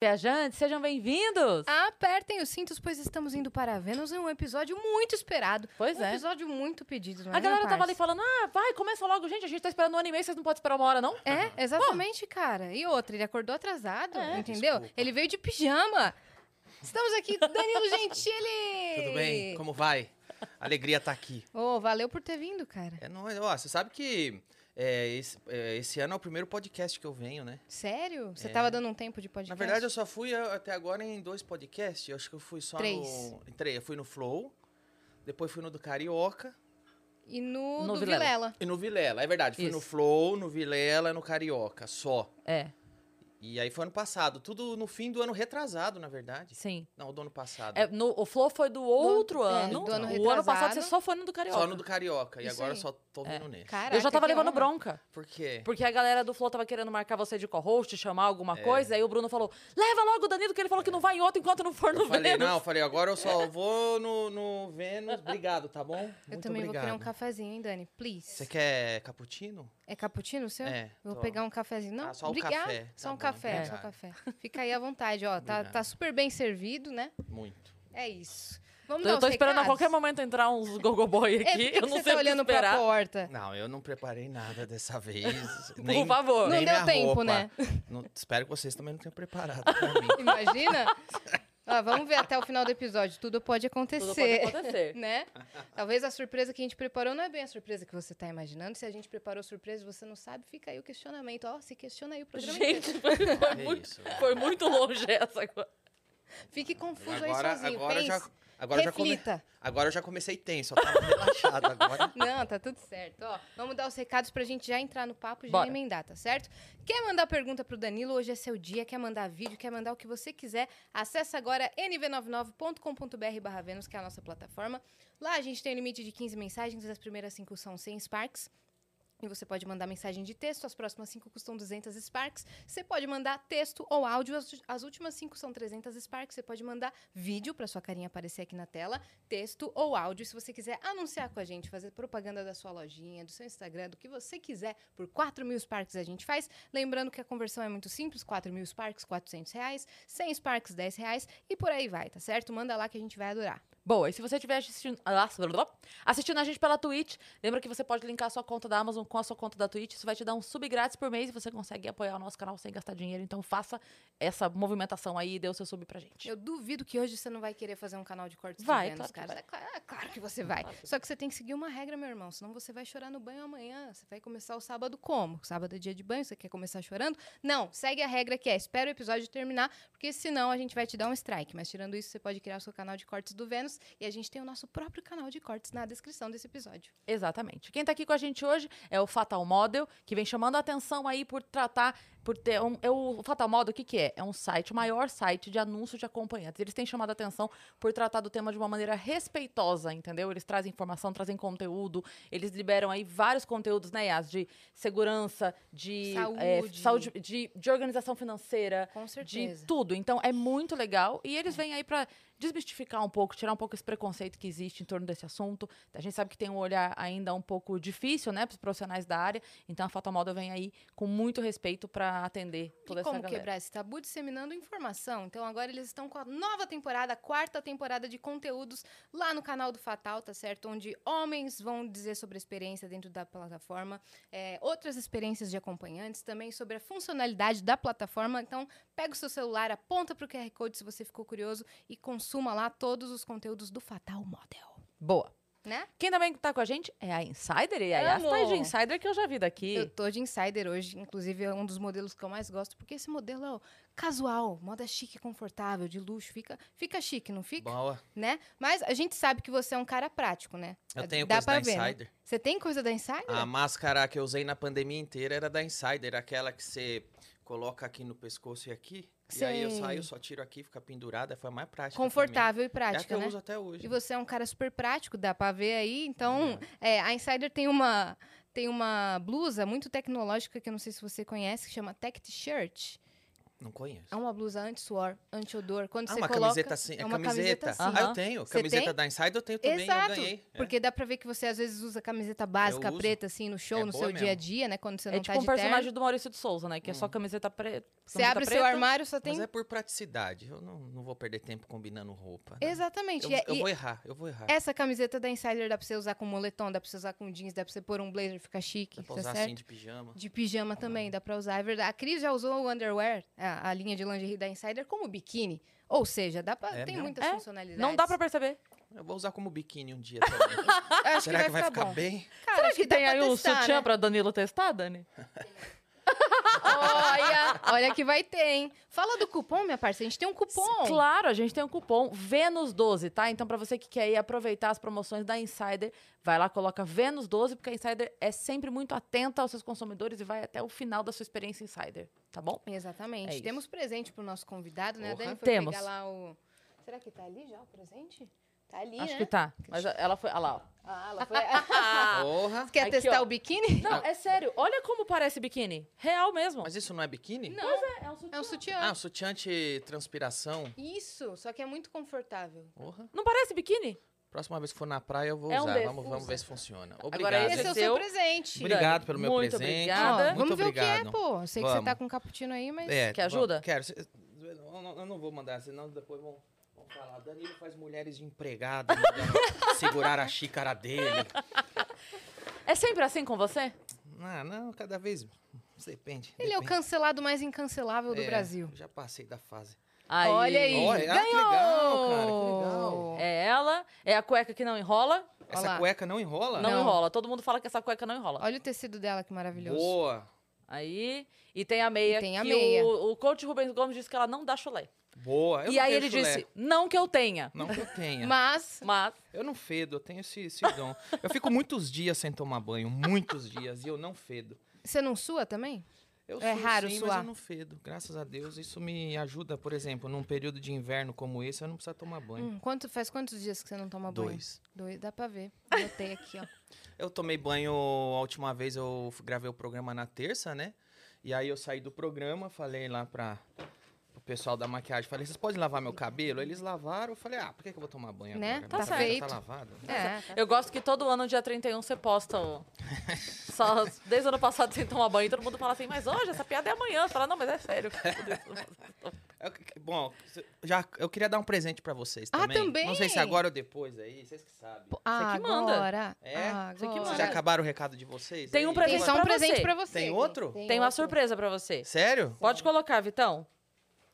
Viajantes, sejam bem-vindos! Apertem os cintos, pois estamos indo para Vênus em um episódio muito esperado. Pois um é. episódio muito pedido, não é, A galera tava ali falando, ah, vai, começa logo. Gente, a gente tá esperando um ano e meio, vocês não podem esperar uma hora, não? É, exatamente, cara. E outra, ele acordou atrasado, É. entendeu? Desculpa. Ele veio de pijama. Estamos aqui, Danilo Gentili! Tudo bem? Como vai? Alegria estar aqui. Ô, valeu por ter vindo, cara. É, não, ó, você sabe que é, esse, é, esse ano é o primeiro podcast que eu venho, né? Sério? Você É. tava dando um tempo de podcast? Na verdade, eu só fui até agora em dois podcasts. Eu acho que eu fui só Três. no. Em três. Eu fui no Flow, depois fui no do Carioca E no, No do Vilela. Vilela. e no Vilela. É verdade, fui no Isso. Flow, no Vilela e no Carioca, só. É, E aí foi ano passado. Tudo no fim do ano retrasado, na verdade. sim. Não, do ano passado. É, no- o Flow foi do outro é, ano. do ano o ano passado você só foi no do Carioca. Só no do Carioca. E agora aí. só tô É. vindo nesse. Caraca, Eu já tava levando honra. bronca. Por quê? Porque a galera do Flow tava querendo marcar você de co-host, chamar alguma É. coisa, aí o Bruno falou: leva logo o Danilo, que ele falou que não vai em outro enquanto não for no Eu falei, Vênus. não, eu falei, agora eu só vou no, no Vênus. Obrigado, tá bom? Eu Muito também obrigado. vou querer um cafezinho, hein, Dani? Please. Você quer cappuccino? É cappuccino o seu? É, Vou tô. pegar um cafezinho. Não, Ah, só obrigado. café. Só Tá um bom, café, só um obrigado. café. Fica aí à vontade, ó. Tá, Obrigado. tá super bem servido, né? Muito. É isso. Vamos Eu dar tô os esperando a recados? qualquer momento entrar uns gogoboy É, aqui. por que, eu que não você sei tá o que olhando esperar. pra porta? Não, eu não preparei nada dessa vez. Por nem, favor. Não deu tempo, roupa. né? Não- espero que vocês também não tenham preparado pra mim. Imagina? Ó, vamos ver até o final do episódio. Tudo pode acontecer. Tudo pode acontecer. Né? Talvez a surpresa que a gente preparou não é bem a surpresa que você tá imaginando. Se a gente preparou surpresa e você não sabe, fica aí o questionamento. Ó, se questiona aí o programa inteiro. Gente, foi, foi É muito, isso. foi muito longe essa agora. Fique confuso Agora, aí sozinho. agora, Pense, já, agora, já come, agora eu já comecei tenso, eu tava relaxado agora. Não, tá tudo certo. Ó, vamos dar os recados pra gente já entrar no papo e já Bora. emendar, tá certo? Quer mandar pergunta pro Danilo? Hoje é seu dia. Quer mandar vídeo? Quer mandar o que você quiser? Acesse agora nv99.com.br barra Vênus, que é a nossa plataforma. Lá a gente tem um limite de 15 mensagens, as primeiras 5 são 100 Sparks. E você pode mandar mensagem de texto, as próximas 5 custam 200 Sparks. Você pode mandar texto ou áudio, as, as últimas 5 são 300 Sparks. Você pode mandar vídeo para sua carinha aparecer aqui na tela, texto ou áudio. Se você quiser anunciar com a gente, fazer propaganda da sua lojinha, do seu Instagram, do que você quiser, por 4 mil Sparks a gente faz. Lembrando que a conversão é muito simples, 4 mil Sparks, 400 reais, 100 Sparks, 10 reais e por aí vai, tá certo? Manda lá que a gente vai adorar. Boa, e se você estiver assistindo, assistindo a gente pela Twitch, lembra que você pode linkar a sua conta da Amazon com a sua conta da Twitch. Isso vai te dar um sub grátis por mês e você consegue apoiar o nosso canal sem gastar dinheiro. Então faça essa movimentação aí e dê o seu sub pra gente. Eu duvido que hoje você não vai querer fazer um canal de cortes Vai, Vênus, claro cara. Cla- É claro que você vai. Só que você tem que seguir uma regra, meu irmão. Senão você vai chorar no banho amanhã. Você vai começar o sábado como? Sábado é dia de banho, você quer começar chorando? Não, segue a regra que é, espera o episódio terminar, porque senão a gente vai te dar um strike. Mas tirando isso, você pode criar o seu canal de cortes do Vênus e a gente tem o nosso próprio canal de cortes na descrição desse episódio. Exatamente. Quem tá aqui com a gente hoje é o Fatal Model, que vem chamando a atenção aí por tratar, por ter um. é o Fatal Model, o que, que é? É um site, o maior site de anúncio de acompanhantes. Eles têm chamado a atenção por tratar do tema de uma maneira respeitosa, entendeu? Eles trazem informação, trazem conteúdo, eles liberam aí vários conteúdos, né, Yas? De segurança, de é, Saúde. saúde, de, de organização financeira, Com de tudo. Então é muito legal. E eles vêm aí pra desmistificar um pouco, tirar um pouco esse preconceito que existe em torno desse assunto. A gente sabe que tem um olhar ainda um pouco difícil, né, para os profissionais da área. Então a Fotomoda vem aí com muito respeito para atender toda e essa como galera. quebrar esse tabu disseminando informação. Então agora eles estão com a nova temporada, a quarta temporada de conteúdos lá no canal do Fatal, tá certo? Onde homens vão dizer sobre a experiência dentro da plataforma, é, outras experiências de acompanhantes, também sobre a funcionalidade da plataforma. Então pega o seu celular, aponta para o QR Code se você ficou curioso e consuma lá todos os conteúdos do Fatal Model. Boa. Né? Quem também tá com a gente é a Insider. E a Yas tá de. Insider que eu já vi daqui. Eu tô de Insider hoje, inclusive é um dos modelos que eu mais gosto, porque esse modelo é casual, moda chique, confortável, de luxo, fica, fica chique, não fica? Boa. Né? Mas a gente sabe que você é um cara prático, né? Eu tenho Dá coisa pra da ver, né? Insider. Você tem coisa da Insider? A máscara que eu usei na pandemia inteira era da Insider, aquela que você coloca aqui no pescoço e aqui. E aí eu saio, só tiro aqui, fica pendurada, foi a mais prática. Confortável e É a que prática, eu né? uso até hoje. E você é um cara super prático, dá pra ver aí. Então, é, a Insider tem uma, tem uma blusa muito tecnológica que eu não sei se você conhece, que chama Tech T-shirt. Não conheço. É uma blusa anti-suor, anti-odor. Quando Ah, você uma coloca... camiseta assim. É é uma camiseta. camiseta assim. Ah, eu tenho. Você camiseta tem? da Inside eu tenho também. Exato, Eu ganhei. é. porque dá pra ver que você às vezes usa camiseta básica, preta, assim, no show, É no seu dia a dia, né? Quando você não É tá tipo um de personagem terno. do Maurício de Souza, né? Que é só camiseta preta. Você abre o seu armário, só tem... Mas é por praticidade. Eu não, não vou perder tempo combinando roupa. né? Exatamente. Eu, e é- eu e vou errar, eu vou errar. essa camiseta da Insider dá pra você usar com moletom, dá pra você usar com jeans, dá pra você pôr um blazer, fica chique, Dá pra tá usar assim de pijama. De pijama também, dá pra usar. É verdade. A Cris já usou o underwear, a, a linha de lingerie da Insider, como biquíni. Ou seja, dá pra, É tem mesmo? muitas É, funcionalidades. Não dá pra perceber. Eu vou usar como biquíni um dia também. Acho Será que vai ficar, bom. bem? Cara, Será acho que dá tem aí um testar, sutiã né? pra Danilo testar, Dani? Olha, olha que vai ter, hein? Fala do cupom, minha parceira. A gente tem um cupom. Claro, a gente tem um cupom Vênus12, tá? Então, pra você que quer ir aproveitar as promoções da Insider, vai lá, coloca Vênus12, porque a Insider é sempre muito atenta aos seus consumidores e vai até o final da sua experiência Insider, tá bom? Exatamente. É. Temos presente pro nosso convidado, né? A. Dani foi Temos. pegar lá o... Será que tá ali já o presente? Tá ali, Acho né? que tá. Mas ela foi. Olha lá, ó. Ah, ela foi... Porra. Quer Aqui, testar ó. o biquíni? Não, é sério. Olha como parece biquíni. Real mesmo. Mas isso não é biquíni? Não, é um sutiã. é um sutiã. Ah, sutiã anti-transpiração. Isso, só que é muito confortável. Porra. Não parece biquíni? Próxima vez que for na praia eu vou É um usar. vamos, vamos ver se funciona. Agora Obrigado. esse Esse é o seu- presente. Obrigado pelo meu Muito presente. Obrigada. Muito vamos ver o que é, obrigado. pô. Eu sei que você Vamos. tá com um cappuccino aí, mas... É, Quer ajuda? vamos, Quero. Cê- Eu não, eu não vou mandar, senão depois vão, falar. Danilo faz mulheres de empregado, mandando segurar a xícara dele. É sempre assim com você? Não, não, cada vez. Depende. Ele é o depende. cancelado mais incancelável do É, Brasil. Já passei da fase. Aí. Olha aí. Olha, ah, que Ganhou! legal, cara, que legal. É ela, é a cueca que não enrola. Essa lá. cueca não enrola? Não, Não. enrola. Todo mundo fala que essa cueca não enrola. Olha o tecido dela, que maravilhoso. Boa, Aí. E tem a meia. E tem a que meia. O, o coach Rubens Gomes disse que ela não dá chulé. Boa. Eu e aí ele chulé. disse: não que eu tenha. Não que eu tenha. Mas, Mas. Eu não fedo, eu tenho esse, esse dom. Eu fico muitos dias sem tomar banho, muitos dias, e eu não fedo. você não sua também? Eu É sou, raro sim, mas suar. eu não fedo. Graças a Deus, isso me ajuda, por exemplo, num período de inverno como esse, eu não preciso tomar banho. Hum, quanto, faz quantos dias que você não toma banho? Dois. Dois, dá pra ver. Anotei aqui, ó. Eu tomei banho a última vez, eu gravei o programa na terça, né? E aí eu saí do programa, falei lá pra pessoal da maquiagem, falei, vocês podem lavar meu cabelo? Eles lavaram, eu falei, ah, por que, que eu vou tomar banho Né? agora? Tá cabelo feito. Tá lavado. É. Eu gosto que todo ano, dia 31, você posta o. Só, desde o ano passado sem tomar banho, todo mundo fala assim, mas hoje essa piada é amanhã. Você fala, não, mas é sério. Eu- bom, se- já, eu queria dar um presente pra vocês Ah, também. também? Não sei se agora ou depois aí, vocês que sabem. Pô, que manda. Agora. É? Você que agora. Vocês manda. já acabaram o recado de vocês? Tem um aí? presente Tem só um pra presente você. pra você. Tem outro? Tem uma outro. surpresa pra você. Sério? Pode colocar, Vitão.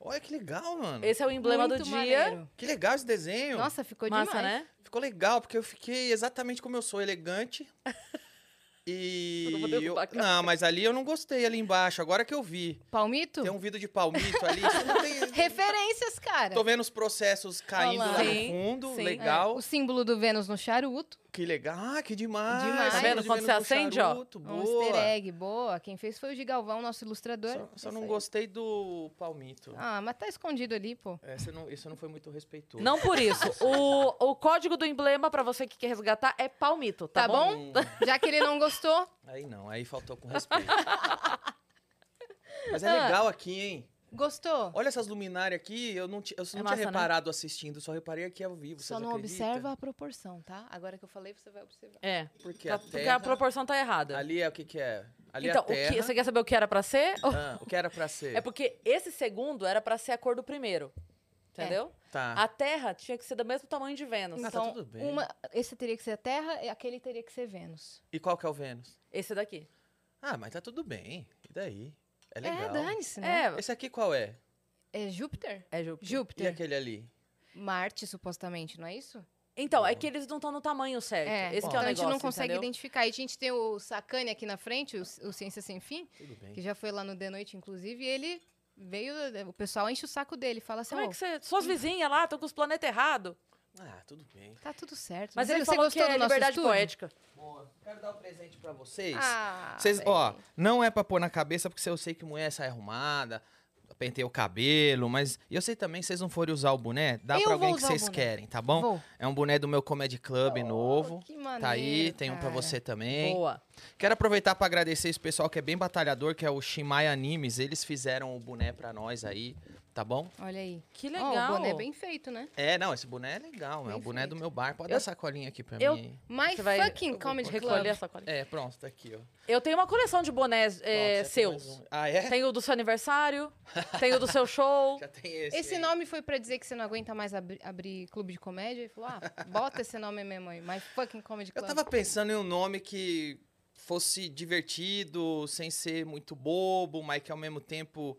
Olha que legal, mano. Esse é o emblema Muito do dia. maneiro. Que legal esse desenho. Nossa, ficou Massa, demais. né? Ficou legal, porque eu fiquei exatamente como eu sou, elegante. E. Eu não eu-. Não, mas ali eu não gostei ali embaixo. Agora que eu vi. Palmito? Tem um vidro de palmito ali. Tem- Referências, cara. Tô vendo os processos caindo Olha lá. Sim, no fundo. sim. legal. O símbolo do Vênus no charuto. Que legal. Ah, que demais. Demais. Tá vendo? Quando você acende, ó. charuto, Um Boa. easter egg, boa. Quem fez foi o Gigalvão, nosso ilustrador. Só, só Isso não aí. gostei do palmito. Ah, mas tá escondido ali, pô. Esse não, esse não foi muito respeitoso. Não por isso. O, o código do emblema, pra você que quer resgatar, é palmito, tá, Tá bom? Hum, Já que ele não gostou, aí não, aí faltou com respeito. Mas é Ah. legal aqui, hein? gostou. Olha essas luminárias aqui, eu não, eu não É tinha massa, né? reparado assistindo, só reparei aqui ao vivo. Só não acreditam? observa a proporção, tá? Agora que eu falei, você vai observar. É. Porque Tá- a porque terra... a proporção tá errada. Ali é o que que é? Ali então, é a terra. o que, você quer saber o que era pra ser? Ah, o que era pra ser? É porque esse segundo era pra ser a cor do primeiro. Entendeu? Tá. A Terra tinha que ser do mesmo tamanho de Vênus. tá Então, tudo bem. uma, esse teria que ser a Terra e aquele teria que ser Vênus. E qual que é o Vênus? Esse daqui. Ah, mas tá tudo bem. E daí? É É, legal. dane-se, né? É, Esse aqui qual é? É Júpiter? é Júpiter. E Júpiter. aquele ali? Marte, supostamente, não é isso? Então, é que eles não estão no tamanho certo. É, Esse que é o então a negócio, gente não consegue entendeu? identificar. E a gente tem o Sacane aqui na frente, o, o Ciência Sem Fim, Tudo bem. que já foi lá no The Noite, inclusive, e ele veio, o pessoal enche o saco dele, fala assim, Como é "Ô, que você... Suas vizinhas lá estão com os planetas errados. Ah, tudo bem. tá tudo certo. Mas Você- ele você falou gostou que é liberdade estúdio? poética. Boa. Quero dar um presente pra vocês. Ah, Vocês, ó, velho. não é pra pôr na cabeça, porque eu sei que mulher sai arrumada, pentei o cabelo, mas eu sei também, se vocês não forem usar o boné, dá pra alguém que vocês querem, tá bom? Vou. É um boné do meu Comedy Club Oh, novo. que Tá aí, maneiro, tem um pra cara. você também. Boa. Quero aproveitar para agradecer esse pessoal que é bem batalhador, que é o Shimai Animes. Eles fizeram o boné pra nós aí, tá bom? Olha aí. Que legal. o boné é bem feito, né? É, não, esse boné é legal. é o boné do feito. meu bar. Pode Eu- dar essa colinha aqui pra eu- mim. My Você vai fucking comedy recolher essa coisa. É, pronto, tá aqui, ó. Eu tenho uma coleção de bonés é, mais seus. um. Ah, é? Tem o do seu aniversário, tem o do seu show. Já tem esse. Esse aí. nome foi pra dizer que você não aguenta mais abri- abrir clube de comédia? Ele falou, ah, bota esse nome mesmo aí. My fucking comedy Eu club. tava pensando em um nome que fosse divertido, sem ser muito bobo, mas que ao mesmo tempo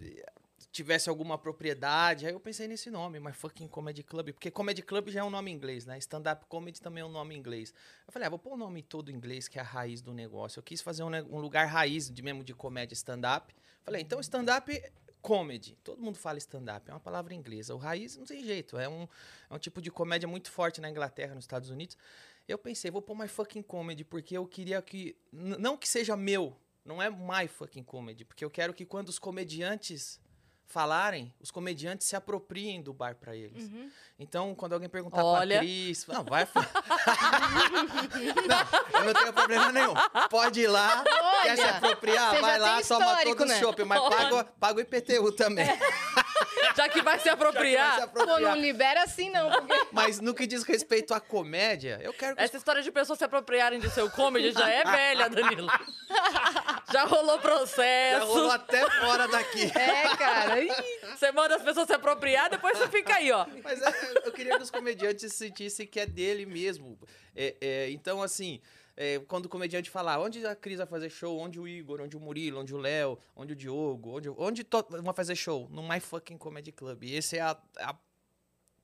eh, tivesse alguma propriedade. Aí eu pensei nesse nome, My Fucking Comedy Club, porque Comedy Club já é um nome inglês, né? Stand-up comedy também é um nome inglês. Eu falei, ah, vou pôr um nome todo inglês, que é a raiz do negócio. Eu quis fazer um, um lugar raiz de mesmo de comédia stand-up. Falei, então stand-up comedy. Todo mundo fala stand-up, é uma palavra inglesa. O raiz não tem jeito, é um, é um tipo de comédia muito forte na Inglaterra, nos Estados Unidos. Eu pensei, vou pôr my fucking comedy, porque eu queria que. Não que seja meu, não é my fucking comedy, porque eu quero que quando os comediantes falarem, os comediantes se apropriem do bar pra eles. Uhum. Então, quando alguém perguntar Olha. pra Cris. Não, vai. não, eu não tenho problema nenhum. Pode ir lá, quer se Olha, apropriar, você vai lá, toma histórico, todo o né? chopp, mas paga, paga o IPTU também. Já que vai se que vai se apropriar. Pô, não apropriar. libera assim não, porque... Mas no que diz respeito à comédia, eu quero que Essa história de pessoas se apropriarem de seu comedy já é velha, Danilo. Já rolou processo. já rolou até fora daqui. É, cara. Ih, Você manda as pessoas se apropriar, depois você fica aí, ó. Mas é, eu queria que os comediantes sentissem que é dele mesmo. É, é, então, assim, é, quando o comediante falar onde a Cris vai fazer show, onde o Igor, onde o Murilo, onde o Léo, onde o Diogo, onde, onde to- vão fazer show? No My Fucking Comedy Club. E esse é a, a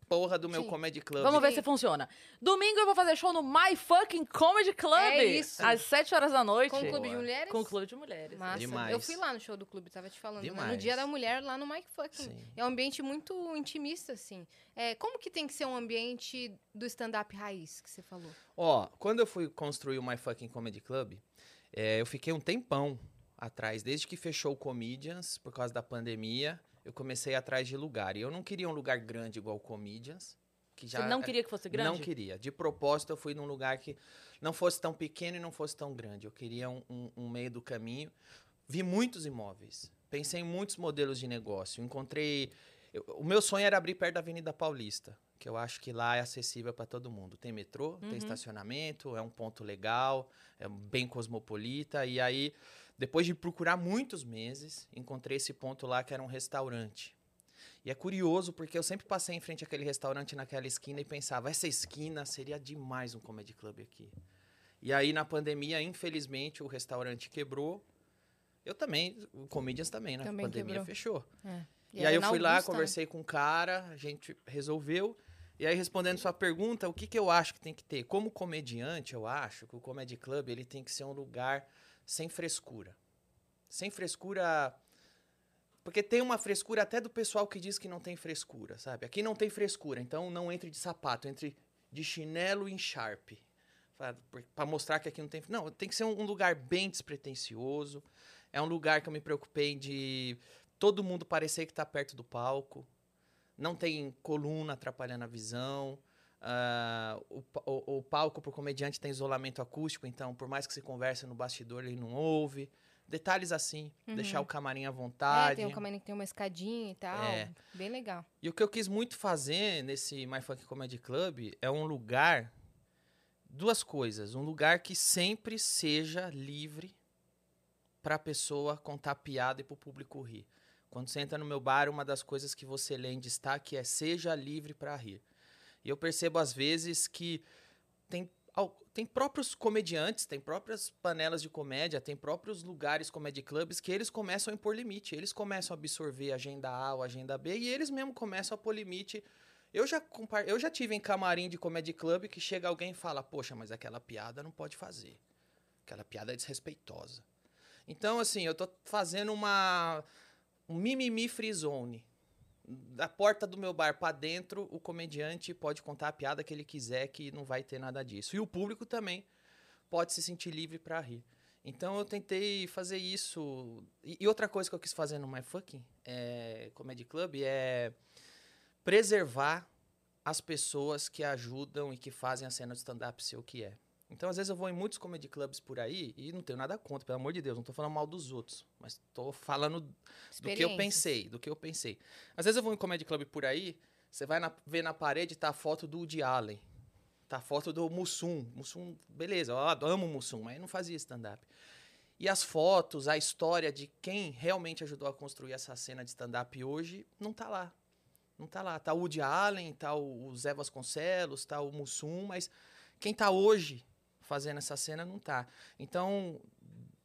porra do meu Sim. Comedy Club. Vamos ver Sim. se funciona. Domingo eu vou fazer show no My Fucking Comedy Club. É isso. Às 7 horas da noite. com o clube de mulheres? Com o Clube de Mulheres. Massa. Demais. Eu fui lá no show do clube, tava te falando. né? No Demais. dia da mulher, lá no Mike Fucking. Sim. É um ambiente muito intimista, assim. É, como que tem que ser um ambiente do stand-up raiz, que você falou? Ó, quando eu fui construir o My Fucking Comedy Club, é, eu fiquei um tempão atrás, desde que fechou o Comedians, por causa da pandemia, eu comecei atrás de lugar. E eu não queria um lugar grande igual o Comedians, que já Você não queria que fosse grande? Não queria. De propósito, eu fui num lugar que não fosse tão pequeno e não fosse tão grande. Eu queria um, um- um meio do caminho. Vi muitos imóveis. Pensei em muitos modelos de negócio. Encontrei. eu- o meu sonho era abrir perto da Avenida Paulista, que eu acho que lá é acessível para todo mundo. Tem metrô, Uhum. tem estacionamento, é um ponto legal, é bem cosmopolita. E aí, depois de procurar muitos meses, encontrei esse ponto lá que era um restaurante. E é curioso porque eu sempre passei em frente àquele restaurante naquela esquina e pensava, essa esquina seria demais um comedy club aqui. E aí na pandemia, infelizmente, o restaurante quebrou. Eu também, o Comedians também, na Também pandemia quebrou. fechou. É. E, era aí eu fui lá, Augusta, né? conversei com o cara, a gente resolveu. E aí respondendo sua pergunta, o que, que eu acho que tem que ter? Como comediante, eu acho que o Comedy Club ele tem que ser um lugar sem frescura. Sem frescura porque tem uma frescura até do pessoal que diz que não tem frescura, sabe? Aqui não tem frescura, então não entre de sapato, entre de chinelo e encharpe. Para mostrar que aqui não tem. Não, tem que ser um lugar bem despretensioso. É um lugar que eu me preocupei de todo mundo parecer que está perto do palco. Não tem coluna atrapalhando a visão. Ah, o, o, o palco para o comediante tem isolamento acústico, então por mais que se converse no bastidor, ele não ouve. Detalhes assim, Uhum. deixar o camarim à É, vontade. tem um camarim que tem uma escadinha e tal. É. Bem legal. E o que eu quis muito fazer nesse My Funk Comedy Club é um lugar. Duas coisas. Um lugar que sempre seja livre para a pessoa contar piada e para o público rir. Quando você entra no meu bar, uma das coisas que você lê em destaque é seja livre para rir. E eu percebo às vezes que tem, tem próprios comediantes, tem próprias panelas de comédia, tem próprios lugares comedy clubs que eles começam a impor limite. Eles começam a absorver a agenda A ou a agenda B e eles mesmo começam a pôr limite. Eu já, eu já tive em camarim de comedy club que chega alguém e fala: Poxa, mas aquela piada não pode fazer. Aquela piada é desrespeitosa. Então, assim, eu tô fazendo uma. Um mimimi free zone. Da porta do meu bar pra dentro, o comediante pode contar a piada que ele quiser, que não vai ter nada disso. E o público também pode se sentir livre pra rir. Então eu tentei fazer isso. E, e outra coisa que eu quis fazer no My Fucking é, Comedy Club é preservar as pessoas que ajudam e que fazem a cena de stand-up ser o que é. Então, às vezes, eu vou em muitos comedy clubs por aí e não tenho nada contra, pelo amor de Deus, não tô falando mal dos outros, mas tô falando do que eu pensei, do que eu pensei. Às vezes eu vou em comedy club por aí, você vai na- ver na parede, tá a foto do Woody Allen, tá a foto do Mussum. Mussum, beleza, eu amo o Mussum, mas não fazia stand-up. E as fotos, a história de quem realmente ajudou a construir essa cena de stand-up hoje, não tá lá. Não tá lá. Tá o Woody Allen, tá o o Zé Vasconcelos, tá o Mussum, mas quem tá hoje fazendo essa cena não tá. Então,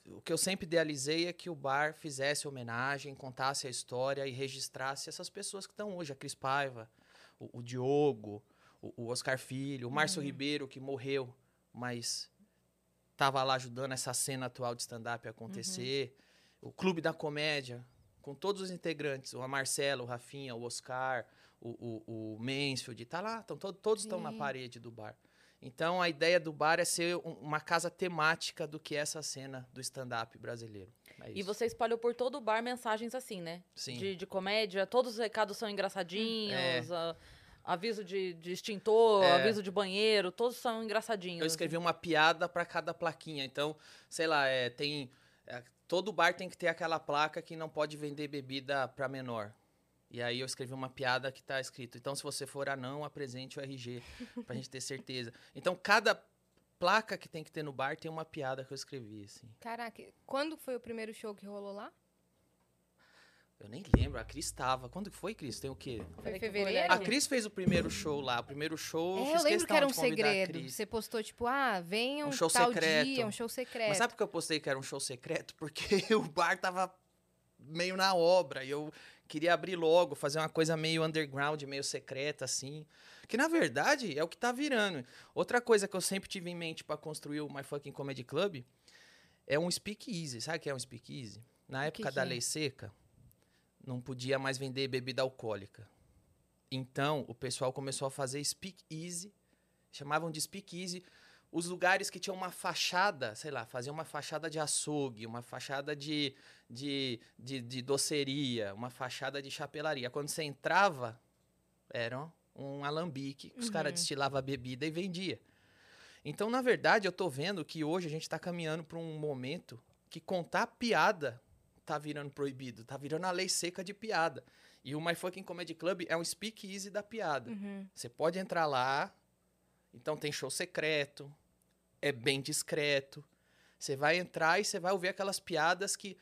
o que eu sempre idealizei é que o bar fizesse homenagem, contasse a história e registrasse essas pessoas que estão hoje. A Cris Paiva, o, o Diogo, o, o Oscar Filho, o Márcio Ribeiro, que morreu, mas estava lá ajudando essa cena atual de stand-up a acontecer. O Clube da Comédia, com todos os integrantes, o Marcelo, o Rafinha, o Oscar, o, o, o Mansfield, tá lá, tão, to- todos estão na parede do bar. Então a ideia do bar é ser um- uma casa temática do que é essa cena do stand-up brasileiro. É E você espalhou por todo o bar mensagens assim, né? Sim. De, de comédia, todos os recados são engraçadinhos, É. aviso de, de extintor, É. aviso de banheiro, todos são engraçadinhos. Eu escrevi uma piada para cada plaquinha. Então, sei lá, é, tem. é, todo bar tem que ter aquela placa que não pode vender bebida para menor. E aí eu escrevi uma piada que tá escrito. Então, se você for anão, apresente o RG, pra gente ter certeza. Então, cada placa que tem que ter no bar tem uma piada que eu escrevi, assim. Caraca, quando foi o primeiro show que rolou lá? Eu nem lembro, a Cris tava. Quando que foi, Cris? Tem o quê? Foi em fevereiro? A Cris fez o primeiro show lá. O primeiro show. É, eu fiz lembro que era um segredo. Você postou, tipo, ah, venham Um show tal secreto. dia, um show secreto. Mas sabe por que eu postei que era um show secreto? Porque o bar tava meio na obra e eu queria abrir logo, fazer uma coisa meio underground, meio secreta, assim. Que na verdade é o que tá virando. Outra coisa que eu sempre tive em mente pra construir o My Fucking Comedy Club é um speakeasy. Sabe o que é um speakeasy? Na época que da é? lei seca, não podia mais vender bebida alcoólica. Então, o pessoal começou a fazer speakeasy, chamavam de speakeasy os lugares que tinham uma fachada, sei lá, faziam uma fachada de açougue, uma fachada de, de, de, de doceria, uma fachada de chapelaria. Quando você entrava, era um alambique, que os caras Uhum. destilavam a bebida e vendia. Então, na verdade, eu tô vendo que hoje a gente está caminhando para um momento que contar piada tá virando proibido, tá virando a lei seca de piada. E o My Fucking Comedy Club é um speakeasy da piada. Uhum. Você pode entrar lá, então tem show secreto, é bem discreto. Você vai entrar e você vai ouvir aquelas piadas que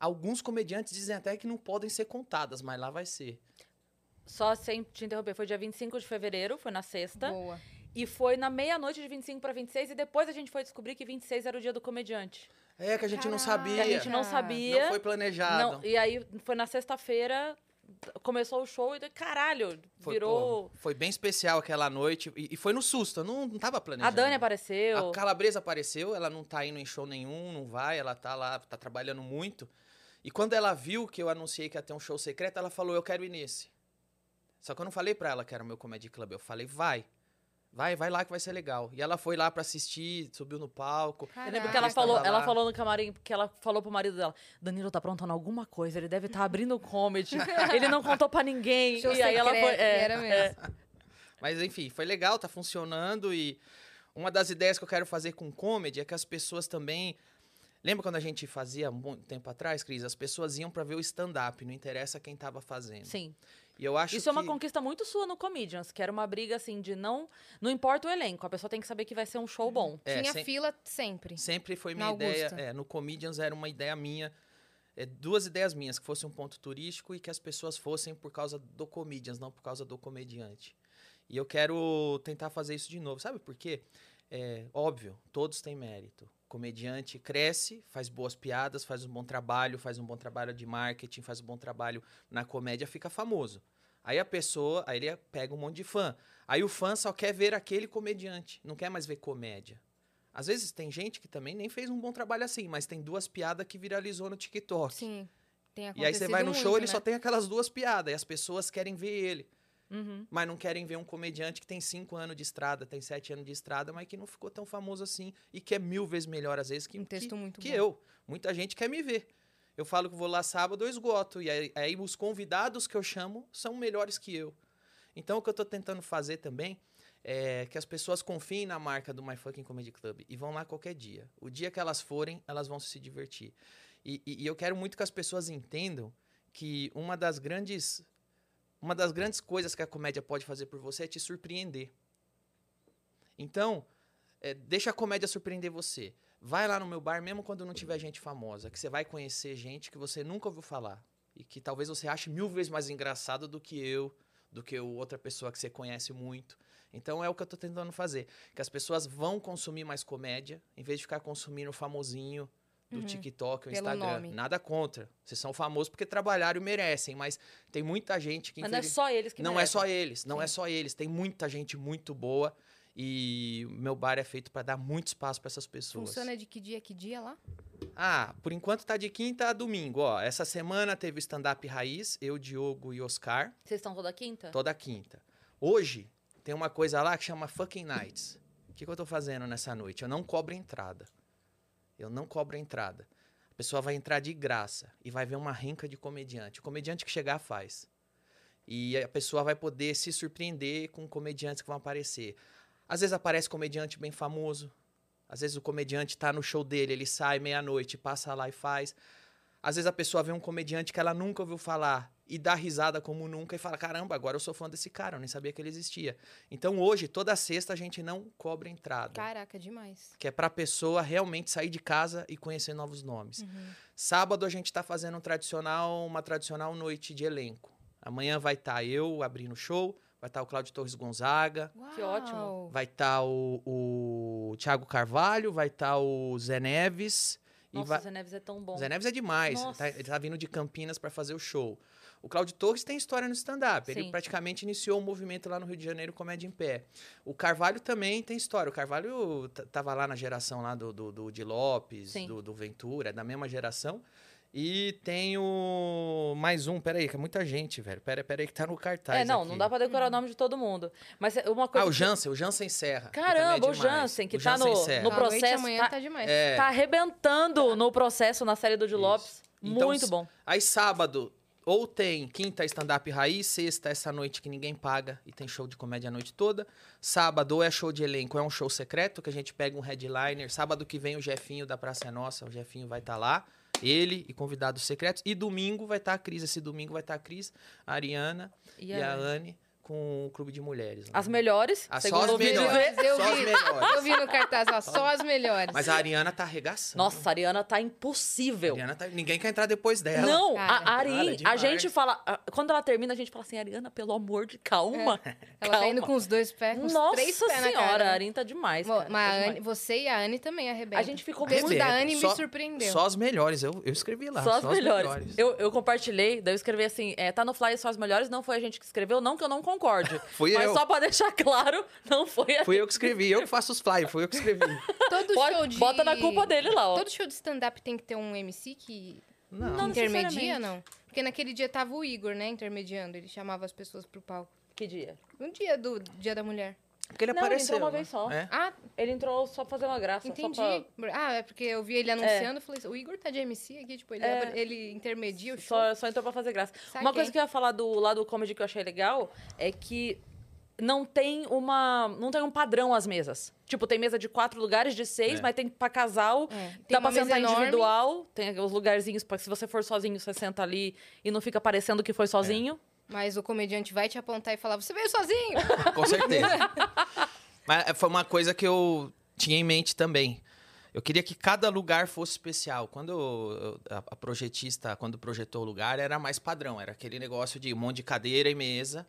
alguns comediantes dizem até que não podem ser contadas, mas lá vai ser. Só sem te interromper, foi dia 25 de fevereiro, foi na sexta. Boa. E foi na meia-noite de 25 para 26, e depois a gente foi descobrir que 26 era o dia do comediante. É que a gente não Caraca. sabia. Que a gente não Caraca. sabia. Não foi planejado. Não, e aí foi na sexta-feira, começou o show e caralho, Foi, virou. pô, foi bem especial aquela noite. E, e foi no susto, eu não, não tava A planejado. Dani apareceu. A Calabresa apareceu, ela não tá indo em show nenhum, não vai, ela tá lá, tá trabalhando muito. E quando ela viu que eu anunciei que ia ter um show secreto, ela falou, eu quero ir nesse. Só que eu não falei pra ela que era o meu comedy club, eu falei, vai. Vai, vai lá que vai ser legal. E ela foi lá pra assistir, subiu no palco. Eu lembro Caraca. que ela falou, ela falou no camarim, que ela falou pro marido dela, Danilo tá aprontando alguma coisa, ele deve estar abrindo o comedy. ele não contou pra ninguém. Show e aí ela foi. é, era mesmo. Mas enfim, foi legal, tá funcionando e uma das ideias que eu quero fazer com comedy é que as pessoas também Lembra quando a gente fazia muito tempo atrás, Cris? As pessoas iam pra ver o stand-up, não interessa quem tava fazendo. Sim. E eu acho Isso é uma que- conquista muito sua no Comedians, que era uma briga assim de não. Não importa o elenco, a pessoa tem que saber que vai ser um show bom. É, Tinha sem- fila sempre. Sempre foi minha ideia. É, no Comedians era uma ideia minha. é, duas ideias minhas, que fosse um ponto turístico e que as pessoas fossem por causa do Comedians, não por causa do comediante. E eu quero tentar fazer isso de novo. Sabe por quê? É, óbvio, todos têm mérito. Comediante cresce, faz boas piadas, faz um bom trabalho, faz um bom trabalho de marketing, faz um bom trabalho na comédia, fica famoso. Aí a pessoa, aí ele pega um monte de fã. Aí o fã só quer ver aquele comediante, não quer mais ver comédia. Às vezes tem gente que também nem fez um bom trabalho assim, mas tem duas piadas que viralizou no TikTok. Sim. Tem E aí você vai no muito, show, ele né? só tem aquelas duas piadas, e as pessoas querem ver ele, Uhum. mas não querem ver um comediante que tem cinco anos de estrada, tem sete anos de estrada, mas que não ficou tão famoso assim e que é mil vezes melhor às vezes que, Um texto que, muito que bom. eu. Muita gente quer me ver. Eu falo que vou lá sábado, eu esgoto. E aí, aí os convidados que eu chamo são melhores que eu. Então, o que eu tô tentando fazer também é que as pessoas confiem na marca do My Fucking Comedy Club e vão lá qualquer dia. O dia que elas forem, elas vão se divertir. E, e- e eu quero muito que as pessoas entendam que uma das grandes uma das grandes coisas que a comédia pode fazer por você é te surpreender. Então, é, deixa a comédia surpreender você. Vai lá no meu bar, mesmo quando não tiver gente famosa, que você vai conhecer gente que você nunca ouviu falar. E que talvez você ache mil vezes mais engraçado do que eu, do que outra pessoa que você conhece muito. Então é o que eu tô tentando fazer. Que as pessoas vão consumir mais comédia, em vez de ficar consumindo famosinho do TikTok ou Pelo Instagram. nome. Nada contra. Vocês são famosos porque trabalharam e merecem, mas tem muita gente que Mas não é infeliz- só eles que não é merecem. só eles, não é Sim. só eles. Tem muita gente muito boa e o meu bar é feito para dar muito espaço para essas pessoas. Funciona de que dia a que dia lá? Ah, por enquanto tá de quinta a domingo, ó. Essa semana teve stand-up raiz, eu, Diogo e Oscar, Vocês estão toda quinta? toda quinta. Hoje tem uma coisa lá que chama Fucking Nights. O que, que eu tô fazendo nessa noite? Eu não cobro entrada. Eu não cobro entrada. A pessoa vai entrar de graça e vai ver uma rinca de comediante. O comediante que chegar faz. E a pessoa vai poder se surpreender com comediantes que vão aparecer. Às vezes aparece comediante bem famoso. Às vezes o comediante tá no show dele, ele sai meia-noite, passa lá e faz. Às vezes a pessoa vê um comediante que ela nunca ouviu falar e dá risada como nunca e fala: caramba, agora eu sou fã desse cara, eu nem sabia que ele existia. Então hoje, toda sexta, a gente não cobra entrada. Caraca, demais. Que é pra pessoa realmente sair de casa e conhecer novos nomes. Uhum. Sábado a gente tá fazendo um tradicional, uma tradicional noite de elenco. Amanhã vai estar eu abrindo o show, vai estar o Cláudio Torres Gonzaga, Que ótimo. Uau. vai estar o, o Thiago Carvalho, vai estar o Zé Neves. Nossa, vai... Zé Neves é tão bom. Zé Neves é demais. Tá, ele tá vindo de Campinas para fazer o show. O Cláudio Torres tem história no stand-up. Ele praticamente iniciou o movimento lá no Rio de Janeiro Comédia em Pé. O Carvalho também tem história. O Carvalho tava lá na geração lá do, do, do Di Lopes, do, do Ventura, é da mesma geração. E tem o. Mais um, peraí, que é muita gente, velho. Pera, pera aí que tá no cartaz. É, não, aqui. não dá pra decorar o nome de todo mundo. Mas é uma Ah, coisa. o que- Jansen, o Jansen Serra. que é Caramba, o demais. Jansen, que O tá Jansen no- Serra. no noite processo amanhã tá- tá demais. É. Tá arrebentando no processo na série do de. Lopes. Então, Muito bom. Aí sábado, ou tem quinta stand-up raiz, sexta essa noite que ninguém paga e tem show de comédia a noite toda. Sábado ou é show de elenco, é um show secreto que a gente pega um headliner. Sábado que vem o Jefinho da Praça é Nossa, o Jefinho vai estar lá. Ele e convidados secretos. E domingo vai estar a Cris. Esse domingo vai estar a Cris, a Ariana e, a Anne com o Clube de Mulheres. lá. As melhores, Ah, só segundo as melhores. Eu Só as vi. melhores. Eu vi no cartaz, ó, só as melhores. Mas a Ariana tá arregaçando. Nossa, a Ariana tá a impossível. Ariana tá... ninguém quer entrar depois dela. Não, Cara, a Ari, cara, a gente fala. a- Quando ela termina, a gente fala assim, Ariana, pelo amor de calma. Ela calma. tá indo com os dois pés, com os Nossa três pés na senhora, cara. a né? Arin tá demais. Cara, Mas tá a demais. Você e a Anne também arrebentam. A gente ficou muito- da Anne Só- me surpreendeu. Só as melhores, eu, eu escrevi lá. Só as melhores. Eu, eu compartilhei, daí eu escrevi assim: é, tá no flyer só as melhores, não foi a gente que escreveu, não que eu não concorde. Fui mas eu. só pra deixar claro, não foi a Fui eu que escrevi, eu que faço os flyers, fui eu que escrevi. Todo Pode- show de... Bota na culpa dele lá, ó. Todo show de stand-up tem que ter um MC que Não. Não intermedia, não? Porque naquele dia tava o Igor, né, intermediando. Ele chamava as pessoas pro palco. Que dia? No dia do Dia da Mulher. Porque ele Não, ele apareceu. entrou uma né? vez só. É. Ah, Ele entrou só pra fazer uma graça. entendi. Só, pra- Ah, é porque eu vi ele anunciando e falei assim, o Igor tá de MC aqui, tipo, ele, É. ele intermedia o show. só, só entrou pra fazer graça. Saquei. Uma coisa que eu ia falar do lado do comedy que eu achei legal é que não tem uma. não tem um padrão as mesas. Tipo, tem mesa de quatro lugares, de seis, É. mas tem pra casal. É, tem Dá uma pra mesa sentar enorme. individual, tem os lugarzinhos pra que se você for sozinho, você senta ali e não fica parecendo que foi sozinho. Mas o comediante vai te apontar e falar, você veio sozinho? Com certeza. Mas é, foi uma coisa que eu tinha em mente também. Eu queria que cada lugar fosse especial. Quando a projetista, quando projetou o lugar, era mais padrão. Era aquele negócio de um monte de cadeira e mesa.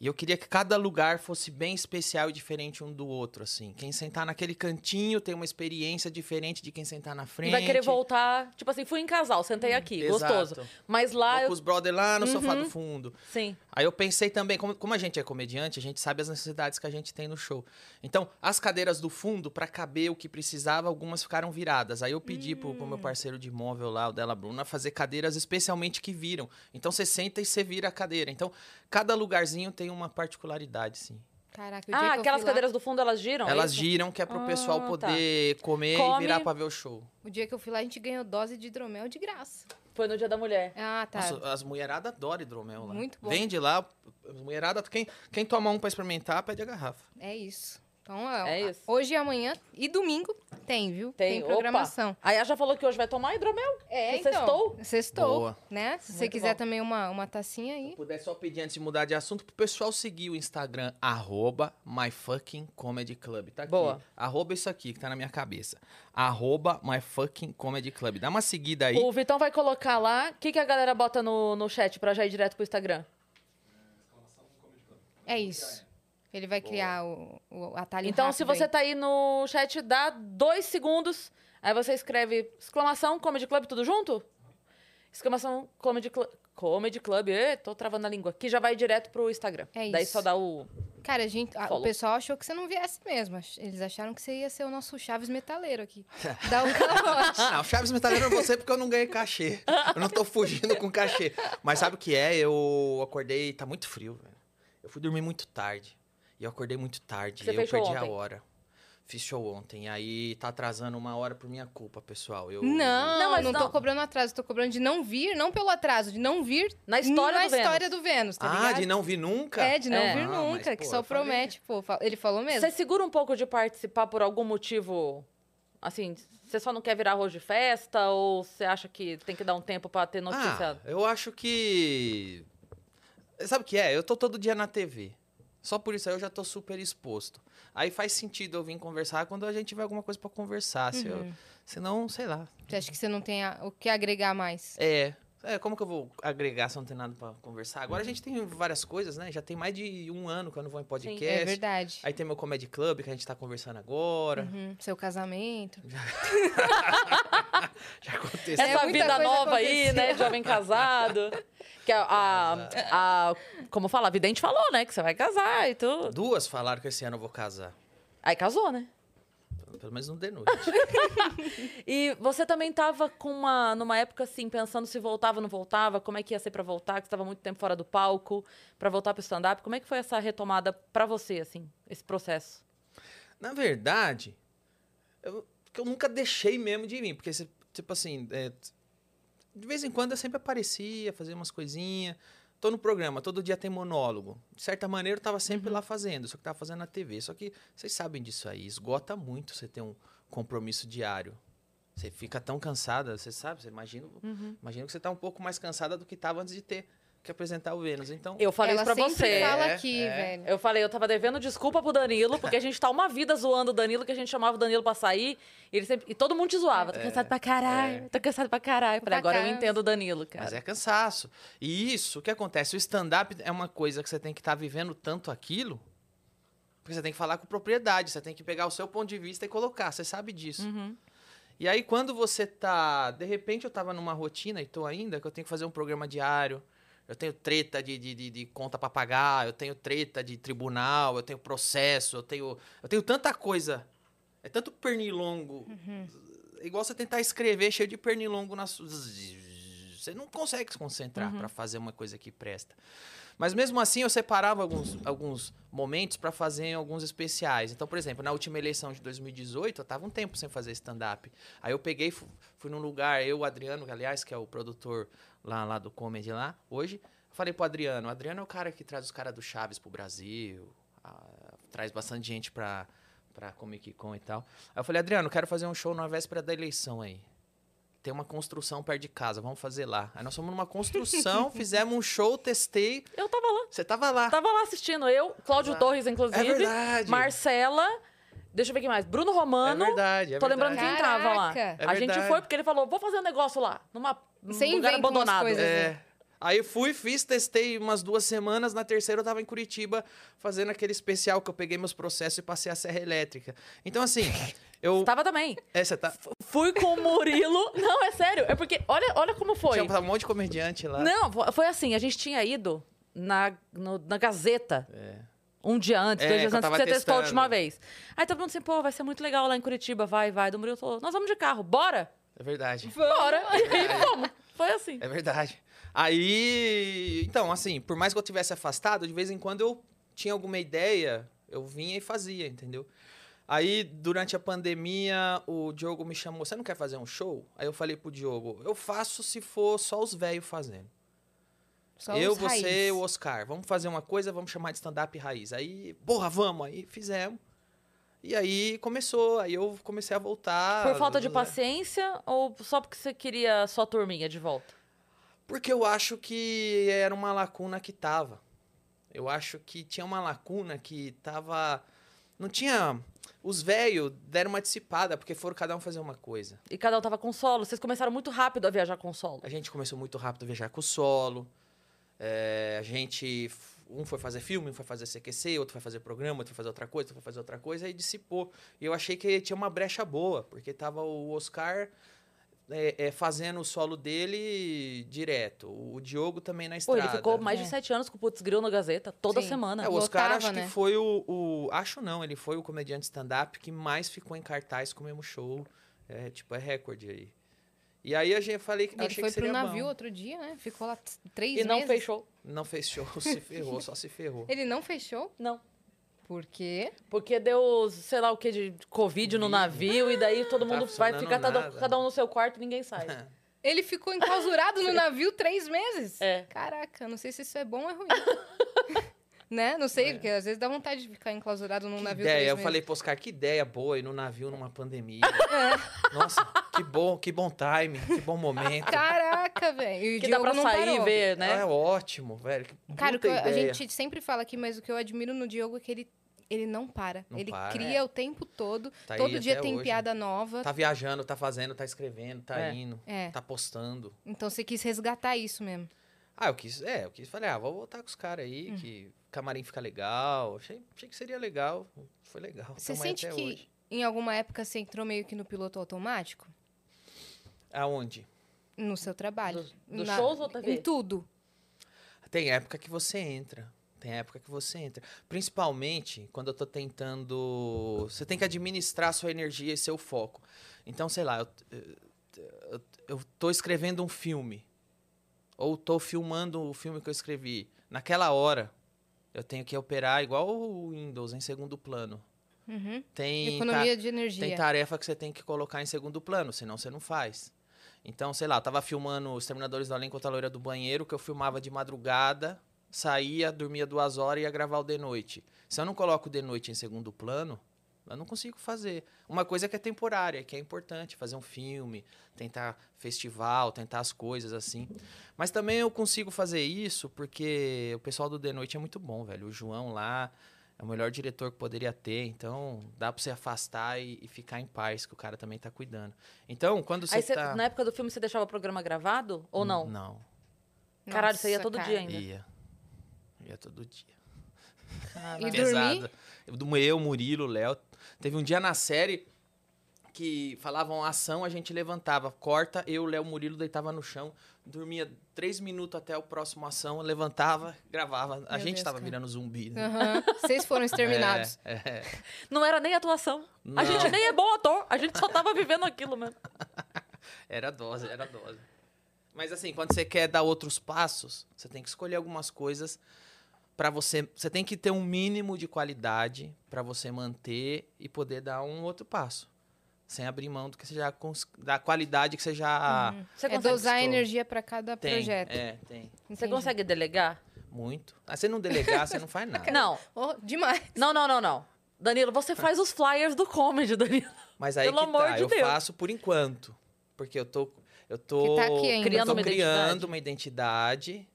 E eu queria que cada lugar fosse bem especial e diferente um do outro, assim. Quem sentar naquele cantinho tem uma experiência diferente de quem sentar na frente. Vai querer voltar. Tipo assim, fui em casal, sentei aqui, Exato. gostoso. Mas lá Vou eu. com os brother lá no sofá Uhum. do fundo. Sim. Aí eu pensei também, como, como a gente é comediante, a gente sabe as necessidades que a gente tem no show. Então, as cadeiras do fundo, pra caber o que precisava, algumas ficaram viradas. Aí eu pedi pro, pro Hum. meu parceiro de imóvel lá, o Della Bruna, fazer cadeiras especialmente que viram. Então você senta e você vira a cadeira. Então, cada lugarzinho tem uma particularidade, sim. Caraca, o dia Ah, que eu aquelas fui lá- cadeiras do fundo elas giram? é Elas isso? giram, que é pro Ah, pessoal tá. poder comer Come. e virar pra ver o show. O dia que eu fui lá, a gente ganhou dose de hidromel de graça. Foi no dia da mulher. Ah, tá. Nossa, as mulheradas adoram hidromel lá. Muito bom. Vende lá, Mulherada, quem, quem toma um pra experimentar, pede a garrafa. É isso. Então, ó, É isso. hoje e amanhã e domingo tem, viu? Tem, programação. A Yá já falou que hoje vai tomar hidromel. É, Você então. sextou? Sextou, Boa. né? Se você Muito quiser bom. também uma, uma tacinha aí. Se puder só pedir antes de mudar de assunto pro pessoal seguir o Instagram, arroba myfuckingcomedyclub. Tá aqui. Boa. Arroba isso aqui que tá na minha cabeça. Arroba myfuckingcomedyclub. Dá uma seguida aí. O Vitão vai colocar lá. O que, que a galera bota no, no chat pra já ir direto pro Instagram? É isso. Ele vai criar o, o atalho Então, se você aí. tá aí no chat, dá dois segundos. Aí você escreve exclamação Comedy Club, tudo junto? Exclamação Comedy Club. Comedy Club, Ê, tô travando a língua. Que já vai direto pro Instagram. É Daí isso. só dá o. Cara, a gente, a- o pessoal achou que você não viesse mesmo. Eles acharam que você ia ser o nosso Chaves metaleiro aqui. Dá o calote. Não, Chaves Metaleiro é você porque eu não ganhei cachê. Eu não tô fugindo com cachê. Mas sabe o que é? Eu acordei, tá muito frio, velho. Eu fui dormir muito tarde. E eu acordei muito tarde. Você e eu perdi a ontem? hora. Fiz show ontem. E aí tá atrasando uma hora por minha culpa, pessoal. Eu... Não, Não, não, mas não tô não. cobrando atraso, tô cobrando de não vir, não pelo atraso, de não vir Na história na do Vênus. história do Vênus, tá Ah, ligado? de não vir nunca? É, de não É. vir Ah, nunca, mas, que pô, só eu falei. promete, pô. Ele falou mesmo. Você segura um pouco de participar por algum motivo? Assim, você só não quer virar arroz de festa? Ou você acha que tem que dar um tempo pra ter notícia? Ah, eu acho que. Sabe o que é? Eu tô todo dia na TV. Só por isso aí eu já tô super exposto. Aí faz sentido eu vir conversar quando a gente tiver alguma coisa pra conversar. Se eu... Uhum. Senão, sei lá. Você acha que você não tem a- o que agregar mais? É. É, como que eu vou agregar se eu não tenho nada pra conversar? Agora a gente tem várias coisas, né? Já tem mais de um ano que eu não vou em podcast. É verdade. Aí tem meu Comedy Club que a gente tá conversando agora. Uhum, Seu casamento. Já aconteceu. É, Essa muita vida nova aí, né? Jovem casado. Que a, a, a- Como fala, a vidente falou, né? Que você vai casar e tudo. Duas falaram que esse ano eu vou casar. Aí casou, né? Pelo menos não de noite. E você também tava com uma, numa época assim, pensando se voltava ou não voltava, como é que ia ser pra voltar, que você tava muito tempo fora do palco, pra voltar pro stand-up. Como é que foi essa retomada pra você, assim, esse processo? Na verdade, eu, eu nunca deixei mesmo de vir, porque, se- tipo assim, é, de vez em quando eu sempre aparecia, fazia umas coisinhas. Tô no programa, todo dia tem monólogo. De certa maneira, eu tava sempre lá fazendo, só que tava fazendo na TV. Só que vocês sabem disso aí, esgota muito você ter um compromisso diário. Você fica tão cansada, você sabe, você imagina, imagina que você tá um pouco mais cansada do que tava antes de ter que apresentar o Vênus. Então, Eu falei Ela isso pra sempre você. fala É, aqui, é. velho. Eu falei, eu tava devendo desculpa pro Danilo, porque a gente tá uma vida zoando o Danilo, que a gente chamava o Danilo pra sair, e, ele sempre, e todo mundo te zoava. Tô cansado pra caralho, tô cansado pra caralho. Falei, Pra agora eu entendo o Danilo, cara. Mas é cansaço. E isso, o que acontece? O stand-up é uma coisa que você tem que estar vivendo tanto aquilo, porque você tem que falar com propriedade, você tem que pegar o seu ponto de vista e colocar, você sabe disso. Uhum. E aí, quando você tá. De repente, eu tava numa rotina, e tô ainda, que eu tenho que fazer um programa diário. Eu tenho treta de, de, de, de conta pra pagar, eu tenho treta de tribunal, eu tenho processo, eu tenho. Eu tenho tanta coisa. É tanto pernilongo. É igual você tentar escrever cheio de pernilongo na sua. Você não consegue se concentrar pra fazer uma coisa que presta. Mas mesmo assim, eu separava alguns, alguns momentos pra fazer alguns especiais. Então, por exemplo, na última eleição de 2018, eu tava um tempo sem fazer stand-up. Aí eu peguei, fu- fui num lugar, eu, o Adriano, aliás, que é o produtor lá, lá do Comedy lá, hoje. Falei pro Adriano, o Adriano é o cara que traz os caras do Chaves pro Brasil, ah, traz bastante gente pra, pra Comic Con e tal. Aí eu falei, Adriano, quero fazer um show na véspera da eleição aí. Tem uma construção perto de casa, vamos fazer lá. Aí nós fomos numa construção, fizemos um show, testei. Eu tava lá. Você tava lá. Tava lá assistindo. Eu, Cláudio Exato. Torres, inclusive. É verdade. Marcela. Deixa eu ver quem mais. Bruno Romano. É verdade, é Tô lembrando verdade. quem tava lá. Caraca. É a gente foi porque ele falou: vou fazer um negócio lá, numa, num Você lugar abandonado. coisas. É. Aí fui, fiz, testei umas duas semanas. Na terceira eu tava em Curitiba fazendo aquele especial que eu peguei meus processos e passei a serra elétrica. Então, assim, eu. Tava também. É, você tá. Fui com o Murilo. Não, é sério. É porque, olha, olha como foi. Tinha um monte de comediante lá. Não, fo- foi assim, a gente tinha ido na, no- na Gazeta É. um dia antes, É, dois dias antes que você testou a testando. última vez. Aí todo mundo assim, pô, vai ser muito legal lá em Curitiba, vai, vai. Do Murilo falou, nós vamos de carro, bora? É verdade. Bora. E fomos. Foi assim. É verdade. Aí, então, assim, por mais que eu tivesse afastado, de vez em quando eu tinha alguma ideia, eu vinha e fazia, entendeu? Aí, durante a pandemia, o Diogo me chamou, você não quer fazer um show? Aí eu falei pro Diogo, eu faço se for só os velhos fazendo. Só eu, você raiz. o Oscar. Vamos fazer uma coisa, vamos chamar de stand-up raiz. Aí, porra, vamos. Aí fizemos. E aí começou, aí eu comecei a voltar. Por falta de né? paciência ou só porque você queria sua turminha de volta? Porque eu acho que era uma lacuna que tava. Eu acho que tinha uma lacuna que tava. Não tinha. Os velhos deram uma dissipada, porque foram cada um fazer uma coisa. E cada um tava com solo. Vocês começaram muito rápido a viajar com solo. A gente começou muito rápido a viajar com o solo. É, a gente. Um foi fazer filme, um foi fazer CQC, outro foi fazer programa, outro foi fazer outra coisa, outro foi fazer outra coisa, e dissipou. E eu achei que tinha uma brecha boa, porque tava o Oscar é, é, fazendo o solo dele direto. O Diogo também na Pô, estrada. ele ficou mais É. de sete anos com o Putz Grill na Gazeta, toda Sim. semana. É, o Oscar Lotava, acho né? que foi o, o- Acho não, ele foi o comediante stand-up que mais ficou em cartaz com o mesmo show. É, tipo, é recorde aí. E aí a gente falei que Ele achei foi que seria pro navio bom. outro dia, né? Ficou lá três E não meses. fechou. Não fez show, se ferrou, só se ferrou. Ele não fechou? Não. Por quê? Porque deu, sei lá o que, de Covid no navio, e daí todo Tá mundo vai funcionando ficar cada, nada. cada um no seu quarto e ninguém sai. Ele ficou enclausurado no navio três meses? É. Caraca, não sei se isso é bom ou é ruim. né? Não sei, porque às vezes dá vontade de ficar enclausurado num Que navio ideia, três eu meses. falei pro Oscar, que ideia boa ir no navio numa pandemia. É. Nossa, que bom, que bom time, que bom momento. Caraca, velho. Que dá pra não sair parou. e ver, né? É ótimo, velho. Cara, eu- a gente sempre fala aqui, mas o que eu admiro no Diogo é que ele, ele não para. Não ele para. cria o tempo todo. Tá aí todo dia tem hoje. piada nova. Tá viajando, tá fazendo, tá escrevendo, tá É. indo, É. tá postando. Então você quis resgatar isso mesmo. Ah, eu quis, é, eu quis, falei, ah, vou voltar com os caras aí, Hum. que camarim fica legal. Achei, achei que seria legal, foi legal. Você sente até que hoje. em alguma época você entrou meio que no piloto automático? Aonde? No seu trabalho? Dos- dos shows ou TV? Em tudo. Tem época que você entra. Tem época que você entra. Principalmente quando eu tô tentando. Você tem que administrar a sua energia e seu foco. Então, sei lá, eu, eu, eu tô escrevendo um filme. Ou tô filmando o filme que eu escrevi. Naquela hora, eu tenho que operar igual o Windows, em segundo plano. Uhum. Tem, Economia de energia. tem tarefa que você tem que colocar em segundo plano, senão você não faz. Então, sei lá, tava filmando Os Terminadores do Além contra a Loira do Banheiro, que eu filmava de madrugada, saía, dormia duas horas e ia gravar o de noite. Se eu não coloco o de noite em segundo plano, eu não consigo fazer. Uma coisa que é temporária, que é importante, fazer um filme, tentar festival, tentar as coisas assim. Mas também eu consigo fazer isso porque o pessoal do de noite é muito bom, velho. O João lá é o melhor diretor que poderia ter, então dá pra você afastar e, e ficar em paz, que o cara também tá cuidando. Então, quando você Aí você- tá... na época do filme você deixava o programa gravado ou não? Não, Caralho, você ia Nossa, todo cara. dia ainda. ia. Ia todo dia. E Pesado. Eu, eu, Murilo, Léo. Teve um dia na série que falavam ação, a gente levantava, corta, eu, Léo, Murilo deitava no chão, dormia três minutos até o próximo ação, levantava, gravava. A Meu gente Deus, tava cara. virando zumbi. Né? Aham. Vocês foram exterminados. É, é. Não era nem atuação. Não. A gente nem é bom ator. A gente só tava vivendo aquilo mesmo. Era dose, era dose. Mas assim, quando você quer dar outros passos, você tem que escolher algumas coisas para você, você tem que ter um mínimo de qualidade para você manter e poder dar um outro passo, sem abrir mão do que você já cons- da qualidade que você já Você é consegue, dosar a estou. energia pra cada tem. projeto. É, tem. você Entendi. consegue delegar? Muito. Ah, você não delegar, você não faz nada. Não. Oh, demais. Não, não, não, não. Danilo, você faz os flyers do comedy, Danilo. Mas aí Pelo que amor tá, de eu Deus. faço por enquanto, porque eu tô eu tô Que tá aqui ainda. Criando eu tô uma criando identidade. uma identidade.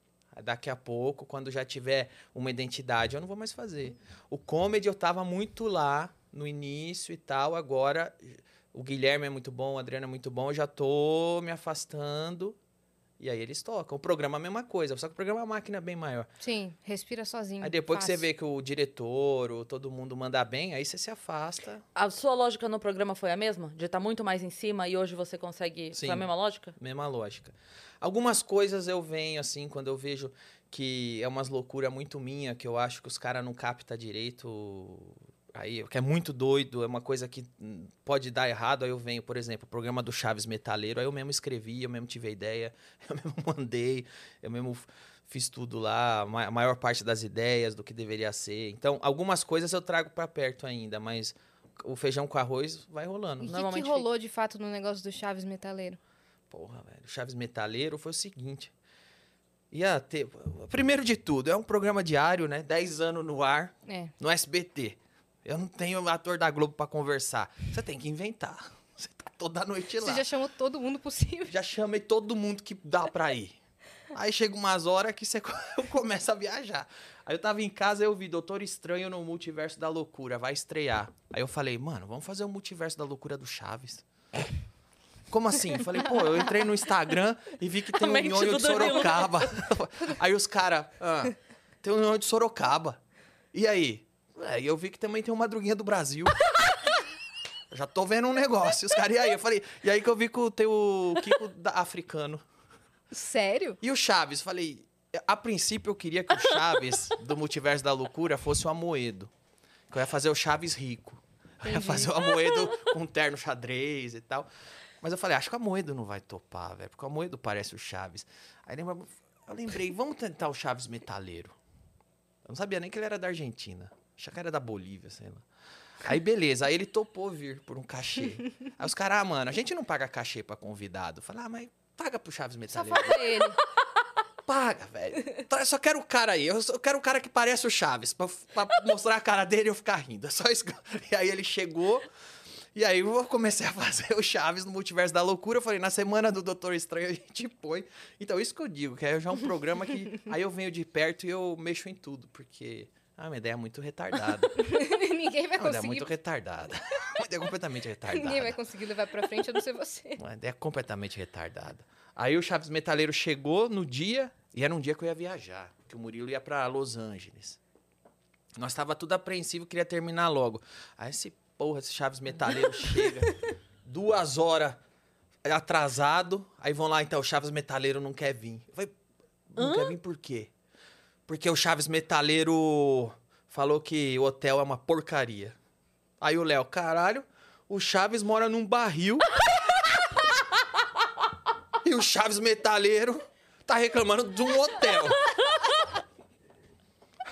Daqui a pouco, quando já tiver uma identidade, eu não vou mais fazer. O comedy eu tava muito lá no início e tal, agora o Guilherme é muito bom, o Adriano é muito bom, eu já tô me afastando. E aí eles tocam. O programa é a mesma coisa, só que o programa é uma máquina bem maior. Sim, respira sozinho. Aí depois que você fácil. vê que o diretor ou todo mundo manda bem, aí você se afasta. A sua lógica no programa foi a mesma? De estar muito mais em cima e hoje você consegue. Sim. Foi a mesma lógica? Mesma lógica. Algumas coisas eu venho, assim, quando eu vejo que é umas loucura muito minha, que eu acho que os caras não captam direito. Aí, que é muito doido, é uma coisa que hum, pode dar errado. Aí eu venho, por exemplo, o programa do Chaves Metaleiro, aí eu mesmo escrevi, eu mesmo tive a ideia, eu mesmo mandei, eu mesmo fiz tudo lá, a ma- a maior parte das ideias do que deveria ser. Então, algumas coisas eu trago pra perto ainda, mas o feijão com arroz vai rolando. E o que, que rolou de fato no negócio do Chaves Metaleiro? Porra, velho. Chaves Metaleiro foi o seguinte. ia ter. Primeiro de tudo, é um programa diário, né? 10 anos no ar, É. no SBT. Eu não tenho ator da Globo pra conversar. Você tem que inventar. Você tá toda noite lá. Você já chamou todo mundo possível. Já chamei todo mundo que dá pra ir. Aí chega umas horas que você começa a viajar. Aí eu tava em casa e eu vi Doutor Estranho no Multiverso da Loucura, vai estrear. Aí eu falei, mano, vamos fazer o Multiverso da Loucura do Chaves. Como assim? Falei, pô, eu entrei no Instagram e vi que tem A um nhonho de. Sorocaba. Aí os caras, ah, tem um nhonho de Sorocaba. E aí? É, e eu vi que também tem uma madruguinha do Brasil. Já tô vendo um negócio. Os caras, e aí? Eu falei, e aí que eu vi que tem o Kiko da- africano. Sério? E o Chaves? Falei, a princípio eu queria que o Chaves do Multiverso da Loucura fosse o Amoedo. Que eu ia fazer o Chaves rico. Eu ia Entendi. fazer o Amoedo com terno xadrez e tal. Mas eu falei, acho que o Amoedo não vai topar, velho. Porque o Amoedo parece o Chaves. Aí lembra- eu lembrei, vamos tentar o Chaves metaleiro. Eu não sabia nem que ele era da Argentina. Achei que era da Bolívia, sei lá. Aí beleza, aí ele topou vir por um cachê. Aí os caras, ah, mano, a gente não paga cachê pra convidado. Falei, ah, mas paga pro Chaves Só metaleiro. falta ele. Paga, velho. Tá, Eu só quero o cara aí. Eu só quero o cara que parece o Chaves. Pra, pra mostrar a cara dele e eu ficar rindo. É só isso. E aí ele chegou. E aí eu comecei a fazer o Chaves no Multiverso da Loucura. Eu falei, na semana do Doutor Estranho a gente põe. Então, isso que eu digo, que é já um programa que. Aí eu venho de perto e eu mexo em tudo. Porque. Ah, minha ideia é muito retardada. Ninguém vai Uma ideia conseguir. muito retardada. Uma ideia completamente retardada. Ninguém vai conseguir levar pra frente, a não ser você. Uma ideia completamente retardada. Aí o Chaves Metaleiro chegou no dia, e era um dia que eu ia viajar, que o Murilo ia pra Los Angeles. Nós tava tudo apreensivo, queria terminar logo. Aí esse porra, esse Chaves Metaleiro chega, duas horas atrasado, aí vão lá, então, o Chaves Metaleiro não quer vir. Eu falei, não quer vir por quê? Porque o Chaves Metaleiro falou que o hotel é uma porcaria. Aí o Léo, caralho, o Chaves mora num barril. e o Chaves Metaleiro tá reclamando de um hotel.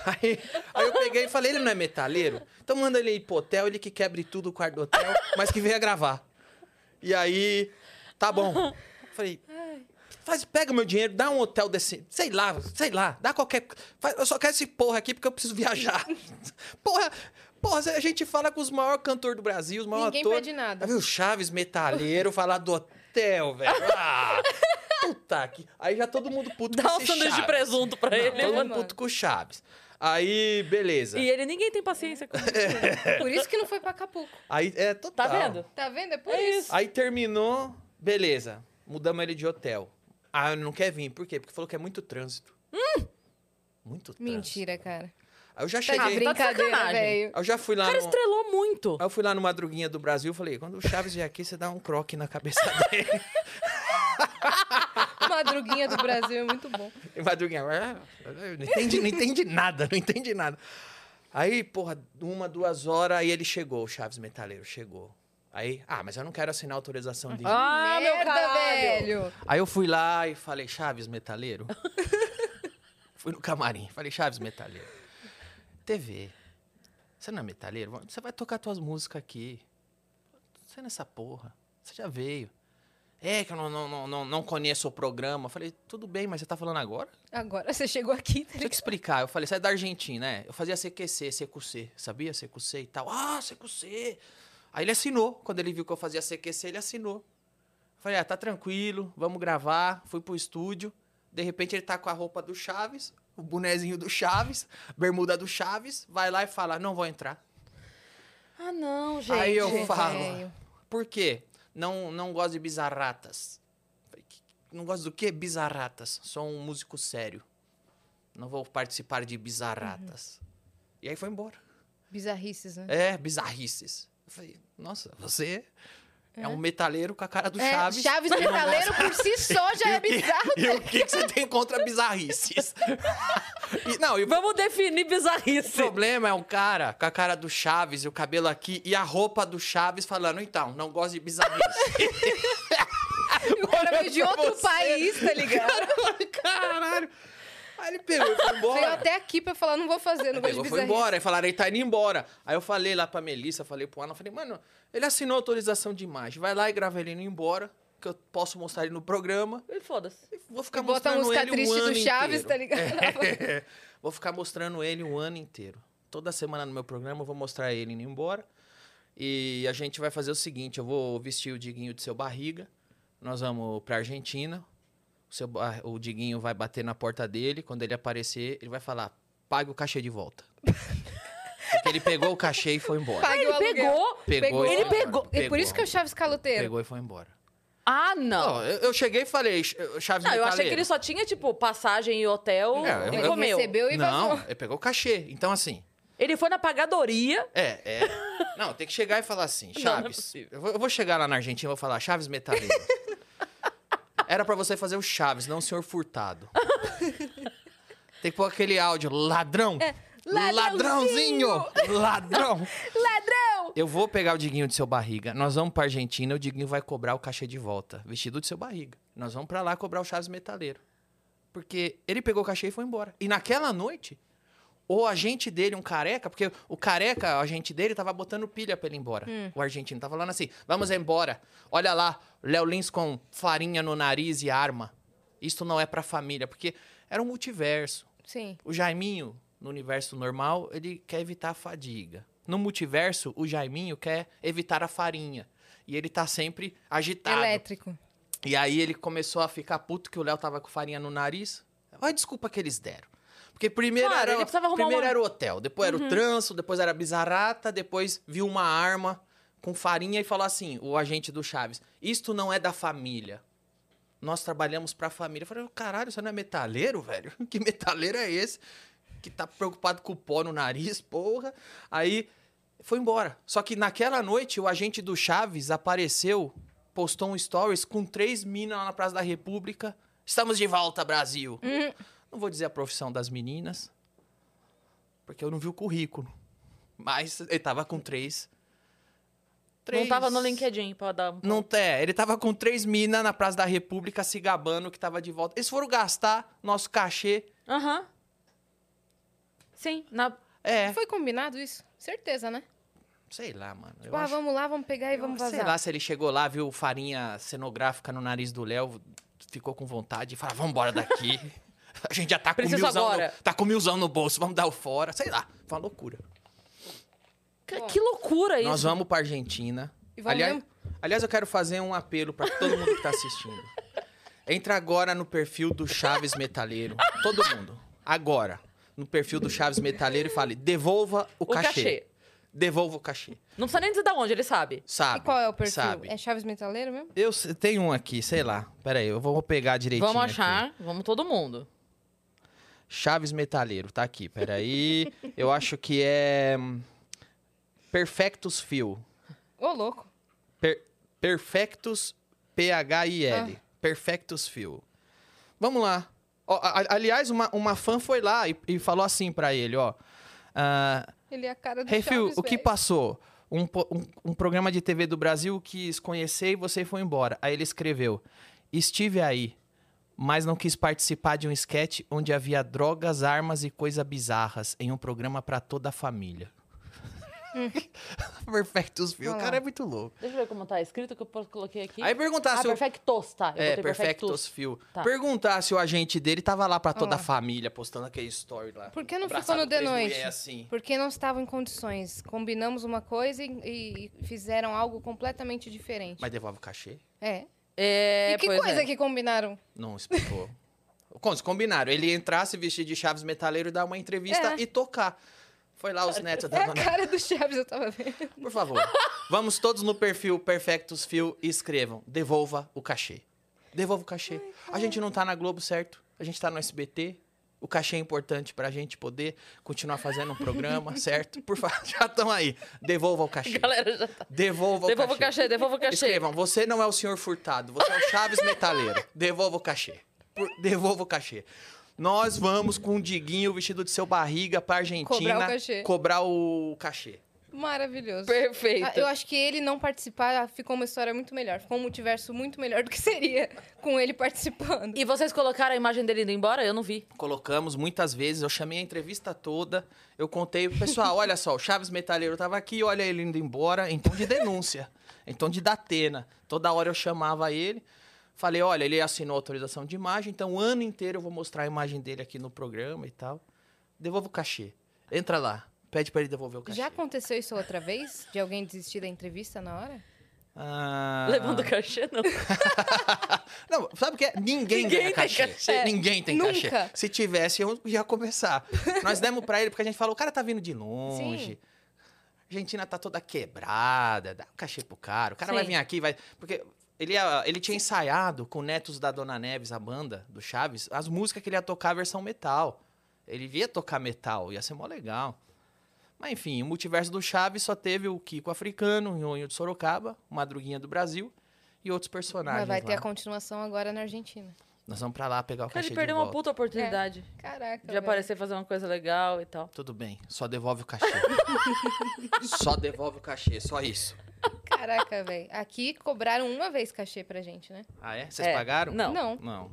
Aí, aí eu peguei e falei, ele não é metaleiro? Então manda ele ir pro hotel, ele que quebre tudo o quarto do hotel, mas que venha gravar. E aí, tá bom. Falei, faz, pega meu dinheiro, dá um hotel desse, sei lá, sei lá, dá qualquer, faz- eu só quero esse porra aqui porque eu preciso viajar. Porra, porra, a gente fala com os maiores cantores do Brasil, os maiores Ninguém atores. pede nada. Aí viu o Chaves metaleiro falar do hotel, velho. Ah, puta que. Aí já todo mundo puto Dá com um esse sanduíche de presunto pra ele. Todo mundo mano. puto com o Chaves. Aí, beleza. E ele, ninguém tem paciência com isso. Por isso que não foi pra Acapulco. Aí, é total. Tá vendo? Tá vendo? É por É isso. isso. Aí terminou, beleza. Mudamos ele de hotel. Ah, não quer vir. Por quê? Porque falou que é muito trânsito. Muito trânsito. Mentira, cara. Aí eu já Tá cheguei. de brincadeira, velho. Aí eu já fui O lá cara no... estrelou muito. Aí eu fui lá no Madruguinha do Brasil e falei, quando o Chaves vier aqui, você dá um croque na cabeça dele. Madruguinha do Brasil é muito bom. Madruguinha, "Ah, não entendi, não entendi nada, não entendi nada. Aí, porra, uma, duas horas, aí ele chegou, o Chaves Metaleiro chegou. Aí, ah, mas eu não quero assinar autorização de... Ah, meu velho. Aí eu fui lá e falei, Chaves Metaleiro. fui no camarim, falei, Chaves Metaleiro. TV, você não é metaleiro? Você vai tocar tuas músicas aqui. Você nessa porra, você já veio. É que eu não, não, não, não, conheço o programa. Eu falei, tudo bem, mas você tá falando agora? Agora você chegou aqui, tá Deixa eu te explicar. Eu falei, você é da Argentina, né? Eu fazia CQC, CQC, sabia? CQC e tal. Ah, CQC. Aí ele assinou. Quando ele viu que eu fazia CQC, ele assinou. Eu falei, ah, tá tranquilo, vamos gravar. Fui pro estúdio. De repente ele tá com a roupa do Chaves, o bonezinho do Chaves, bermuda do Chaves, vai lá e fala, não vou entrar. Ah, não, gente. Aí eu Gente, falo, por quê? Não, não gosto de bizarratas. Falei, "Que- Não gosto do quê? Bizarratas. Sou um músico sério. Não vou participar de bizarratas. E aí foi embora. Bizarrices, né? É, bizarrices. Falei, nossa, você é, um metaleiro com a cara do É, Chaves. Chaves metaleiro por si só já é o bizarro. E o que, que você tem contra bizarrices? e, não, e o Vamos definir bizarrice. problema é um cara com a cara do Chaves e o cabelo aqui e a roupa do Chaves falando, então, não gosto de bizarrice. O cara veio de outro você. país, tá ligado? Caralho. Aí ele pegou e foi Veio embora. até aqui pra falar, não vou fazer, não gosto de Pegou, foi embora. Aí falaram, ele tá indo embora. Aí eu falei lá pra Melissa, falei pro Ana, falei, mano, ele assinou autorização de imagem. Vai lá e grava ele indo embora. que eu posso mostrar ele no programa. E foda-se. e Vou ficar Bota a mostrando música ele um triste ano do Chaves, inteiro. tá ligado? É. Vou ficar mostrando ele um ano inteiro. Toda semana no meu programa eu vou mostrar ele indo embora. E a gente vai fazer o seguinte: eu vou vestir o Diguinho de seu barriga. Nós vamos pra Argentina. O, seu, ba- o Diguinho vai bater na porta dele. Quando ele aparecer, ele vai falar: pague o cachê de volta. Porque ele pegou o cachê e foi embora. Pague Ele o aluguel. pegou. Pegou, e Ele pegou-. É por isso que é o Chaves caloteiro. Pegou e foi embora. Ah, não. Não, eu, eu cheguei e falei: "Ch- Chaves Não, eu achei Metaleiro." que ele só tinha, tipo, passagem e hotel É, eu- e eu- comeu. recebeu e Não, vazou. ele pegou o cachê. Então, assim, Ele foi na pagadoria. É, é. Não, tem que chegar e falar assim, Não, não é Chaves. eu, vou, eu vou chegar lá na Argentina e vou falar, Chaves Metaleiro. Era pra você fazer o Chaves, não o senhor Furtado. tem que pôr aquele áudio, ladrão. É, Ladrãozinho! Ladrão! Ladrão! Eu vou pegar o Diguinho de seu barriga. Nós vamos pra Argentina, o Diguinho vai cobrar o cachê de volta, vestido de seu barriga. Nós vamos pra lá cobrar o Chaves Metaleiro. Porque ele pegou o cachê e foi embora. E naquela noite, o agente dele, um careca, porque o careca, o agente dele, tava botando pilha pra ele ir embora. O argentino tava falando assim: vamos embora. Olha lá, Léo Lins com farinha no nariz e arma. Isto não é pra família, porque era um multiverso. Sim. O Jaiminho, no universo normal, ele quer evitar a fadiga. No multiverso, o Jaiminho quer evitar a farinha. E ele tá sempre agitado. Elétrico. E aí ele começou a ficar puto que o Léo tava com farinha no nariz. Olha a desculpa que eles deram. Porque primeiro, Claro, era, primeiro uma- era o hotel, depois era o tranço, depois era a bizarrata, depois viu uma arma com farinha e falou assim, o agente do Chaves, isto não é da família. Nós trabalhamos pra família. Eu falei, caralho, você não é metaleiro, velho? Que metaleiro é esse? Que tá preocupado com o pó no nariz, porra. Aí foi embora. Só que naquela noite, o agente do Chaves apareceu, postou um stories com três minas lá na Praça da República. Estamos de volta, Brasil. Uhum. Não vou dizer a profissão das meninas, porque eu não vi o currículo. Mas ele tava com três. Não tava no LinkedIn pra dar... um- Não é, ele tava com três minas na Praça da República se gabando que tava de volta. Eles foram gastar nosso cachê. Aham. Sim, na... É, Foi combinado isso? Certeza, né? sei lá, mano. Eu Tipo, ah, acho- vamos lá, vamos pegar e vamos Sei vazar. lá se ele chegou lá, viu farinha cenográfica no nariz do Léo, ficou com vontade e falou: vamos embora daqui. A gente já tá com, Preciso milzão no, tá com milzão no bolso, vamos dar o fora. Sei lá, foi uma loucura. Que, que loucura isso. Nós vamos pra Argentina. E vamos aliás, mesmo? aliás, eu quero fazer um apelo pra todo mundo que tá assistindo. Entra agora no perfil do Chaves Metaleiro. Todo mundo. Agora. No perfil do Chaves Metaleiro e fale: devolva o, O cachê. cachê. Devolva o cachê. Não precisa nem dizer de onde, ele sabe. Sabe? E qual é o perfil? Sabe? É Chaves Metaleiro mesmo? Eu tenho um aqui, sei lá. Pera aí, eu vou pegar direitinho. Vamos aqui. achar, vamos todo mundo. Chaves Metaleiro, tá aqui, peraí. Eu acho que é. hum, Perfectus Fio. Ô, louco. Per- Perfectus P-H-I-L. Perfectus Fio. Vamos lá. Aliás, uma, uma fã foi lá e, e falou assim pra ele, ó. Ah, Ele é a cara do Hey, Phil, o que passou? Um, um- um programa de TV do Brasil quis conhecer e você foi embora. Aí ele escreveu: Estive aí, mas não quis participar de um sketch onde havia drogas, armas e coisas bizarras em um programa pra toda a família. Perfectos, viu? O cara é muito louco. Deixa eu ver como tá escrito que eu coloquei aqui. Aí perguntar ah, se o. Perfectos, tá. Eu É, botei Perfectos Fio. Tá. Perguntar se o agente dele tava lá pra toda a família, postando aquele story lá. Por que não ficou no de noite? assim. Porque não estavam em condições. Combinamos uma coisa e, e fizeram algo completamente diferente. Mas devolve o cachê? É. É, e que pois coisa é. que combinaram? Não explicou. Como se combinaram? Ele entrasse, vestir de Chaves Metaleiro, dar uma entrevista É. e tocar. Foi lá os netos É a cara do Chaves, eu tava vendo. Por favor, vamos todos no perfil Perfectus Fio e escrevam: devolva o cachê. Devolva o cachê. A gente não tá na Globo, certo? A gente tá no SBT. O cachê é importante pra gente poder continuar fazendo um programa, certo? Por favor, já estão aí. Devolva o cachê. Galera já tá. Devolva, Devolva o o cachê. cachê, devolva o cachê. Escrevam, você não é o senhor furtado, você é o Chaves Metaleiro. Devolva o cachê. Por- Devolva o cachê. Nós vamos com o Diguinho vestido de seu barriga pra Argentina Cobrar o cachê. cobrar o cachê. Maravilhoso. Perfeito. Ah, Eu acho que ele não participar ficou uma história muito melhor. Ficou um multiverso muito melhor do que seria com ele participando. E vocês colocaram a imagem dele indo embora? Eu não vi. Colocamos muitas vezes, eu chamei a entrevista toda, eu contei pro pessoal, olha só, o Chaves Metaleiro tava aqui, olha ele indo embora, em tom de denúncia, em tom de datena. Toda hora eu chamava ele, falei, olha, ele assinou autorização de imagem, então o ano inteiro eu vou mostrar a imagem dele aqui no programa e tal. Devolva o cachê. Entra lá, pede pra ele devolver o cachê. Já aconteceu isso outra vez? De alguém desistir da entrevista na hora? Ah, Levando cachê, não. Não, sabe o que é? Ninguém, Ninguém ganha tem cachê. cachê. É, Ninguém tem Nunca. cachê. Se tivesse, eu ia começar. Nós demos pra ele porque a gente falou, o cara tá vindo de longe. Sim. A Argentina tá toda quebrada, dá um cachê pro cara. O cara vai Sim. vir aqui, vai. Porque ele, ele tinha ensaiado com Netos da Dona Neves, a banda do Chaves, as músicas que ele ia tocar a versão metal. Ele ia tocar metal, ia ser mó legal. Mas enfim, o multiverso do Chaves só teve o Kiko africano, o Nhonho de Sorocaba, o Madruguinha do Brasil e outros personagens. Mas vai ter lá. a continuação agora na Argentina. Nós vamos pra lá pegar o cachê ele de perdeu uma puta oportunidade Caraca. de aparecer fazer uma coisa legal e tal. Tudo bem, só devolve o cachê. só devolve o cachê, só isso. Caraca, velho. Aqui cobraram uma vez cachê pra gente, né? Ah, é? Vocês É, pagaram? Não. Não. Não.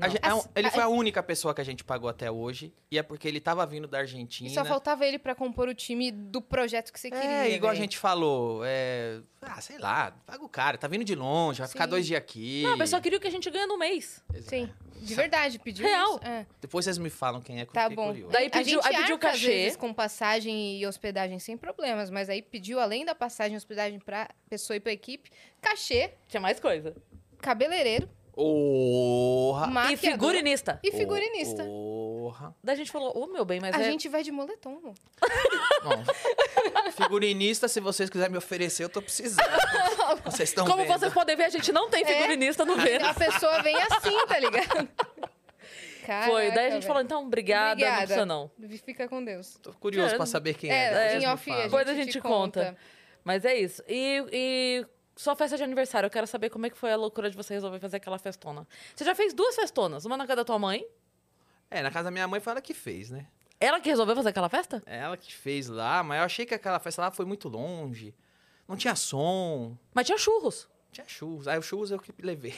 A gente- é um- As- ele a- foi a única pessoa que a gente pagou até hoje. E é porque ele tava vindo da E Argentina. só faltava ele pra compor o time do projeto que você queria. É, igual a velho. gente falou. É... Ah, sei lá, paga o cara, tá vindo de longe, vai ficar Sim. dois dias aqui. Não, a pessoa queria o que a gente ganha no mês. Exato. Sim, de verdade, pediu Real. É. Depois vocês me falam quem é que eu Tá bom. curioso. Daí a pediu- gente aí pediu arca, às cachê. vezes, com passagem e hospedagem sem problemas, mas aí pediu, além da passagem e hospedagem pra pessoa e pra equipe, cachê, Tinha mais coisa. cabeleireiro, Porra! E figurinista. e figurinista. Porra! Daí a gente falou, ô meu bem, mas A é... gente vai de moletom. figurinista, se vocês quiserem me oferecer, eu tô precisando. Vocês estão Como vendo. vocês podem ver, a gente não tem É. figurinista no A Vênus. pessoa vem assim, tá ligado? Caraca, Foi, daí a gente velho. falou, então, obrigada, não Obrigada. precisa não. Fica com Deus. Tô curioso Cara, pra saber quem é. É, depois em me off a Depois a gente gente te conta. Mas é isso. E, e sua festa de aniversário, eu quero saber como é que foi a loucura de você resolver fazer aquela festona. Você já fez duas festonas, uma na casa da tua mãe. É, na casa da minha mãe foi ela que fez, né? Ela que resolveu fazer aquela festa? É Ela que fez lá, mas eu achei que aquela festa lá foi muito longe. Não tinha som, Mas tinha churros. tinha churros. Aí o churros eu que levei.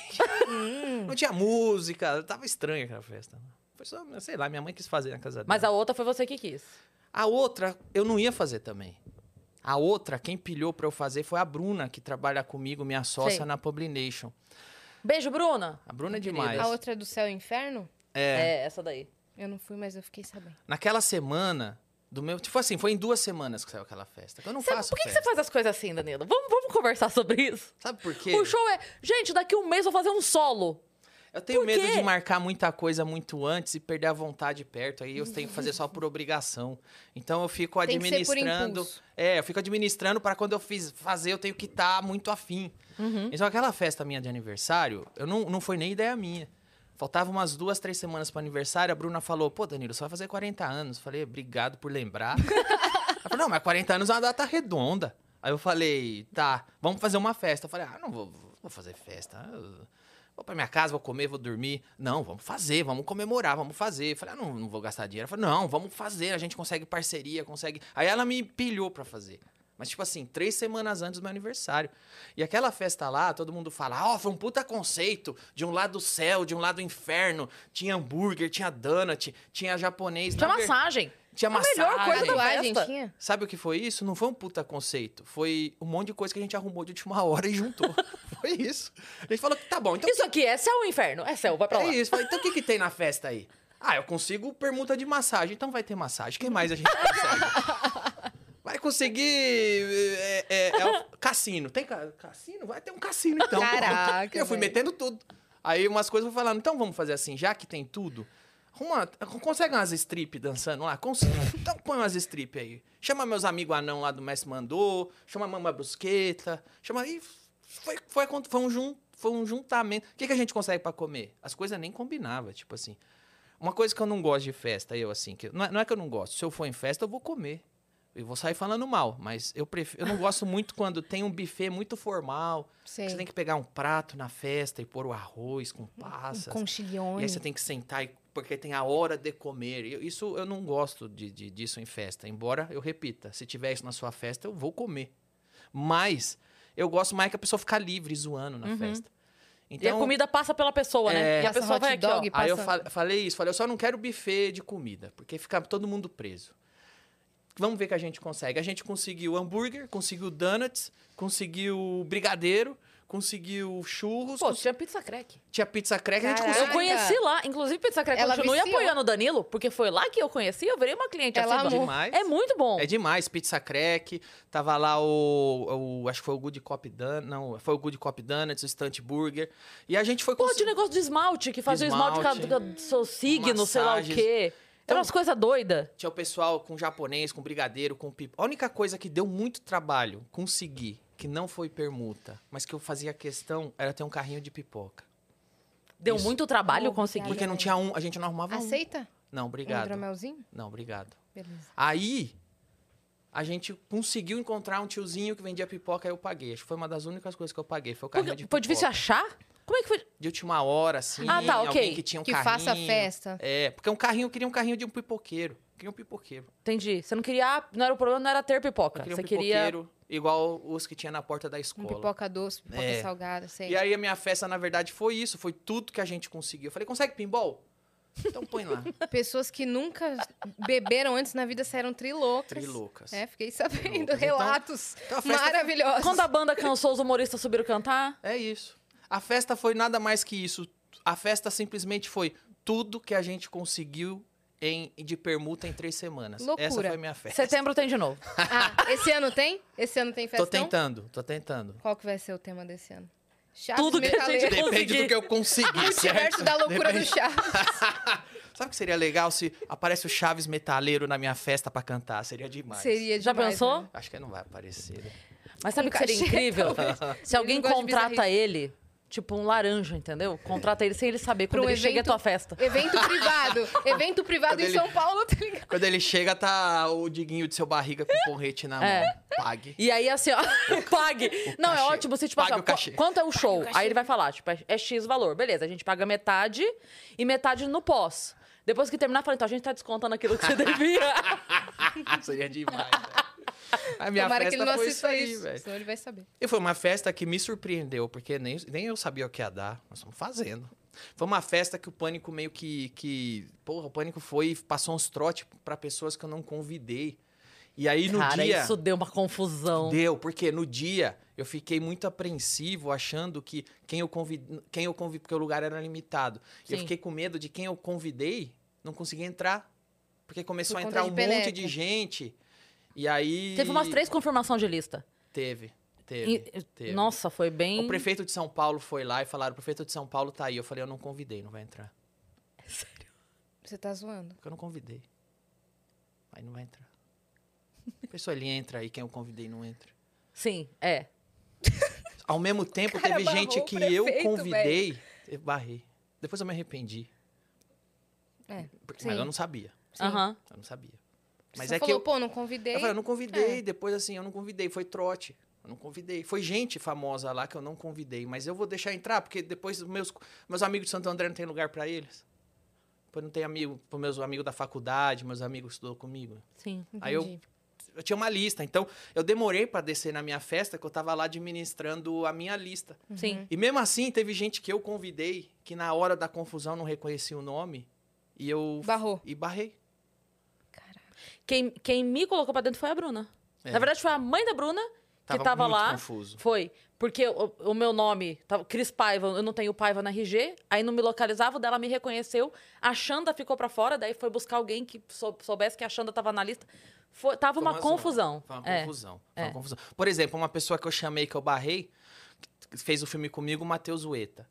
Hum. Não tinha música, tava estranha aquela festa. Foi só, sei lá, minha mãe quis fazer na casa dela. Mas a outra foi você que quis. A outra, eu não ia fazer também. A outra, quem pilhou pra eu fazer foi a Bruna, que trabalha comigo, minha sócia Sei. na Publination. Beijo, Bruna. A Bruna é demais. A outra é do céu e inferno? É, É, essa daí. Eu não fui, mas eu fiquei sabendo. naquela semana do meu, tipo assim, foi em duas semanas que saiu aquela festa. Eu não Sabe, faço por que, que você faz as coisas assim, Danilo? Vamos, vamos conversar sobre isso? Sabe por quê? O show é. Gente, daqui um mês eu vou fazer um solo. Eu tenho medo de marcar muita coisa muito antes e perder a vontade perto. Aí eu tenho que fazer só por obrigação. Então eu fico administrando. É, eu fico administrando para quando eu fiz fazer, eu tenho que estar muito afim. Uhum. Então aquela festa minha de aniversário, eu não, não foi nem ideia minha. Faltava umas duas, três semanas para aniversário, a Bruna falou: pô, Danilo, você vai fazer 40 anos. Eu falei, obrigado por lembrar. Ela falou, não, mas 40 anos é uma data redonda. Aí eu falei, tá, vamos fazer uma festa. Eu falei, ah, não vou, vou fazer festa. Eu vou pra minha casa, vou comer, vou dormir. Não, vamos fazer, vamos comemorar, vamos fazer. Eu falei, ah, não, não vou gastar dinheiro. Ela falou, não, vamos fazer, a gente consegue parceria, consegue. Aí ela me pilhou pra fazer. Mas, tipo assim, três semanas antes do meu aniversário. E aquela festa lá, todo mundo fala, ó, foi um puta conceito. De um lado céu, de um lado inferno. Tinha hambúrguer, tinha donut, tinha japonês. Tinha ver- massagem. Tinha A melhor massagem. coisa da festa. tinha? Sabe o que foi isso? Não foi um puta conceito. Foi um monte de coisa que a gente arrumou de última hora e juntou. foi isso. A gente falou que tá bom. Então Isso aqui é céu ou inferno? É céu, vai pra lá. é isso. Então o que, que tem na festa aí? Ah, eu consigo permuta de massagem. Então vai ter massagem. O que mais a gente consegue? Conseguir. É, é, é o cassino. Tem ca- cassino? Vai ter um cassino então. Caraca, Eu fui velho. metendo tudo. Aí umas coisas eu fui falando, então vamos fazer assim, já que tem tudo. Arruma, consegue umas strip dançando lá? Consigo. Então põe umas strip aí. Chama meus amigos anão lá do Mestre Mandou, chama a Mama Brusqueta, chama aí. Foi, foi, foi, um, jun, foi um juntamento. O que, que a gente consegue pra comer? As coisas nem combinavam, tipo assim. Uma coisa que eu não gosto de festa, eu assim, que não é, não é que eu não gosto. Se eu for em festa, eu vou comer. Eu vou sair falando mal, mas eu prefiro, eu não gosto muito quando tem um buffet muito formal. Sei. Você tem que pegar um prato na festa e pôr o arroz com passas. Com E aí você tem que sentar e porque tem a hora de comer. Eu- Isso eu não gosto de, de- disso em festa. Embora eu repita, se tiver isso na sua festa, eu vou comer. Mas eu gosto mais que a pessoa ficar livre, zoando na Uhum. festa. e a Então, comida passa pela pessoa, né? É. E a Passa pessoa vai aqui, ó. dog, Aí eu passa- fa- falei isso, falei, eu só não quero buffet de comida, porque fica todo mundo preso. Vamos ver que a gente consegue. A gente conseguiu hambúrguer, conseguiu donuts, conseguiu brigadeiro, conseguiu churros, Pô, cons- tinha pizza crack. tinha pizza crack, a gente Caraca. Eu conseguiu. conheci lá, inclusive pizza crack. Ela Continue viciou. apoiando o Danilo, porque foi lá que eu conheci, eu virei uma cliente Ela amou. demais. É muito bom. É demais, pizza crack, tava lá o, o- acho que foi o Good Cop Donuts, não, foi o Good Cop Donuts, o Stunt Burger, e a gente foi Pô, cons- tinha negócio de esmalte, que fazia o esmalte Esmalte. com a- com o seu signo, sei lá o Massagens. quê. Então- Era umas coisas doidas. Tinha o pessoal com japonês, com brigadeiro, com pipa. A única coisa que deu muito trabalho conseguir, que não foi permuta, mas que eu fazia questão, era ter um carrinho de pipoca. Deu Isso. muito trabalho Oh, conseguir. Porque não tinha um, a gente não arrumava um. Aceita? Não, Um obrigado. hidromelzinho? Não, obrigado. Beleza. Aí, a gente conseguiu encontrar um tiozinho que vendia pipoca, aí eu paguei. Acho que foi uma das únicas coisas que eu paguei, foi o carrinho Porque de foi pipoca. difícil achar? Como é que foi? De última hora, assim. Ah, tá, ok. Alguém que tinha um que carrinho. faça festa. É, porque um carrinho, eu queria um carrinho de um pipoqueiro. Eu queria um pipoqueiro. Entendi. Você não queria. Não era o problema, não era ter Eu pipoca. queria um Você queria. pipoqueiro igual os que tinha na porta da Um escola. pipoca doce, pipoca É. salgada, sei. E aí a minha festa, na verdade, foi isso. Foi tudo que a gente conseguiu. Eu falei, consegue pinball? Então põe lá. Pessoas que nunca beberam antes na vida saíram trilocas. Triloucas. É, fiquei sabendo. Triloucas. Então- Relatos então festa- maravilhosos. Quando a banda cansou, os humoristas subiram cantar. É isso. A festa foi nada mais que isso. A festa simplesmente foi tudo que a gente conseguiu em, de permuta em três semanas. Loucura. Essa foi a minha festa. Setembro tem de novo. Ah, esse ano tem? Esse ano tem Tô festa? tentando, tô tentando. Qual que vai ser o tema desse ano? Chaves Tudo que a gente. Depende do que eu conseguir, Multiverso certo? da loucura Depende- do Chaves. Sabe o que seria legal se aparece o Chaves Metaleiro na minha festa pra cantar? Seria demais. Seria Já demais, pensou? né? Acho que não vai aparecer. né? Mas sabe o que seria incrível? Se alguém contrata ele, tipo um laranja, entendeu? Contrata ele sem ele saber quando um ele chega à evento- tua festa. Evento privado. Evento privado Quando em ele- São Paulo, tá ligado? Quando ele chega, tá o diguinho de seu barriga com o porrete na É. mão. Pague. E aí, assim, ó, pague. Não, é cachê. ótimo se, tipo, Pague assim, ó, o cachê. qu- quanto é o show? cachê. Aí ele vai falar, tipo, é, é X valor. Beleza, a gente paga metade e metade no pós. Depois que terminar, fala, então a gente tá descontando aquilo que você devia. Seria demais, velho. A minha Tomara que festa ele não foi isso aí, velho. senão ele vai saber. E foi uma festa que me surpreendeu, porque nem, nem eu sabia o que ia dar. Nós estamos fazendo. Foi uma festa que o Pânico meio que... que porra, o Pânico foi passou uns trotes pra pessoas que eu não convidei. E aí, no Cara, dia... isso deu uma confusão. Deu, porque no dia eu fiquei muito apreensivo, achando que quem eu convidei, quem eu convidei porque o lugar era limitado. E eu Sim. fiquei com medo de quem eu convidei não conseguia entrar. Porque começou Por a entrar um penetra. monte de gente. E aí. Teve umas três confirmações de lista. Teve. Teve. E- teve. Nossa, foi bem... O prefeito de São Paulo foi lá e falaram: o prefeito de São Paulo tá aí. Eu falei: eu não convidei, não vai entrar. Você tá zoando. Porque eu não convidei. Aí não vai entrar. A pessoa ele entra aí, quem eu convidei não entra. Sim, é. Ao mesmo tempo, cara teve gente que eu prefeito, convidei, eu barrei. Depois eu me arrependi. É, Porque- mas eu não sabia. Aham. Eu não sabia. Você Mas só é que falou, eu, pô, não convidei. eu falei, eu não convidei. É. Depois, assim, eu não convidei. Foi trote. Eu não convidei. Foi gente famosa lá que eu não convidei. Mas eu vou deixar entrar, porque depois meus, meus amigos de Santo André não tem lugar pra eles. Depois não tem amigo, para meus amigos da faculdade, meus amigos que estudou comigo. Sim. Aí eu- Entendi. Eu tinha uma lista. Então, eu demorei pra descer na minha festa, que eu tava lá administrando a minha lista. Sim. E mesmo assim, teve gente que eu convidei, que na hora da confusão não reconhecia o nome. E eu. Barrou. E barrei. Quem, quem me colocou pra dentro foi a Bruna. É. Na verdade, foi a mãe da Bruna que Tava tava muito lá. confuso. Foi. Porque o, o meu nome, tava Cris Paiva, eu não tenho Paiva na RG, aí não me localizava, o dela me reconheceu, a Xanda ficou pra fora, daí foi buscar alguém que sou- soubesse que a Xanda tava na lista. Foi, tava Foi uma, zona. confusão. Foi uma É. confusão. Foi É. uma confusão. Por exemplo, uma pessoa que eu chamei, que eu barrei, que fez o filme comigo, o Matheus Ueta.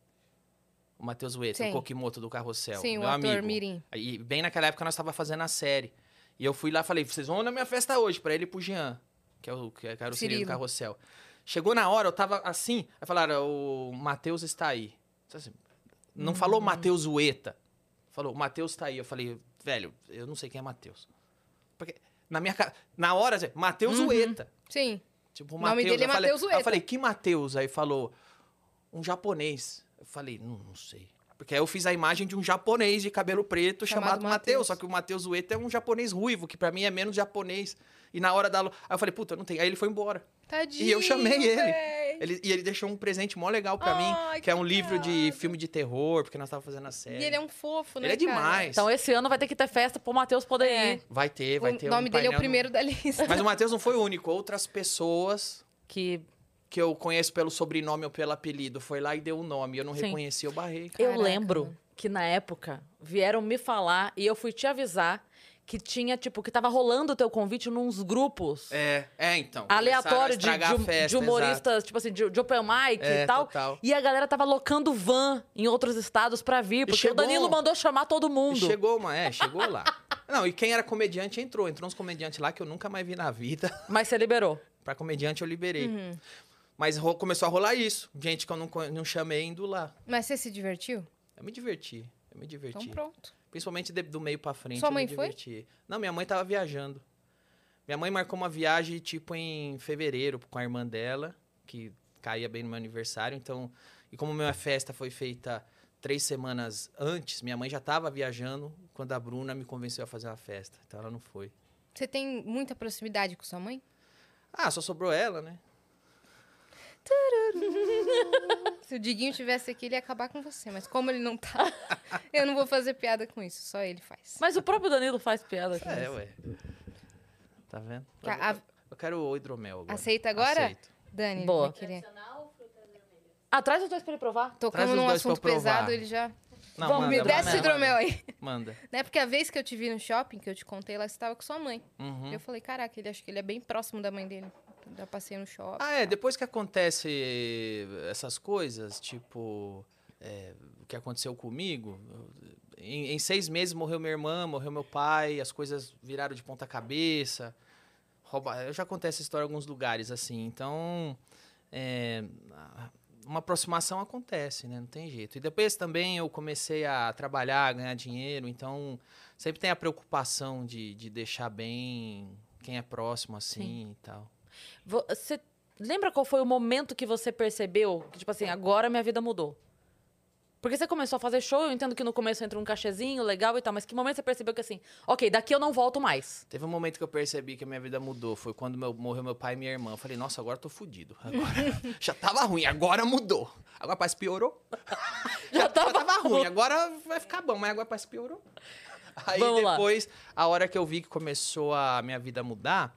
O Matheus Ueta, Sim. o Kokimoto do Carrossel. Sim, o meu ator amigo. Mirim. E bem naquela época nós tava fazendo a série. E eu fui lá e falei, vocês vão na minha festa hoje, pra ele e pro Jean, que é o que era o Cirilo do Carrossel. Chegou na hora, eu tava assim, aí falaram, o Matheus está aí. Assim, Não Hum. falou Matheus Ueta. Falou, Matheus tá aí. Eu falei, velho, eu não sei quem é Matheus. Porque na minha na hora, assim, Matheus Uhum. Ueta. Sim. Tipo, O nome dele é Eu falei- Mateus aí Ueta. Eu falei, que Matheus? Aí falou, um japonês. Eu falei, não, não sei. Porque aí eu fiz a imagem de um japonês de cabelo preto Chamado chamado, Mateus. Matheus. Só que o Matheus Ueta é um japonês ruivo, que pra mim é menos japonês. E na hora da. Aí eu falei, puta, eu não tenho. Aí ele foi embora. Tadinho. E eu chamei ele. Ele- e ele deixou um presente mó legal pra Ai, mim, que é um que livro de filme de terror, porque nós tava fazendo a série. E ele é um fofo, né? Ele é cara? demais. Então esse ano vai ter que ter festa pro Matheus poder É. ir. Vai ter, vai O ter. nome um dele é o primeiro da lista. no- Mas o Matheus não foi o único. Outras pessoas Que que eu conheço pelo sobrenome ou pelo apelido foi lá e deu o nome. Eu não Sim. reconheci, eu barrei. eu Caraca, lembro mano. que na época vieram me falar e eu fui te avisar que tinha, tipo, que tava rolando o teu convite nos grupos É, é então. aleatórios de, de- festa, de humoristas, tipo assim, de, de open mic É, e tal. total. E a galera tava locando van em outros estados pra vir, porque chegou- o Danilo mandou chamar todo mundo. Chegou, uma, é, chegou lá. Não, e quem era comediante entrou. Entrou uns comediantes lá que eu nunca mais vi na vida. Mas você liberou. Pra comediante eu liberei. Uhum. Mas começou a rolar isso. Gente que eu não, não chamei indo lá. Mas você se divertiu? Eu me diverti. Eu me diverti. Então pronto. Principalmente de- do meio pra frente. Sua eu mãe me foi? diverti. Não, minha mãe tava viajando. Minha mãe marcou uma viagem, tipo, em fevereiro, com a irmã dela, que caía bem no meu aniversário. Então, e como minha festa foi feita três semanas antes, minha mãe já tava viajando quando a Bruna me convenceu a fazer uma festa. Então ela não foi. Você tem muita proximidade com sua mãe? Ah, só sobrou ela, né? Se o Diguinho tivesse aqui, ele ia acabar com você. Mas como ele não tá, eu não vou fazer piada com isso. Só ele faz. Mas o próprio Danilo faz piada com É, isso. ué. Tá vendo? Eu, a- eu quero o hidromel agora. Aceita agora? Aceito. Dani, Boa. vai querer. Ah, traz os dois pra ele provar. Tocando os num dois pra eu assunto provar. pesado, ele já. Não, Vamos, manda, Me manda, desce esse manda. hidromel aí. Manda. Né? Porque a vez que eu te vi no shopping, que eu te contei, lá você estava com sua mãe. Uhum. Eu falei, caraca, ele acho que ele é bem próximo da mãe dele. Já passei no shopping. Ah, é, depois que acontece essas coisas, tipo, é, o que aconteceu comigo, em, em seis meses morreu minha irmã, morreu meu pai, as coisas viraram de ponta cabeça. Rouba... Eu já contei essa história em alguns lugares, assim, então, é, uma aproximação acontece, né, não tem jeito. E depois também eu comecei a trabalhar, a ganhar dinheiro, então sempre tem a preocupação de, de deixar bem quem é próximo, assim, e tal. Vo- Você lembra qual foi o momento que você percebeu que, tipo assim, agora minha vida mudou? Porque você começou a fazer show, eu entendo que no começo entra um cachezinho legal e tal, mas que momento você percebeu que assim, ok, daqui eu não volto mais? Teve um momento que eu percebi que a minha vida mudou. Foi quando meu- morreu meu pai e minha irmã. Eu falei, nossa, agora eu tô fudido. Agora, já tava ruim, agora mudou. Agora parece piorou. Já tava, Tava ruim, agora vai ficar bom, mas agora parece piorou. Aí Vamos lá. depois, a hora que eu vi que começou a minha vida mudar,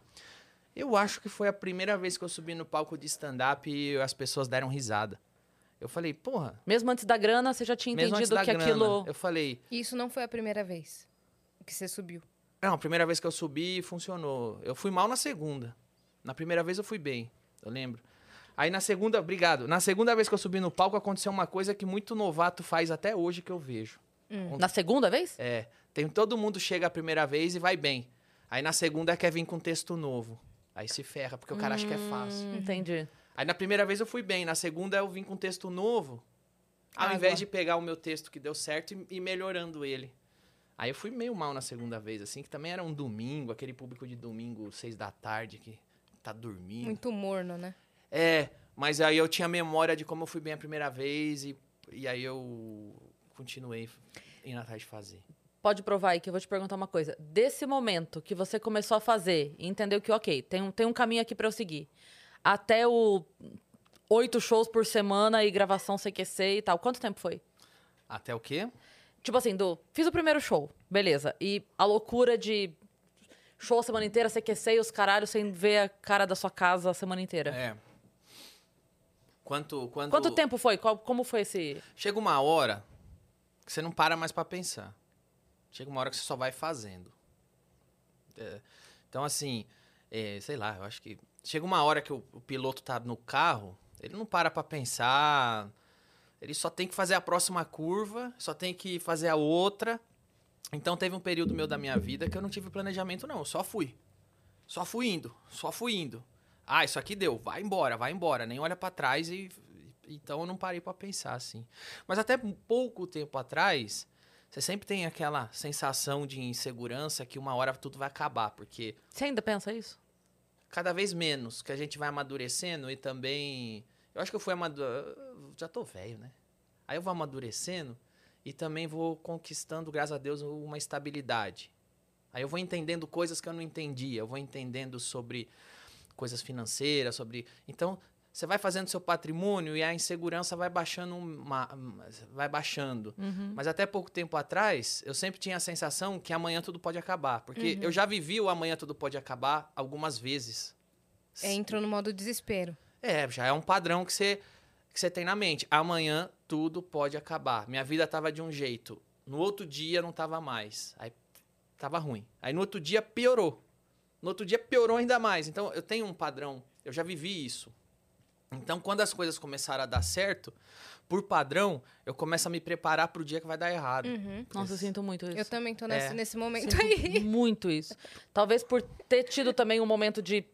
eu acho que foi a primeira vez que eu subi no palco de stand-up e as pessoas deram risada. Eu falei, porra, Mesmo antes da grana, você já tinha mesmo antes entendido da que grana. aquilo. Eu falei, E isso não foi a primeira vez que você subiu. Não, a primeira vez que eu subi funcionou. Eu fui mal na segunda. Na primeira vez eu fui bem, eu lembro. Aí na segunda, obrigado. Na segunda vez que eu subi no palco aconteceu uma coisa que muito novato faz até hoje que eu vejo. Na segunda vez? É, tem todo mundo chega a primeira vez e vai bem. Aí na segunda quer vir com texto novo. Aí se ferra, porque o cara acha que é fácil. Hum, Entendi. Aí na primeira vez eu fui bem, na segunda eu vim com texto novo. Ao Ah, invés de pegar o meu texto que deu certo e, e melhorando ele. Aí eu fui meio mal na segunda vez, assim, que também era um domingo, aquele público de domingo, seis da tarde, que tá dormindo. Muito morno, né? É, mas aí eu tinha memória de como eu fui bem a primeira vez e, e aí eu continuei indo atrás de fazer. Pode provar aí que eu vou te perguntar uma coisa. Desse momento que você começou a fazer e entendeu que, ok, tem um, tem um caminho aqui pra eu seguir, até o oito shows por semana e gravação CQC e tal, quanto tempo foi? Até o quê? Tipo assim, do. Fiz o primeiro show, beleza. E a loucura de show a semana inteira, CQC e os caralhos sem ver a cara da sua casa a semana inteira. É. Quanto, quanto, Quanto tempo foi? Qual- como foi esse. Chega uma hora que você não para mais pra pensar. Chega uma hora que você só vai fazendo. É, então, assim, é, sei lá, eu acho que. Chega uma hora que o, o piloto tá no carro, ele não para pra pensar. Ele só tem que fazer a próxima curva, só tem que fazer a outra. Então, teve um período meu da minha vida que eu não tive planejamento, não. Eu só fui. Só fui indo, só fui indo. Ah, isso aqui deu, vai embora, vai embora. Nem olha pra trás e. Então eu não parei pra pensar assim. Mas até pouco tempo atrás, você sempre tem aquela sensação de insegurança que uma hora tudo vai acabar, porque Você ainda pensa isso? cada vez menos que a gente vai amadurecendo e também. Eu acho que eu fui amadurecendo. Já tô velho, né? Aí eu vou amadurecendo e também vou conquistando, graças a Deus, uma estabilidade. Aí eu vou entendendo coisas que eu não entendia, eu vou entendendo sobre coisas financeiras, sobre. Então, você vai fazendo seu patrimônio e a insegurança vai baixando, uma, vai baixando. Uhum. Mas até pouco tempo atrás, eu sempre tinha a sensação que amanhã tudo pode acabar. Porque eu já vivi o amanhã tudo pode acabar algumas vezes. É, entrou no modo desespero. É, já é um padrão que você, que você tem na mente. Amanhã tudo pode acabar. Minha vida tava de um jeito. No outro dia não tava mais. Aí tava ruim. Aí no outro dia piorou. No outro dia piorou ainda mais. Então eu tenho um padrão. Eu já vivi isso. Então quando as coisas começaram a dar certo, por padrão, eu começo a me preparar pro dia que vai dar errado. Uhum. Nossa, eu sinto muito isso. Eu também tô nesse, É. nesse momento Sinto aí. muito isso. Talvez por ter tido também um momento de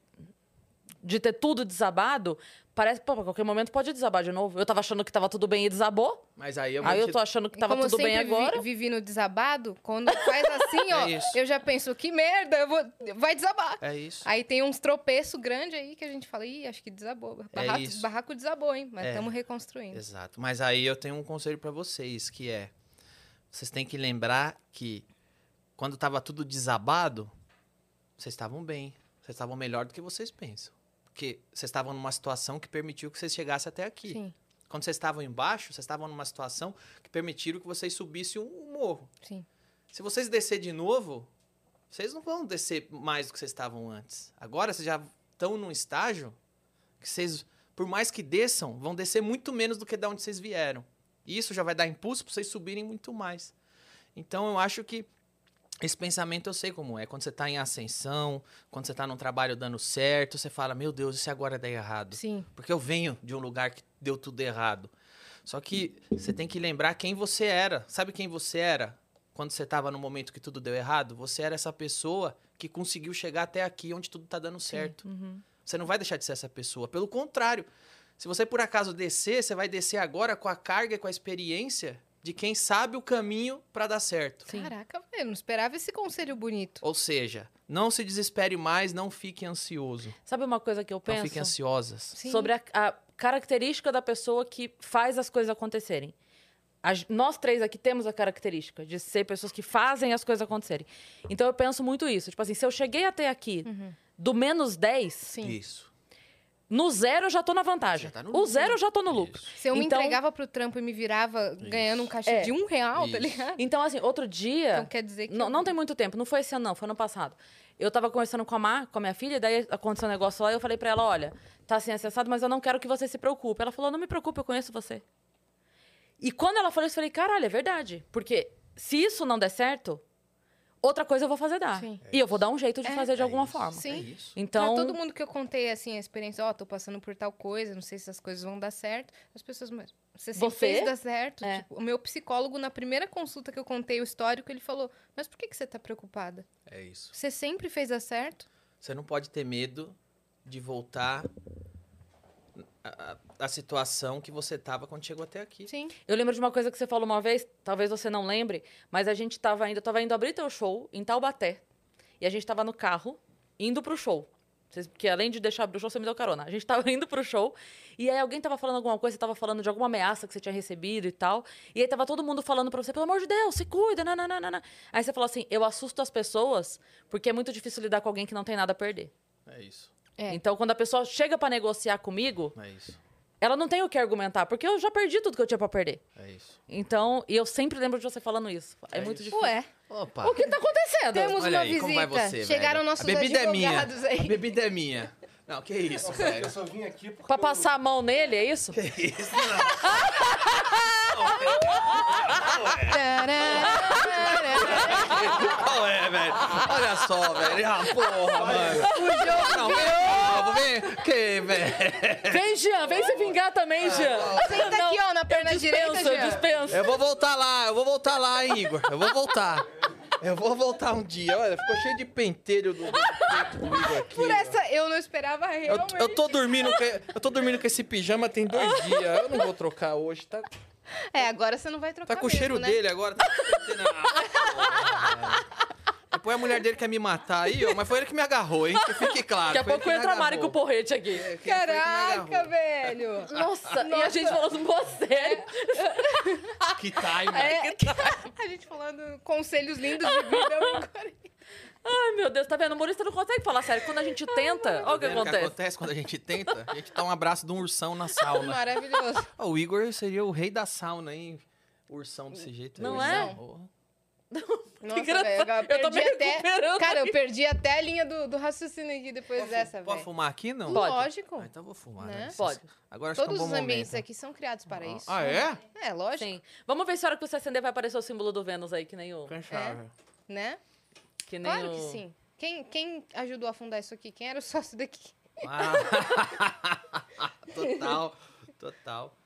de ter tudo desabado, parece, pô, a qualquer momento pode desabar de novo. Eu tava achando que tava tudo bem e desabou. Mas aí eu Aí eu tô achando que tava como eu tudo bem sempre vi- agora. vivi no desabado, quando faz assim, ó, É eu já penso, que merda, eu vou, vai desabar. É isso. Aí tem uns tropeços grandes aí que a gente fala, ih, acho que desabou. É Barraco, isso. barraco desabou, hein? Mas É. estamos reconstruindo. Exato. Mas aí eu tenho um conselho pra vocês, que é vocês têm que lembrar que quando tava tudo desabado, vocês estavam bem, vocês estavam melhor do que vocês pensam. Porque vocês estavam numa situação que permitiu que vocês chegassem até aqui. Sim, Quando vocês estavam embaixo, vocês estavam numa situação que permitiram que vocês subissem um morro. sim. Se vocês descer de novo, vocês não vão descer mais do que vocês estavam antes. Agora vocês já estão num estágio que vocês, por mais que desçam, vão descer muito menos do que da onde vocês vieram. E isso já vai dar impulso para vocês subirem muito mais. Então eu acho que esse pensamento eu sei como é. Quando você está em ascensão, quando você está num trabalho dando certo, você fala: Meu Deus, se agora der errado? Sim, Porque eu venho de um lugar que deu tudo errado. Só que você tem que lembrar quem você era. Sabe quem você era quando você estava no momento que tudo deu errado? Você era essa pessoa que conseguiu chegar até aqui onde tudo tá dando certo. Uhum. Você não vai deixar de ser essa pessoa. Pelo contrário, se você por acaso descer, você vai descer agora com a carga e com a experiência de quem sabe o caminho para dar certo. Sim. Caraca, velho, não esperava esse conselho bonito. Ou seja, não se desespere mais, não fique ansioso. Sabe uma coisa que eu Não penso? fique ansiosas. Sim. sobre a, a característica da pessoa que faz as coisas acontecerem. A gen- nós três aqui temos a característica de ser pessoas que fazem as coisas acontecerem. Então eu penso muito isso. Tipo assim, se eu cheguei até aqui do menos 10, Sim. Isso. No zero eu já tô na vantagem. Tá no o zero eu já tô no lucro. Isso. Se eu me Então- entregava pro trampo e me virava ganhando um cachê É. de um real, tá Isso. ligado? Então, assim, outro dia. Então quer dizer que. Não, não tem muito tempo, não foi esse ano, não, foi ano passado. Eu tava conversando com a Má, com a minha filha, e daí aconteceu um negócio lá e eu falei pra ela: olha, tá assim acessado, mas eu não quero que você se preocupe. Ela falou: não me preocupe, eu conheço você. E quando ela falou isso, eu falei: caralho, é verdade. Porque se isso não der certo, outra coisa eu vou fazer dar. Sim. E eu vou dar um jeito de É. fazer de É alguma isso. forma. Sim. É isso. Então. Pra todo mundo que eu contei, assim, a experiência, ó, tô passando por tal coisa, não sei se as coisas vão dar certo. As pessoas, mas você sempre Você? fez dar certo. É. Tipo, o meu psicólogo, na primeira consulta que eu contei o histórico, ele falou, mas por que, que você tá preocupada? É isso. Você sempre fez dar certo? Você não pode ter medo de voltar à- à situação que você estava quando chegou até aqui. Sim. Eu lembro de uma coisa que você falou uma vez, talvez você não lembre, mas a gente tava indo, eu tava indo abrir teu show em Taubaté. E a gente tava no carro, indo pro show. Porque além de deixar abrir o show, você me deu carona. A gente tava indo pro show, e aí alguém tava falando alguma coisa, você tava falando de alguma ameaça que você tinha recebido e tal. E aí tava todo mundo falando pra você, pelo amor de Deus, se cuida, nananana. Aí você falou assim, eu assusto as pessoas, porque é muito difícil lidar com alguém que não tem nada a perder. É isso. É. Então, quando a pessoa chega pra negociar comigo, É isso. ela não tem o que argumentar, porque eu já perdi tudo que eu tinha pra perder. É isso. Então, e eu sempre lembro de você falando isso. É, É muito isso. difícil. Ué, Opa. O que tá acontecendo? temos Olha uma aí, visita. como vai você, Chegaram velho? nossos A bebida é minha. advogados aí. A bebida é minha. Não, que isso, velho. Eu só vim aqui porque. Pra passar a mão nele, é isso? Que isso, não. Qual é, velho? Olha só, velho. Ah, porra, mano. Não, vem de novo, vem. Que, velho? Vem, Jean, vem se vingar também, Jean. Senta aqui, ó, na perna eu direita, dispenso, eu Jean. dispenso. Eu vou voltar lá, eu vou voltar lá, hein, Igor. Eu vou voltar. Eu vou voltar um dia. Olha, ficou cheio de pentelho do, do peito do Igor aqui. Por ó. essa, eu não esperava Eu, realmente. eu tô dormindo com, eu tô dormindo com esse pijama tem dois dias. Eu não vou trocar hoje. Tá, É, agora você não vai trocar tá com o mesmo, cheiro né? dele agora. Tá Depois a mulher dele quer me matar aí, ó, mas foi ele que me agarrou, hein? Que fique claro. Daqui a pouco que entra a Mari com o porrete aqui. É, que Caraca, velho! Nossa, e a gente falando sério. Que time. É, a gente falando conselhos lindos de vida. Ai, meu Deus, tá vendo? O humorista não consegue falar sério. Quando a gente tenta, olha o que acontece. acontece quando a gente tenta? A gente dá um abraço de um ursão na sauna. Maravilhoso. Ó, o Igor seria o rei da sauna, hein? Ursão desse jeito. Não aí. é? Nossa, velho, agora Eu tô perdi me até... Cara, eu perdi até a linha do, do raciocínio aqui depois Pode, dessa, pode velho. fumar aqui, não? Pode. Lógico. Ah, então eu vou fumar, Né? né? Pode. Agora acho que é um Todos bom os ambientes momento. aqui são criados para isso. Ah, é? É, lógico. Sim. Vamos ver se a hora que você acender vai aparecer o símbolo do Vênus aí, que nem o. Canchável. Né? Que nem Claro o... que sim. Quem, quem ajudou a fundar isso aqui? Quem era o sócio daqui? Ah. total, total.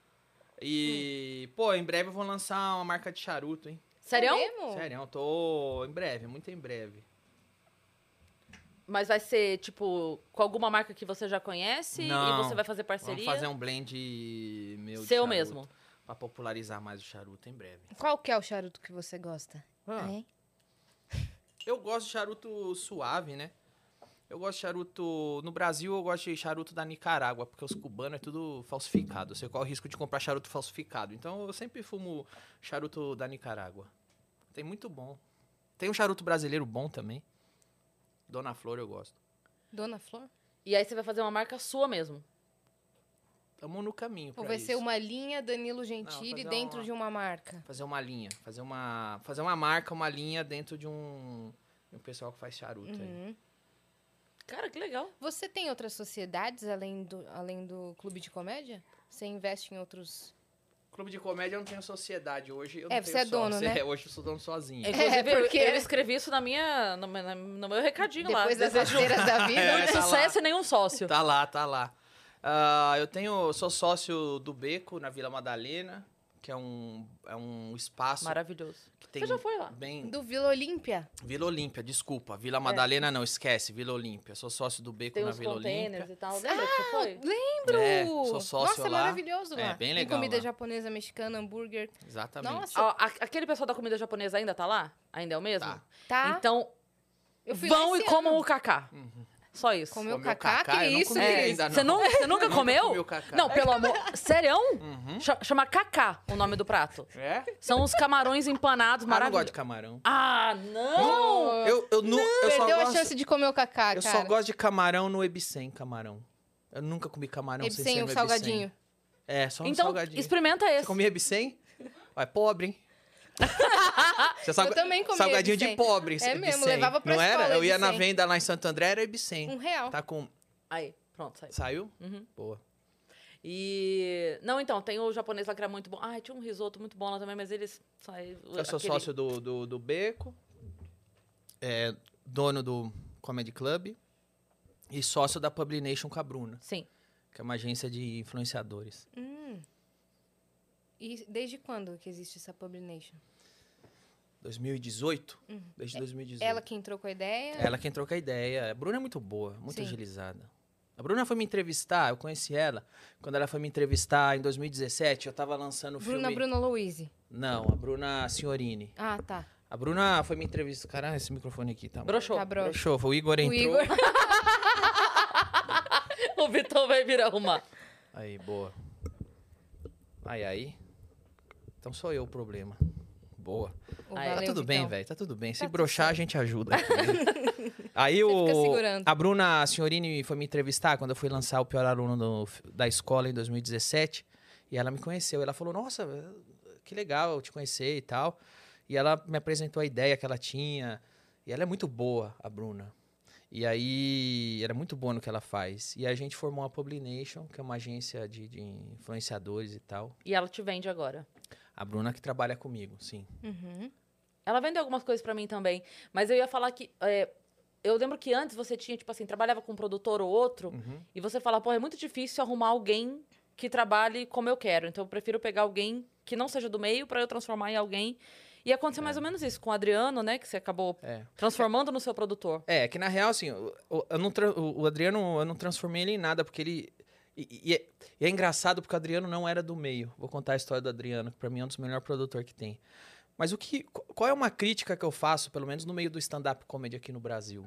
E, pô, em breve eu vou lançar uma marca de charuto, hein? Sério? É mesmo? Sério, eu tô em breve, muito em breve. Mas vai ser, tipo, com alguma marca que você já conhece e Não. você vai fazer parceria? Vamos fazer um blend meu de Seu charuto, mesmo. Pra popularizar mais o charuto em breve. Qual que é o charuto que você gosta? Ah, eu gosto de charuto suave, né? Eu gosto de charuto. No Brasil, eu gosto de charuto da Nicarágua, porque os cubanos é tudo falsificado. Você corre o risco de comprar charuto falsificado. Então, eu sempre fumo charuto da Nicarágua. Tem muito bom. Tem um charuto brasileiro bom também. Dona Flor, eu gosto. Dona Flor? E aí você vai fazer uma marca sua mesmo. Tamo no caminho Ou vai isso. ser uma linha Danilo Gentili fazer dentro uma- de uma marca? Fazer uma linha. Fazer uma, fazer uma marca, uma linha dentro de um, de um pessoal que faz charuto aí. Cara, que legal. Você tem outras sociedades além do, além do clube de comédia? Você investe em outros. Clube de comédia eu não tenho sociedade hoje. Eu É, não você tenho é dono, sócio. né? É, hoje eu sou dono sozinho. Inclusive, eu- porque- eu, escrevi isso na minha, no, meu- no meu recadinho lá. Depois das Desejo rasteiras da vida? É, muito tá lá. sucesso e nenhum sócio. Tá lá, tá lá. Ah, eu tenho, sou sócio do Beco na Vila Madalena, que é um, é um espaço Maravilhoso. que tem Você já foi lá? bem Do Vila Olímpia. Vila Olímpia, desculpa. Vila Madalena não, esquece, Vila Olímpia. Sou sócio do Beco Tem na Vila Olímpia. e tal. Lembra que você foi? Lembro! É, sou sócio Nossa, é lá. maravilhoso É, lá. bem Tem legal comida lá. japonesa, mexicana, hambúrguer. Exatamente. Nossa, Ó, a- aquele pessoal da comida japonesa ainda tá lá? Ainda é o mesmo? Tá. tá. Então, eu fui lá vão e comam ano. o cacá. Só isso. Comeu Comeu cacá? cacá? Que Eu não isso, ainda, Você, não. nu- você nunca Nunca comeu? comi o cacá. Não, pelo amor. Sério? Uhum. Cha- Chama cacá o nome do prato. É? São os camarões empanados Ah, não gosto maravilhosos. de camarão. Ah, não! Eu, eu, nu- eu só Perdeu a gosto, chance de comer o cacá, Eu cara. só gosto de camarão no Ebicem, camarão. Eu nunca comi camarão sem sem ser o no salgadinho. Ebicem. É, só um Então, salgadinho. experimenta Você esse. comia Ebicem? Vai, pobre, hein? Você salga- também comia Salgadinho de pobre. É mesmo, levava pra Não era? Eu ia na venda lá em Santo André, era Ebicem. Um real. Tá com... Aí, pronto, saiu. Saiu? Uhum. Boa. E. Não, então, tem o japonês lá que era muito bom. Ah, tinha um risoto muito bom lá também, mas eles. Sai, Eu sou aquele- sócio do, do, do Beco, é, dono do Comedy Club e sócio da Publination com a Bruna, Sim. que é uma agência de influenciadores. Hum. E desde quando que existe essa Publination? 2018? Desde 2018. Uhum. Ela que entrou com a ideia? Ela que entrou com a ideia. A Bruna é muito boa, muito Sim. agilizada. A Bruna foi me entrevistar, eu conheci ela. Quando ela foi me entrevistar em 2017, eu tava lançando o Bruna, filme... Bruna Louise. Não, a Bruna Signorini. Ah, tá. A Bruna foi me entrevistar... Caralho, esse microfone aqui tá... Broxou. Tá. Broxou, foi o Igor O entrou. Igor. o Vitão vai vir arrumar. Aí, boa. Aí, aí. Então sou eu o problema. Boa. Aí, Tá tudo bem, velho. Tá tudo bem. Se Tá broxar, a gente ajuda. né? Aí o. fica segurando. A Bruna Signorini foi me entrevistar quando eu fui lançar o pior aluno do- da escola em 2017. E ela me conheceu. Ela falou: Nossa, que legal te conhecer e tal. E ela me apresentou a ideia que ela tinha. E ela é muito boa, a Bruna. E aí, era muito boa no que ela faz. E a gente formou a Publination, que é uma agência de, de influenciadores e tal. E ela te vende agora. A Bruna que trabalha comigo, sim. Uhum. Ela vendeu algumas coisas pra mim também. Mas eu ia falar que. é, eu lembro que antes você tinha, tipo assim, trabalhava com um produtor ou outro. Uhum. E você fala, pô, é muito difícil arrumar alguém que trabalhe como eu quero. Então eu prefiro pegar alguém que não seja do meio pra eu transformar em alguém. E aconteceu mais ou menos isso com o Adriano, né? Que você acabou É. transformando no seu produtor. É, que na real, assim, o- eu não o Adriano, eu não transformei ele em nada, porque ele. E, e é, e é engraçado porque o Adriano não era do meio. Vou contar a história do Adriano, que pra mim é um dos melhores produtores que tem. Mas o que, qu- qual é uma crítica que eu faço, pelo menos no meio do stand-up comedy aqui no Brasil?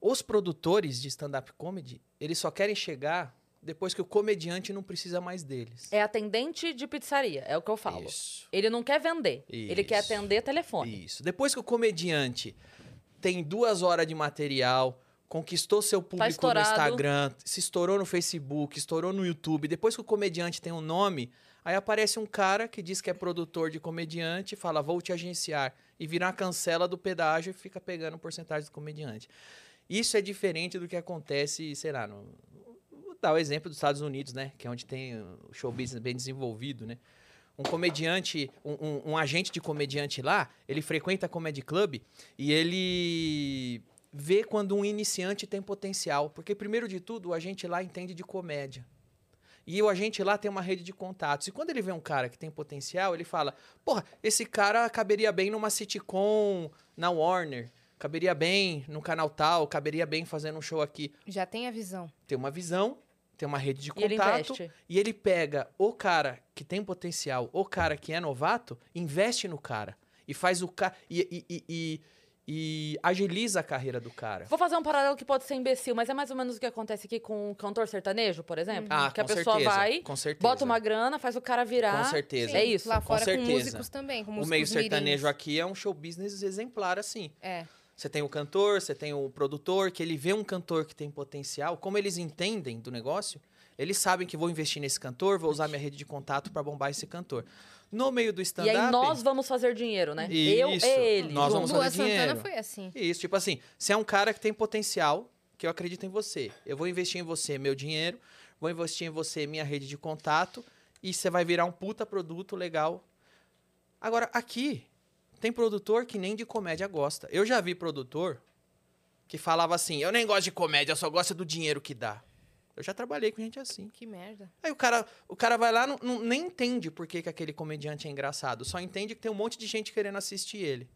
Os produtores de stand-up comedy, eles só querem chegar depois que o comediante não precisa mais deles. É atendente de pizzaria, é o que eu falo. Isso. Ele não quer vender, ele quer Isso. atender telefone. Isso. Depois que o comediante tem duas horas de material, conquistou seu público no estourado. Instagram, se estourou no Facebook, estourou no YouTube. Depois que o comediante tem um nome, aí aparece um cara que diz que é produtor de comediante, fala, vou te agenciar. E vira uma cancela do pedágio e fica pegando porcentagem do comediante. Isso é diferente do que acontece, sei lá, no, vou dar o exemplo dos Estados Unidos, né? Que é onde tem o show business bem desenvolvido, né? Um comediante, um, um- um agente de comediante lá, ele frequenta comedy club e ele vê quando um iniciante tem potencial. Porque, primeiro de tudo, o agente lá entende de comédia. E o agente lá tem uma rede de contatos. E quando ele vê um cara que tem potencial, ele fala: Porra, esse cara caberia bem numa sitcom na Warner. Caberia bem no canal tal, caberia bem fazendo um show aqui. Já tem a visão. Tem uma visão, tem uma rede de E ele contato. E ele pega o cara que tem potencial, o cara que é novato, investe no cara. E faz o cara. E, e, e, e- agiliza a carreira do cara. Vou fazer um paralelo que pode ser imbecil, mas é mais ou menos o que acontece aqui com o cantor sertanejo, por exemplo. Ah, que a com pessoa certeza, vai, com certeza. bota uma grana, faz o cara virar. Com certeza. Sim, É isso, Lá com fora com, certeza. músicos também, com O músicos meio sertanejo mirins. aqui é um show business exemplar, assim. É. Você tem o cantor, você tem o produtor, que ele vê um cantor que tem potencial. Como eles entendem do negócio, eles sabem que vou investir nesse cantor, vou usar minha rede de contato para bombar esse cantor. No meio do E stand-up. aí nós vamos fazer dinheiro, né? Eu Isso, e ele. nós vamos Lua fazer Santana dinheiro. foi assim. Isso, tipo assim, você é um cara que tem potencial, que eu acredito em você. Eu vou investir em você meu dinheiro, vou investir em você minha rede de contato, e você vai virar um puta produto legal. Agora, aqui, tem produtor que nem de comédia gosta. Eu já vi produtor que falava assim: eu nem gosto de comédia, eu só gosto do dinheiro que dá. Eu já trabalhei com gente assim. Que merda. Aí o cara, o cara vai lá, não, não- nem entende por que, que aquele comediante é engraçado. Só entende que tem um monte de gente querendo assistir ele.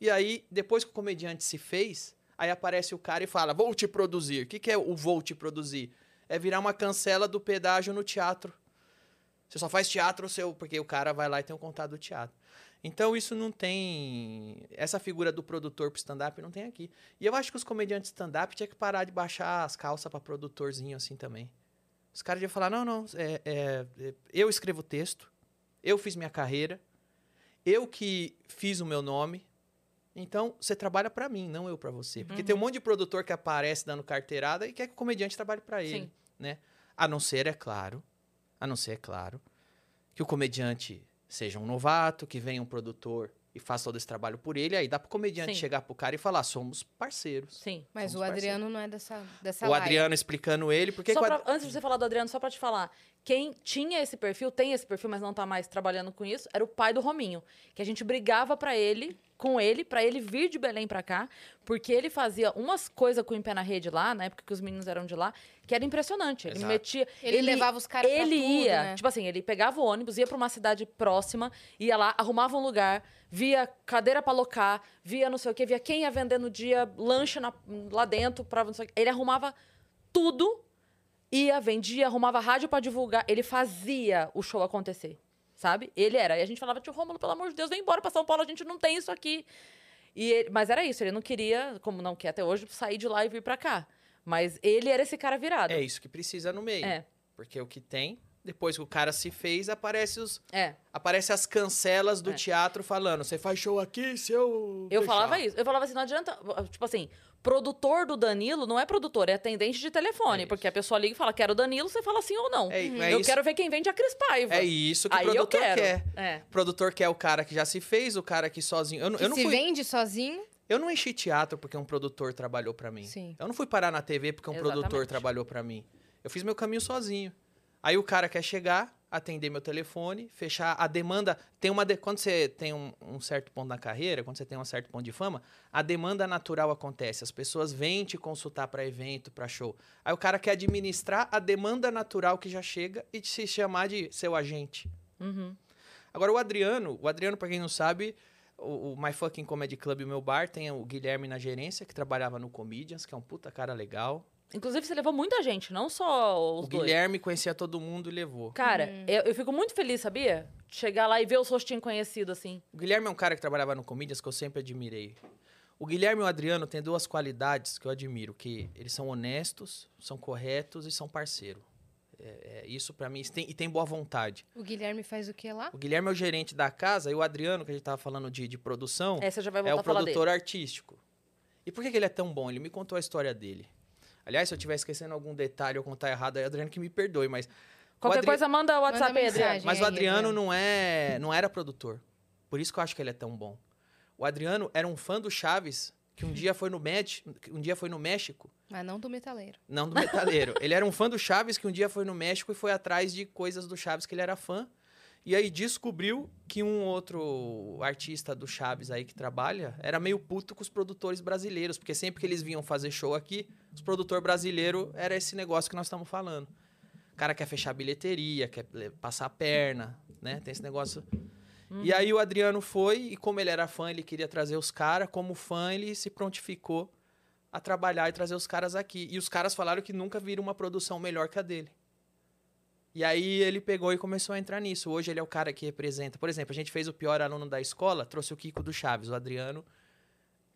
E aí, depois que o comediante se fez, aí aparece o cara e fala: Vou te produzir. O que, que é o vou te produzir? É virar uma cancela do pedágio no teatro. Você só faz teatro seu, porque o cara vai lá e tem um contato do teatro. Então isso não tem. Essa figura do produtor pro stand-up não tem aqui. E eu acho que os comediantes stand-up tinham que parar de baixar as calças pra produtorzinho assim também. Os caras iam falar: não, não, é, é, é, eu escrevo texto, eu fiz minha carreira, eu que fiz o meu nome. Então, você trabalha pra mim, não eu pra você. Porque tem um monte de produtor que aparece dando carteirada e quer que o comediante trabalhe pra ele, Sim. né? A não ser, é claro, a não ser, é claro, que o comediante seja um novato, que venha um produtor e faça todo esse trabalho por ele. Aí dá pro comediante Sim. chegar pro cara e falar: somos parceiros. Sim. Mas Somos o Adriano não é dessa, dessa O laia. Adriano explicando ele, porque Só que o pra- Ad- antes de você falar do Adriano, só pra te falar. Quem tinha esse perfil, tem esse perfil, mas não tá mais trabalhando com isso, era o pai do Rominho. Que a gente brigava pra ele, com ele, pra ele vir de Belém pra cá, porque ele fazia umas coisas com o em pé na rede lá, na época que os meninos eram de lá, que era impressionante. Ele Exato. metia. Ele, levava os caras pra Ele tudo, ia, né? tipo assim, ele pegava o ônibus, ia pra uma cidade próxima, ia lá, arrumava um lugar, via cadeira pra alocar, via não sei o quê, via quem ia vender no dia, lanche na- lá dentro, pra não sei o quê. Ele arrumava tudo, ia, vendia, arrumava rádio pra divulgar, ele fazia o show acontecer, sabe? Ele era. E a gente falava, tio Rômulo, pelo amor de Deus, vem embora pra São Paulo, a gente não tem isso aqui. E ele- mas era isso, ele não queria, como não quer até hoje, sair de lá e vir pra cá. Mas ele era esse cara virado. é isso que precisa no meio. É. Porque o que tem, depois que o cara se fez, aparece os, É. aparece as cancelas do É. teatro falando: você faz show aqui, se eu. Eu deixar." falava isso. Eu falava assim, não adianta. Tipo assim, produtor do Danilo não é produtor, é atendente de telefone. É porque a pessoa liga e fala, quero o Danilo, você fala sim ou não. É, é eu isso, quero ver quem vende a Cris Paiva. é isso que Aí o eu produtor quero. quer. É. O produtor quer o cara que já se fez, o cara que sozinho. Eu, não- Que eu não se fui. vende sozinho. Eu não enchi teatro porque um produtor trabalhou pra mim. Sim. Eu não fui parar na TV porque um produtor Exatamente. trabalhou pra mim. Eu fiz meu caminho sozinho. Aí o cara quer chegar, atender meu telefone, fechar a demanda. Tem uma de- quando você tem um, um certo ponto na carreira, quando você tem um certo ponto de fama, a demanda natural acontece. As pessoas vêm te consultar pra evento, pra show. Aí o cara quer administrar a demanda natural que já chega e se chamar de seu agente. Uhum. Agora, o Adriano, o Adriano, pra quem não sabe, o, o My Fucking Comedy Club, o meu bar, tem o Guilherme na gerência, que trabalhava no Comedians, que é um puta cara legal. Inclusive, você levou muita gente, não só os O dois. Guilherme conhecia todo mundo e levou. Cara, Hum. eu, eu fico muito feliz, sabia? De chegar lá e ver os rostinhos conhecidos, assim. O Guilherme é um cara que trabalhava no Comedians que eu sempre admirei. O Guilherme e o Adriano têm duas qualidades que eu admiro, que eles são honestos, são corretos e são parceiro. É, é, isso pra mim, tem, e tem boa vontade. O Guilherme faz o que lá? O Guilherme é o gerente da casa e o Adriano, que a gente tava falando de, de produção, Essa já vai é o dele. produtor artístico. E por que, que ele é tão bom? Ele me contou a história dele. Aliás, se eu estiver esquecendo algum detalhe ou contar errado, aí Adriano que me perdoe, mas Qualquer Adri- coisa, manda o WhatsApp mensagem. Adriano. Mas o Adriano Adriano. não é, não era produtor. Por isso que eu acho que ele é tão bom. O Adriano era um fã do Chaves, que um dia foi no México, um dia foi no México, Mas não do metaleiro. não do metaleiro. ele era um fã do Chaves que um dia foi no México e foi atrás de coisas do Chaves que ele era fã. E aí descobriu que um outro artista do Chaves aí que trabalha era meio puto com os produtores brasileiros, porque sempre que eles vinham fazer show aqui, os produtor brasileiro era esse negócio que nós estamos falando. O cara quer fechar bilheteria, quer passar a perna, né? Tem esse negócio. E aí o Adriano foi, e como ele era fã, ele queria trazer os caras. Como fã, ele se prontificou a trabalhar e trazer os caras aqui. E os caras falaram que nunca viram uma produção melhor que a dele. E aí ele pegou e começou a entrar nisso. Hoje ele é o cara que representa. Por exemplo, a gente fez o pior aluno da escola, trouxe o Kiko do Chaves, o Adriano,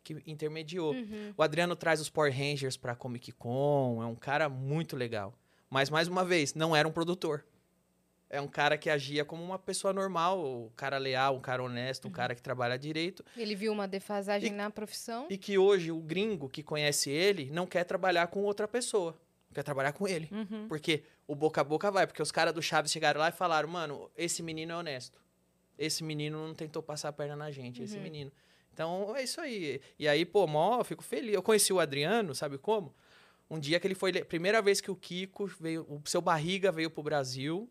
que intermediou. Uhum. O Adriano traz os Power Rangers pra Comic Con, é um cara muito legal. Mas, mais uma vez, não era um produtor. É um cara que agia como uma pessoa normal, um cara leal, um cara honesto, um cara que trabalha direito. Ele viu uma defasagem E- na profissão. E que hoje o gringo que conhece ele não quer trabalhar com outra pessoa. Quer trabalhar com ele. Uhum. Porque o boca a boca vai. Porque os caras do Chaves chegaram lá e falaram, mano, esse menino é honesto. Esse menino não tentou passar a perna na gente, esse Uhum. menino. Então, é isso aí. E aí, pô, mó, eu fico feliz. Eu conheci o Adriano, sabe como? Um dia que ele foi... Primeira vez que o Kiko veio... O seu Barriga veio pro Brasil.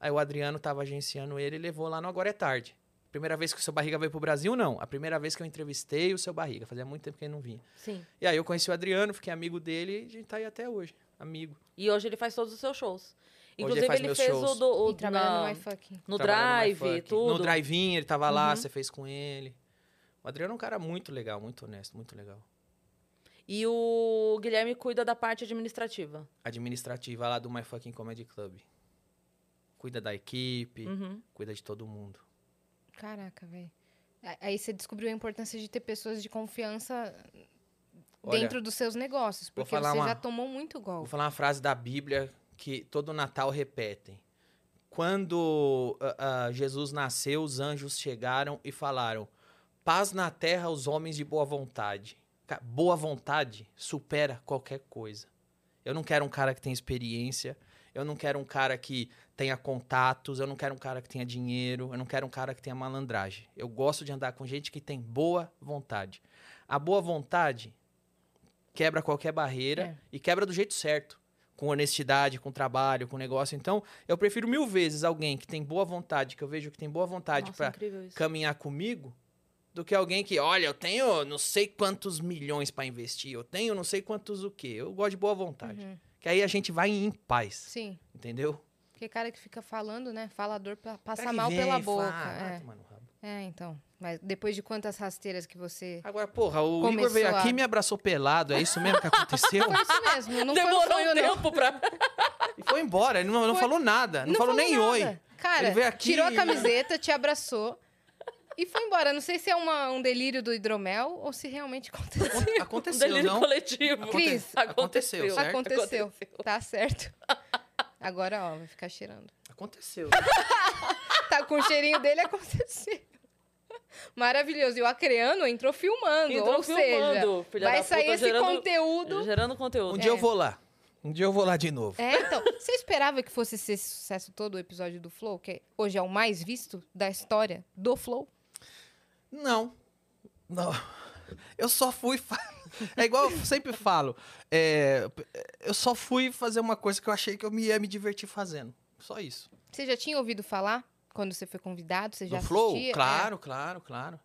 Aí o Adriano tava agenciando ele e levou lá no Agora é Tarde. Primeira vez que o seu Barriga veio pro Brasil, não. A primeira vez que eu entrevistei o seu Barriga. Fazia muito tempo que ele não vinha. Sim. E aí eu conheci o Adriano, fiquei amigo dele e a gente tá aí até hoje. Amigo. E hoje ele faz todos os seus shows. ele Inclusive, faz ele, meus fez shows. o do. O, E trabalha na- no iFucking. no no drive, iFunk. tudo. No drive-in, ele tava lá, Uhum. você fez com ele. O Adriano é um cara muito legal, muito honesto, muito legal. E o Guilherme cuida da parte administrativa. Administrativa lá do My Fucking Comedy Club. Cuida da equipe, Uhum. cuida de todo mundo. Caraca, velho. Aí você descobriu a importância de ter pessoas de confiança Olha, dentro dos seus negócios. vou Porque você uma- já tomou muito Vou golpe. falar uma frase da Bíblia que todo Natal repetem. Quando ah, ah, Jesus nasceu, os anjos chegaram e falaram: Paz na terra aos homens de boa vontade. Boa vontade supera qualquer coisa. Eu não quero um cara que tenha experiência. Eu não quero um cara que tenha contatos. Eu não quero um cara que tenha dinheiro. Eu não quero um cara que tenha malandragem. Eu gosto de andar com gente que tem boa vontade. A boa vontade quebra qualquer barreira É. e quebra do jeito certo. Com honestidade, com trabalho, com negócio. Então, eu prefiro mil vezes alguém que tem boa vontade, que eu vejo que tem boa vontade isso. caminhar comigo, do que alguém que, olha, eu tenho não sei quantos milhões pra investir, eu tenho não sei quantos o quê. Eu gosto de boa vontade. Uhum. Que aí a gente vai em paz, Sim. entendeu? Porque cara que fica falando, né? Falador pa- passa mal vem, pela fala, boca. "Ah, é. toma no rabo." é, então. Mas depois de quantas rasteiras que você. Agora, porra, o Começou Igor veio a- aqui e me abraçou pelado, é isso mesmo que aconteceu? Foi isso mesmo. Não Demorou foi um sonho, um não. tempo pra. e foi embora, ele não, não Foi- falou nada, não, falou, nem nada. oi. Cara, Ele veio aqui tirou a camiseta, te abraçou e foi embora. Não sei se é uma- um delírio do hidromel ou se realmente aconteceu. Um Aconteceu, delírio não? coletivo. Aconte- Cris, aconteceu, certo? Aconteceu. Tá certo. Agora, ó, vai ficar cheirando. Aconteceu. Tá com o cheirinho dele, aconteceu. Maravilhoso. E o acreano entrou filmando. Entrou ou filmando, seja, vai sair puta, esse gerando- conteúdo. Gerando conteúdo. Um dia É. eu vou lá. Um dia eu vou lá de novo. É, então. Você esperava que fosse esse sucesso todo o episódio do Flow, que hoje é o mais visto da história do Flow? Não. Não. Eu só fui. fa- É igual eu sempre falo. é, eu só fui fazer uma coisa que eu achei que eu me ia me divertir fazendo. Só isso. Você já tinha ouvido falar quando você foi convidado? Você já do Flow? assistia? É. Claro, claro, claro.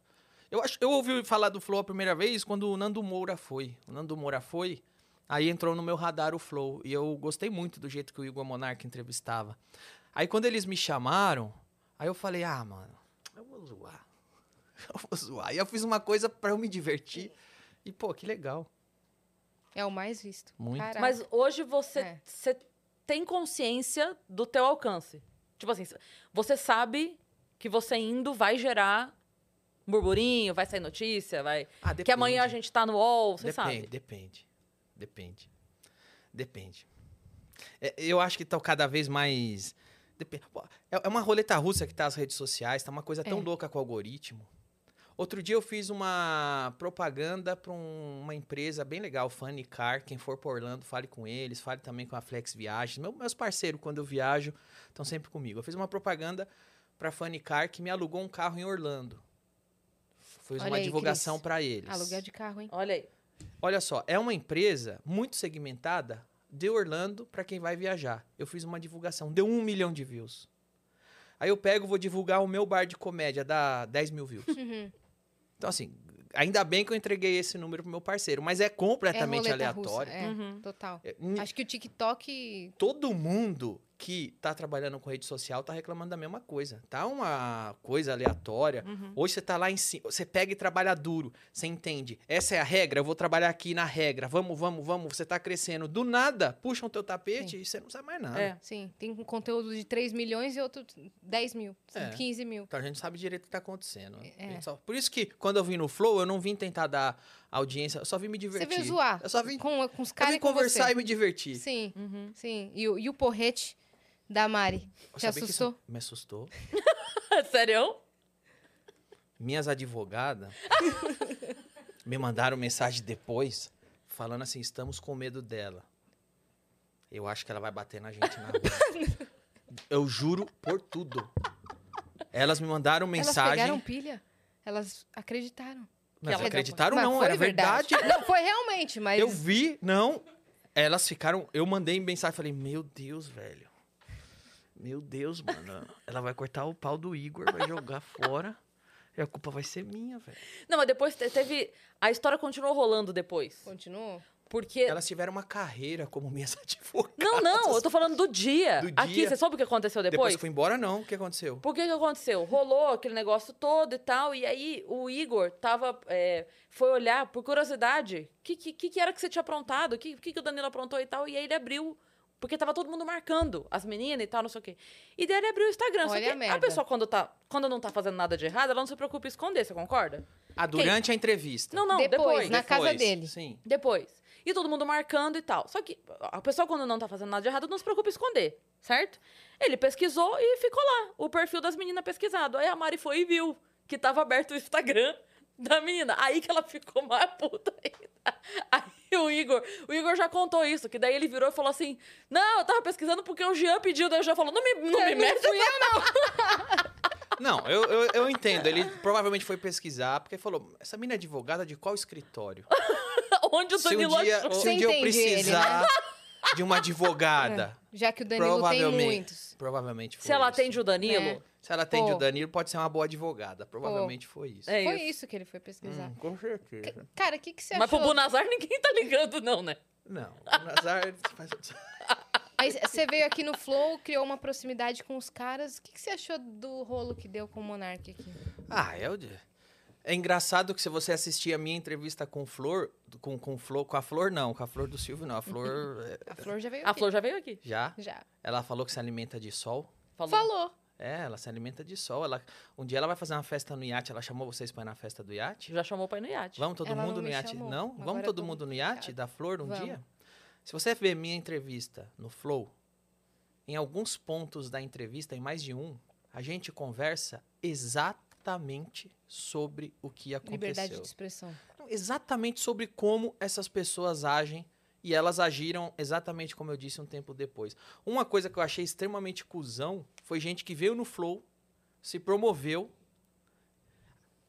Eu, acho, eu ouvi falar do Flow a primeira vez quando o Nando Moura foi. O Nando Moura foi, aí entrou no meu radar o Flow. E eu gostei muito do jeito que o Igor Monarca entrevistava. Aí quando eles me chamaram, aí eu falei, ah, mano, eu vou zoar. Eu vou zoar. E eu fiz uma coisa pra eu me divertir. E, pô, que legal. É o mais visto. Muito. Caraca. Mas hoje você, É. você tem consciência do teu alcance. Tipo assim, você sabe que você indo vai gerar burburinho, vai sair notícia, vai. Ah, Que amanhã a depende. gente tá no UOL, você Depende, sabe. depende. Depende. Depende. É, eu acho que tá cada vez mais. depe- Pô, É é uma roleta russa que tá as redes sociais, tá uma coisa tão É. louca com o algoritmo. Outro dia eu fiz uma propaganda para uma empresa bem legal, Funny Car. Quem for por Orlando, fale com eles, fale também com a Flex Viagens. Meu- meus parceiros, quando eu viajo, estão sempre comigo. Eu fiz uma propaganda para Funny Car que me alugou um carro em Orlando. Fiz Olha uma aí, divulgação para eles. Aluguel de carro, hein? Olha aí. Olha só, é uma empresa muito segmentada de Orlando para quem vai viajar. Eu fiz uma divulgação, deu um milhão de views. Aí eu pego, vou divulgar o meu bar de comédia, dá 10 mil views. Uhum. Então, assim, ainda bem que eu entreguei esse número pro meu parceiro, mas é completamente é aleatório. Russa, é, Uhum. total. É, n- Acho que o TikTok. Todo mundo que tá trabalhando com rede social tá reclamando da mesma coisa. Tá uma coisa aleatória. Uhum. Hoje você tá lá em cima, você pega e trabalha duro, você entende. Essa é a regra, eu vou trabalhar aqui na regra. Vamos, vamos, vamos, você tá crescendo. Do nada, puxam teu tapete e você não sabe mais nada. É. Sim, tem um conteúdo de 3 milhões e outro 10 mil, É. 15 mil. Então a gente sabe direito o que tá acontecendo. É. A gente só- Por isso que quando eu vim no Flow, eu não vim tentar dar audiência, eu só vim me Você divertir. veio zoar Eu só vim, com, com os eu caras vim e com conversar você. e me divertir. Sim, Uhum. sim. E, e o porrete da Mari? Te assustou? Me assustou. Sério? Minhas advogadas me mandaram mensagem depois, falando assim: estamos com medo dela. Eu acho que ela vai bater na gente na rua. Eu juro por tudo. Elas me mandaram Elas mensagem. pegaram pilha? Elas acreditaram. Mas ela- acreditaram, Mas não, era verdade. Não, foi realmente, mas. Eu vi, não. Elas ficaram. Eu mandei mensagem falei: Meu Deus, velho. Meu Deus, mano. Ela vai cortar o pau do Igor, vai jogar fora. E a culpa vai ser minha, velho. Não, mas depois te- teve. A história continuou rolando depois. Continuou? Porque. Elas tiveram uma carreira como minhas advogadas. Não, não, eu tô falando do dia. Do Aqui, dia. você sabe o que aconteceu Depois depois? que foi embora, não. O que aconteceu? Por que que aconteceu? Rolou aquele negócio todo e tal, e aí o Igor tava, é, foi olhar por curiosidade, o que, que, que era que você tinha aprontado, o que, que, que o Danilo aprontou e tal, e aí ele abriu, porque tava todo mundo marcando as meninas e tal, não sei o quê. E daí ele abriu o Instagram, só Olha que a merda. a pessoa quando, tá, quando não tá fazendo nada de errado, ela não se preocupa em esconder, você concorda? Ah, durante a entrevista. Não, não, Depois, depois. na casa Depois, dele. Sim. Depois. E todo mundo marcando e tal. Só que a pessoa, quando não tá fazendo nada de errado, não se preocupa em esconder, certo? Ele pesquisou e ficou lá, o perfil das meninas pesquisado. Aí a Mari foi e viu que tava aberto o Instagram da menina. Aí que ela ficou mais puta ainda. Aí o Igor, o Igor já contou isso, que daí ele virou e falou assim: Não, eu tava pesquisando porque o Jean pediu, daí o Jean falou: Não me, não me mete. Não, eu, eu, eu entendo. Ele provavelmente foi pesquisar, porque falou: essa mina é advogada de qual escritório? Onde o Se um Danilo dia, achou. se um dia eu ele, né? precisar de uma advogada. Já que o Danilo tem Provavelmente. muitos. Provavelmente foi Se ela isso. atende o Danilo, É. Se ela atende Pô. o Danilo, pode ser uma boa advogada. Provavelmente foi isso. é Foi isso. isso que ele foi pesquisar. Hum, com certeza. Cara, o que, que você Mas pro achou? Bunazar ninguém tá ligando, não, né? Não, o Nazar faz... Aí você veio aqui no Flow, criou uma proximidade com os caras. O que, que você achou do rolo que deu com o Monark aqui? Ah, é o... de- É engraçado que se você assistir a minha entrevista com Flor, com, com, Flor, com a Flor não, com a Flor do Silvio não, a Flor é, A Flor já veio A aqui. Flor já veio aqui. já, Já. ela falou que se alimenta de sol. Falou. Falou. É, ela se alimenta de sol. Ela, um dia ela vai fazer uma festa no iate. Ela chamou vocês para ir na festa do iate? Já chamou pra ir no iate. Vamos todo Ela mundo não no iate? chamou. Não? Agora Vamos todo mundo no iate da Flor um Vamos. dia? Se você ver minha entrevista no Flow, em alguns pontos da entrevista, em mais de um, a gente conversa exatamente sobre o que aconteceu. Liberdade de expressão. Exatamente sobre como essas pessoas agem e elas agiram exatamente como eu disse um tempo depois. Uma coisa que eu achei extremamente cuzão foi gente que veio no Flow, se promoveu,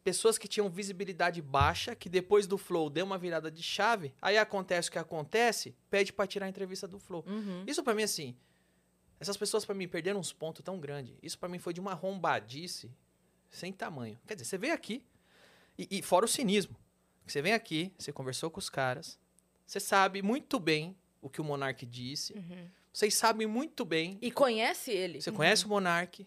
pessoas que tinham visibilidade baixa, que depois do Flow deu uma virada de chave, aí acontece o que acontece, pede pra tirar a entrevista do Flow. Uhum. Isso pra mim assim, essas pessoas pra mim perderam uns pontos tão grandes. Isso pra mim foi de uma arrombadice sem tamanho. Quer dizer, você veio aqui e, e fora o cinismo. Você vem aqui, você conversou com os caras, você sabe muito bem o que o Monark disse, Uhum. vocês sabem muito bem, E conhece ele. você conhece o Monark,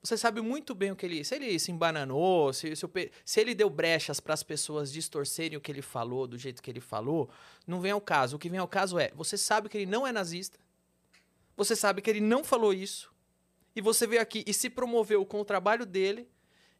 Você sabe muito bem o que ele. Se ele se embananou, se, se, se ele deu brechas para as pessoas distorcerem o que ele falou, do jeito que ele falou, não vem ao caso. O que vem ao caso é: você sabe que ele não é nazista, você sabe que ele não falou isso, e você veio aqui e se promoveu com o trabalho dele,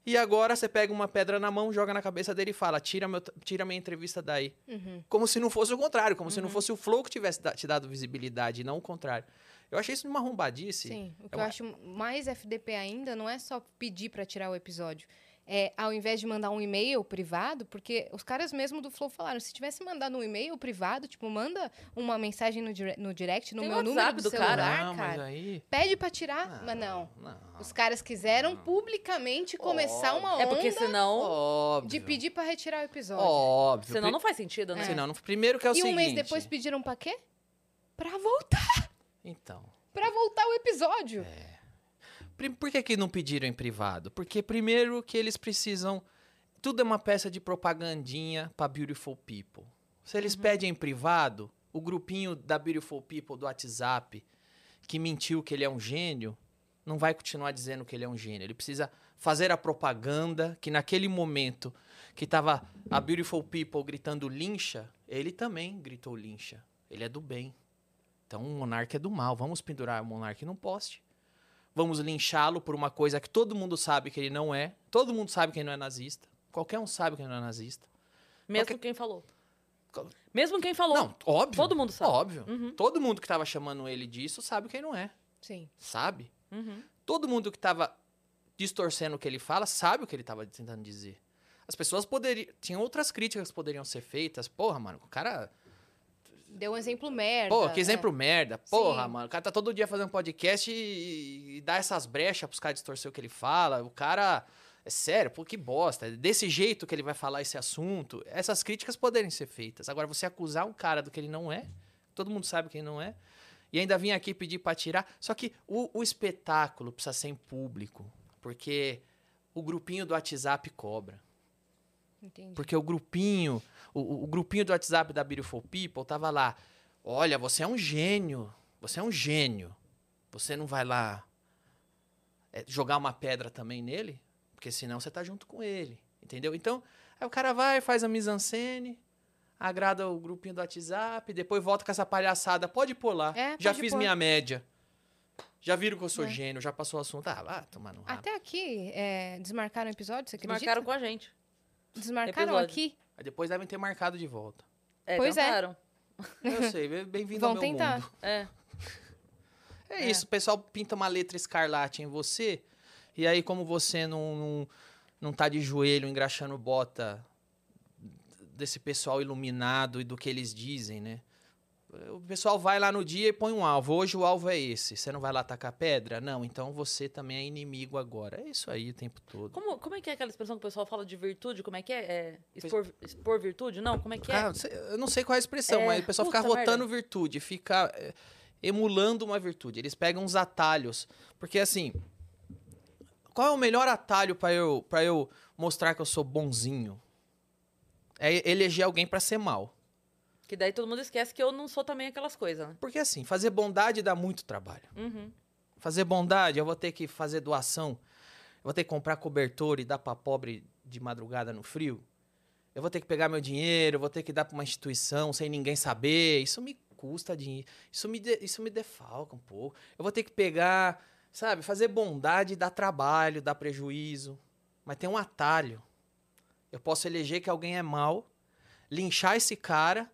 e agora você pega uma pedra na mão, joga na cabeça dele e fala: tira, meu, tira minha entrevista daí. Uhum. Como se não fosse o contrário, como se não fosse o Flow que tivesse da- te dado visibilidade, não o contrário. Eu achei isso uma arrombadice. Sim. O que É eu uma- acho mais FDP ainda não é só pedir pra tirar o episódio. É, ao invés de mandar um e-mail privado, porque os caras mesmo do Flow falaram, se tivesse mandado um e-mail privado, tipo, manda uma mensagem no, dire- no direct, no Tem meu número do do celular, cara. não, cara. aí. Pede pra tirar, mas não. Não. Os caras quiseram publicamente começar uma onda É porque senão. Óbvio. de pedir pra retirar o episódio. Óbvio. Senão não faz sentido, né? Senão, não- primeiro que é o e um seguinte. mês depois pediram pra quê? Pra voltar, Então. pra voltar o episódio. É. Por que, que não pediram em privado? Porque primeiro que eles precisam. Tudo é uma peça de propagandinha pra Beautiful People. Se Uhum. eles pedem em privado, o grupinho da Beautiful People do WhatsApp, que mentiu que ele é um gênio, não vai continuar dizendo que ele é um gênio. Ele precisa fazer a propaganda que naquele momento que tava a Beautiful People gritando lincha, ele também gritou lincha. Ele é do bem. Então o monarca é do mal. Vamos pendurar o monarca num poste. Vamos linchá-lo por uma coisa que todo mundo sabe que ele não é. Todo mundo sabe que ele não é nazista. Qualquer um sabe que ele não é nazista. Mesmo Porque- quem falou. Mesmo quem falou. Não, óbvio. Todo mundo sabe. Óbvio. Uhum. Todo mundo que tava chamando ele disso sabe que ele não é. Sim. Sabe? Uhum. Todo mundo que tava distorcendo o que ele fala sabe o que ele tava tentando dizer. As pessoas poderiam. Tinham outras críticas que poderiam ser feitas. Porra, mano, o cara. Deu um exemplo merda. Pô, que é. exemplo merda. Porra, Sim. mano. O cara tá todo dia fazendo podcast e, e dá essas brechas pros caras distorcer o que ele fala. O cara. É sério, pô, que bosta. Desse jeito que ele vai falar esse assunto, essas críticas poderem ser feitas. Agora, você acusar um cara do que ele não é, todo mundo sabe que ele não é, e ainda vir aqui pedir pra tirar. Só que o, o espetáculo precisa ser em público, porque o grupinho do WhatsApp cobra. Entendi. Porque o grupinho, o, o- grupinho do WhatsApp da Beautiful People tava lá. Olha, você é um gênio. Você é um gênio. Você não vai lá é, jogar uma pedra também nele? Porque senão você tá junto com ele. Entendeu? Então, aí o cara vai, faz a mise-en-scène, agrada o grupinho do WhatsApp, depois volta com essa palhaçada. Pode pôr lá. É, já pode fiz pôr. minha média. Já viram que eu sou É. gênio, já passou o assunto. Ah, lá, tomar no rabo. Até aqui, é, desmarcaram o episódio, você acredita? Marcaram com a gente. Desmarcaram episódio. aqui? Aí depois devem ter marcado de volta. É, Pois é. tentaram. Eu sei, bem-vindo ao Vão meu tentar. mundo. É. É, É. isso, o pessoal pinta uma letra escarlate em você, e aí, como você não, não, não tá de joelho engraxando bota desse pessoal iluminado e do que eles dizem, né? O pessoal vai lá no dia e põe um alvo. Hoje o alvo é esse. Você não vai lá tacar pedra? Não, então você também é inimigo agora. É isso aí o tempo todo. Como, como é que é aquela expressão que o pessoal fala de virtude? Como é que é? É expor, expor virtude? Não, como é que é? Cê- eu não sei qual é a expressão, É, mas o pessoal fica puta rotando virtude, fica é, emulando uma virtude. Eles pegam uns atalhos. Porque assim, qual é o melhor atalho pra eu, pra eu mostrar que eu sou bonzinho? É eleger alguém pra ser mal. Que daí todo mundo esquece que eu não sou também aquelas coisas, né? Porque assim, fazer bondade dá muito trabalho. Uhum. Fazer bondade, eu vou ter que fazer doação. Eu vou ter que comprar cobertor e dar pra pobre de madrugada no frio. Eu vou ter que pegar meu dinheiro, eu vou ter que dar pra uma instituição sem ninguém saber. Isso me custa dinheiro. Isso me, de- isso me defalca um pouco. Eu vou ter que pegar, sabe, fazer bondade dá trabalho, dá prejuízo. Mas tem um atalho. Eu posso eleger que alguém é mal, linchar esse cara,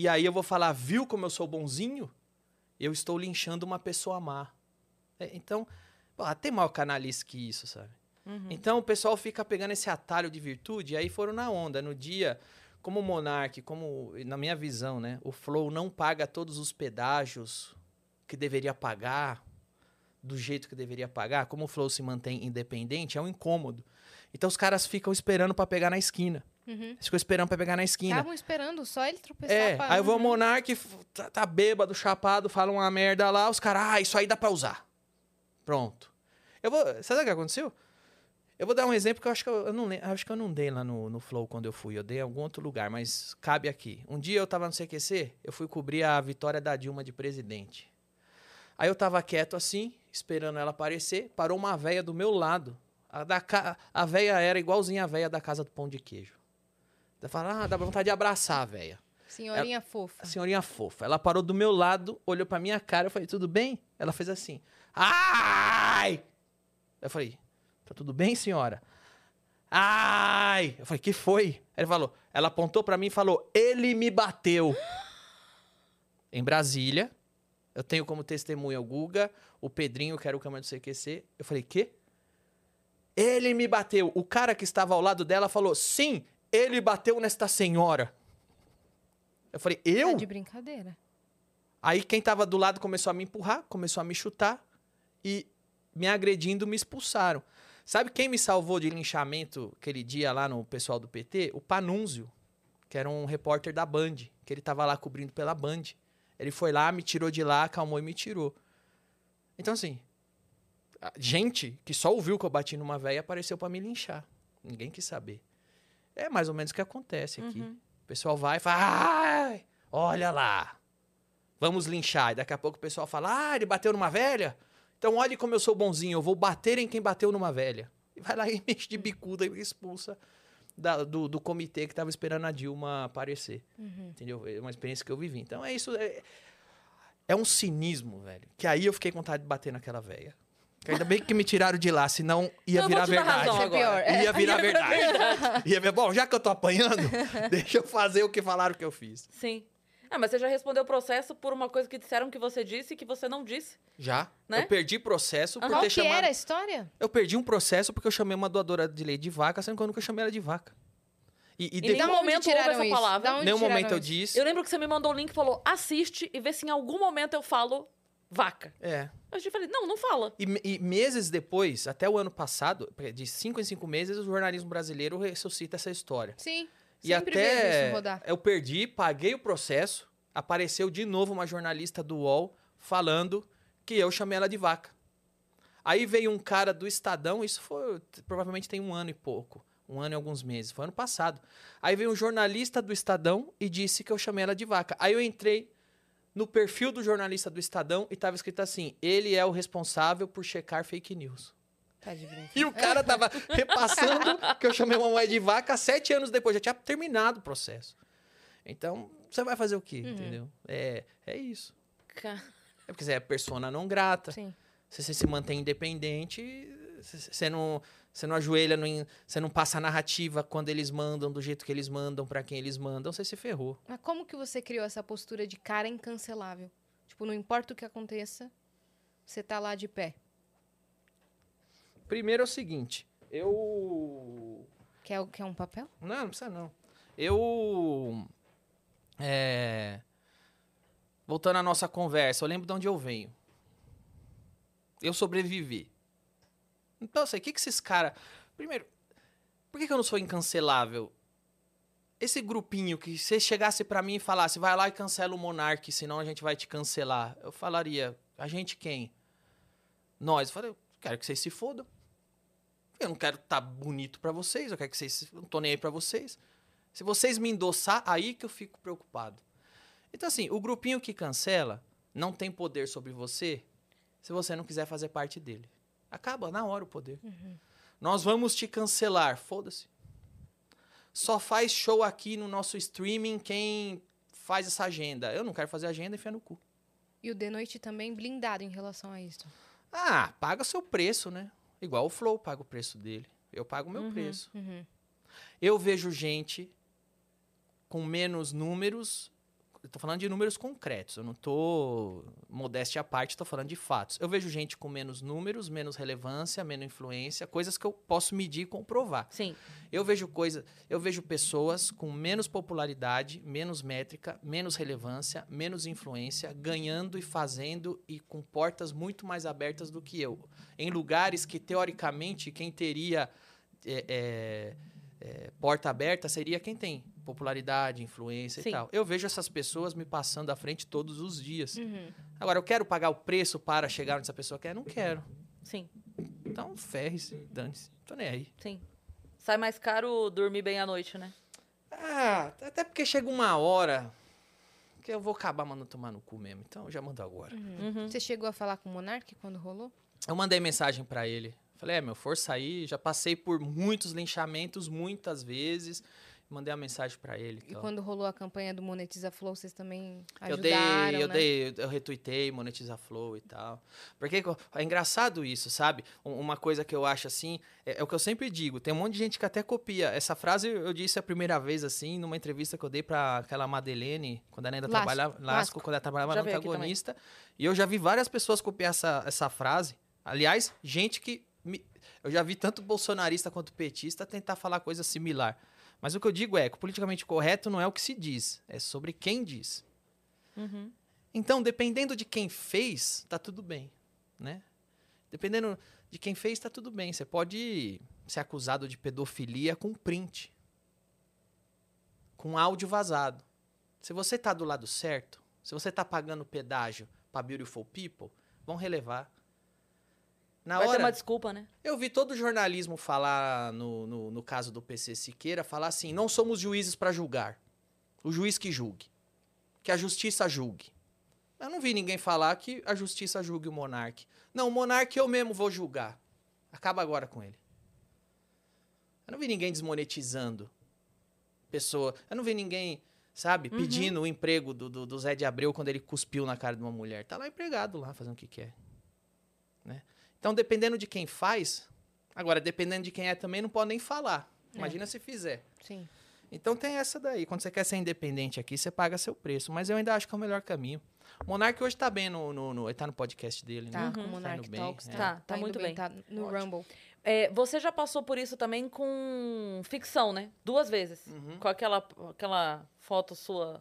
e aí eu vou falar, viu como eu sou bonzinho? Eu estou linchando uma pessoa má. É, então, pô, tem maior canalice que isso, sabe? Uhum. Então o pessoal fica pegando esse atalho de virtude e aí foram na onda. No dia, como o Monark, como na minha visão, né? O Flow não paga todos os pedágios que deveria pagar do jeito que deveria pagar. Como o Flow se mantém independente, é um incômodo. Então os caras ficam esperando pra pegar na esquina. Uhum. Ficam esperando pra pegar na esquina. Estavam esperando só ele tropeçar. É, pra- aí o Uhum. Monark f- tá, tá bêbado, chapado, fala uma merda lá, os caras, ah, isso aí dá pra usar. Pronto. Eu vou. Sabe o que aconteceu? Eu vou dar um exemplo que eu acho que eu, eu não acho que eu não dei lá no, no Flow quando eu fui. Eu dei em algum outro lugar, mas cabe aqui. Um dia eu tava no CQC, eu fui cobrir a vitória da Dilma de presidente. Aí eu tava quieto assim, esperando ela aparecer, parou uma véia do meu lado. A, da ca... a véia era igualzinha a véia da casa do pão de queijo. Ela fala, ah, dá vontade de abraçar a véia. Senhorinha fofa. A senhorinha fofa. Ela parou do meu lado, olhou pra minha cara, eu falei, tudo bem? Ela fez assim, ai! Eu falei, tá tudo bem, senhora? Ai! Eu falei, que foi? Ele falou, ela apontou pra mim e falou, ele me bateu. em Brasília, eu tenho como testemunha o Guga, o Pedrinho, que era o câmera do CQC. Eu falei, quê? Ele me bateu. O cara que estava ao lado dela falou, sim, ele bateu nesta senhora. Eu falei, eu? Tá de brincadeira. Aí quem tava do lado começou a me empurrar, começou a me chutar e me agredindo, me expulsaram. Sabe quem me salvou de linchamento aquele dia lá no pessoal do PT? O Panunzio, que era um repórter da Band, que ele tava lá cobrindo pela Band. Ele foi lá, me tirou de lá, acalmou e me tirou. Então assim, a gente que só ouviu que eu bati numa véia apareceu para me linchar. Ninguém quis saber. É mais ou menos o que acontece aqui. Uhum. O pessoal vai e fala, ai, olha lá, vamos linchar. E daqui a pouco o pessoal fala, ah, ele bateu numa velha? Então olhe como eu sou bonzinho, eu vou bater em quem bateu numa velha. E vai lá e mexe de bicuda e expulsa da- do, do comitê que tava esperando a Dilma aparecer. Entendeu? É uma experiência que eu vivi. Então é isso. É, é um cinismo, velho. Que aí eu fiquei com vontade de bater naquela velha. Ainda bem que me tiraram de lá, senão ia eu virar verdade. razão é agora. pior. É. Ia virar verdade. Ia ver, bom, já que eu tô apanhando, deixa eu fazer o que falaram que eu fiz. Sim. Ah, mas você já respondeu o processo por uma coisa que disseram que você disse e que você não disse. Já. Né? Eu perdi processo por Qual ter que chamado. era a história? Eu perdi um processo porque eu chamei uma doadora de leite de vaca, sendo que eu nunca chamei ela de vaca. E, e Em de... nenhum momento tiraram essa isso? palavra. Nenhum momento eu isso? disse. Eu lembro que você me mandou o link e falou: assiste e vê se em algum momento eu falo vaca. É. Eu te falei, não, não fala. E, e meses depois, até o ano passado, de cinco em cinco meses, o jornalismo brasileiro ressuscita essa história. Sim. E até isso rodar. eu perdi, paguei o processo, apareceu de novo uma jornalista do UOL falando que eu chamei ela de vaca. Aí veio um cara do Estadão, isso foi provavelmente tem um ano e pouco, um ano e alguns meses, foi ano passado. Aí veio um jornalista do Estadão e disse que eu chamei ela de vaca. Aí eu entrei no perfil do jornalista do Estadão e tava escrito assim: ele é o responsável por checar fake news. Tá de brincadeira. E o cara tava repassando que eu chamei uma mulher de vaca sete anos depois, já tinha terminado o processo. Então, você vai fazer o quê, entendeu? É, é isso. Ca- É porque você é persona não grata, Sim. você, você se mantém independente, você, não, você não ajoelha, não você não passa a narrativa quando eles mandam, do jeito que eles mandam, pra quem eles mandam, você se ferrou. Mas como que você criou essa postura de cara incancelável? Tipo, não importa o que aconteça, você tá lá de pé. Primeiro é o seguinte, eu... Quer, quer um papel? Não, não precisa não. Eu. É. Voltando à nossa conversa, eu lembro de onde eu venho. Eu sobrevivi. Então, assim, o que, que esses caras. Primeiro, por que, que eu não sou incancelável? Esse grupinho que se chegasse pra mim e falasse, vai lá e cancela o Monark, senão a gente vai te cancelar. Eu falaria, a gente quem? Nós. Eu falei, eu quero que vocês se fodam. Eu não quero estar bonito pra vocês, eu quero que vocês. Não tô nem aí pra vocês. Se vocês me endossar, aí que eu fico preocupado. Então, assim, o grupinho que cancela não tem poder sobre você se você não quiser fazer parte dele. Acaba na hora o poder. Nós vamos te cancelar. Foda-se. Só faz show aqui no nosso streaming quem faz essa agenda. Eu não quero fazer agenda, enfia no cu. E o The Noite também blindado em relação a isso. Ah, paga seu preço, né? Igual o Flow paga o preço dele. Eu pago o meu Uhum. preço. Uhum. Eu vejo gente com menos números. Eu tô falando de números concretos. Eu não tô modéstia à parte, tô falando de fatos. Eu vejo gente com menos números, menos relevância, menos influência, coisas que eu posso medir e comprovar. Sim. Eu vejo coisa, eu vejo pessoas com menos popularidade, menos métrica, menos relevância, menos influência, ganhando e fazendo e com portas muito mais abertas do que eu, em lugares que teoricamente quem teria é, é, é, porta aberta seria quem tem popularidade, influência Sim. e tal. Eu vejo essas pessoas me passando à frente todos os dias. Uhum. Agora, eu quero pagar o preço para chegar onde essa pessoa quer? Não quero. Sim. Então, ferre-se, dane-se. Tô nem aí. Sim. Sai mais caro dormir bem à noite, né? Ah, até porque chega uma hora que eu vou acabar mandando tomar no cu mesmo. Então eu já mando agora. Uhum. Você chegou a falar com o Monark quando rolou? Eu mandei mensagem pra ele. Falei, é, meu, força aí. Já passei por muitos linchamentos, muitas vezes. Mandei uma mensagem pra ele. E quando rolou a campanha do Monetiza Flow, vocês também Eu dei, ajudaram, eu né? dei, eu retuitei, monetiza flow e tal. Porque é engraçado isso, sabe? Um- Uma coisa que eu acho assim, é, é o que eu sempre digo, tem um monte de gente que até copia. Essa frase eu disse a primeira vez, assim, numa entrevista que eu dei pra aquela Madeleine, quando ela ainda Lasco, trabalhava, Lasco, Lasco. quando ela trabalhava Já no antagonista. E eu já vi várias pessoas copiar essa, essa frase. Aliás, gente que. me- eu já vi tanto bolsonarista quanto petista tentar falar coisa similar. Mas o que eu digo é que o politicamente correto não é o que se diz, é sobre quem diz. Uhum. Então, dependendo de quem fez, tá tudo bem, né? Dependendo de quem fez, tá tudo bem. Você pode ser acusado de pedofilia com print, com áudio vazado. Se você tá do lado certo, se você tá pagando pedágio pra Beautiful People, vão relevar. Na Vai ter hora, uma desculpa, né? eu vi todo o jornalismo falar, no, no, no caso do PC Siqueira, falar assim: não somos juízes para julgar. O juiz que julgue. Que a justiça julgue. Eu não vi ninguém falar que a justiça julgue o monarca. Não, o monarca eu mesmo vou julgar. Acaba agora com ele. Eu não vi ninguém desmonetizando pessoa. Eu não vi ninguém, sabe, pedindo o emprego do, do, do Zé de Abreu quando ele cuspiu na cara de uma mulher. Tá lá empregado lá, fazendo o que quer. Né? Então, dependendo de quem faz, agora, dependendo de quem é também, não pode nem falar. Imagina se fizer. Sim. Então tem essa daí. Quando você quer ser independente aqui, você paga seu preço. Mas eu ainda acho que é o melhor caminho. O Monark hoje tá bem no. no, no- ele tá no podcast dele, Tá, né? com o Tá Monark bem, Talks. é. Tá, tá indo muito bem. Tá no Ótimo. Rumble. É, você já passou por isso também com ficção, né? Duas vezes. Uhum. Com aquela, aquela foto sua.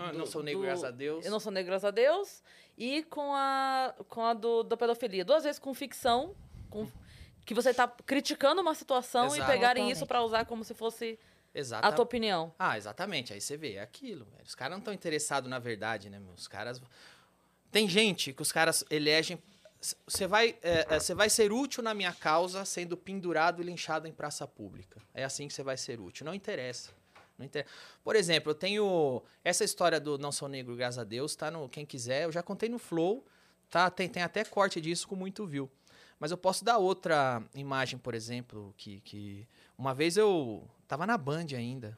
Ah, do- não sou negro, do- graças a Deus. Eu não sou negro, graças a Deus. E com a, com a do, da pedofilia. Duas vezes com ficção. Com, que você tá criticando uma situação e Exato. pegarem Totalmente. isso pra usar como se fosse a Exatamente. tua opinião. Ah, exatamente. Aí você vê, é aquilo. velho. Os caras não estão interessados na verdade, né, meu? Os caras. Tem gente que os caras elegem. Você vai, é, é, você vai ser útil na minha causa sendo pendurado e linchado em praça pública. É assim que você vai ser útil. Não interessa. Não inter... Por exemplo, eu tenho. Essa história do Não Sou Negro, graças a Deus, tá no. Quem quiser, eu já contei no Flow. Tá? Tem, tem até corte disso com muito view. Mas eu posso dar outra imagem, por exemplo, que, que uma vez eu tava na Band ainda.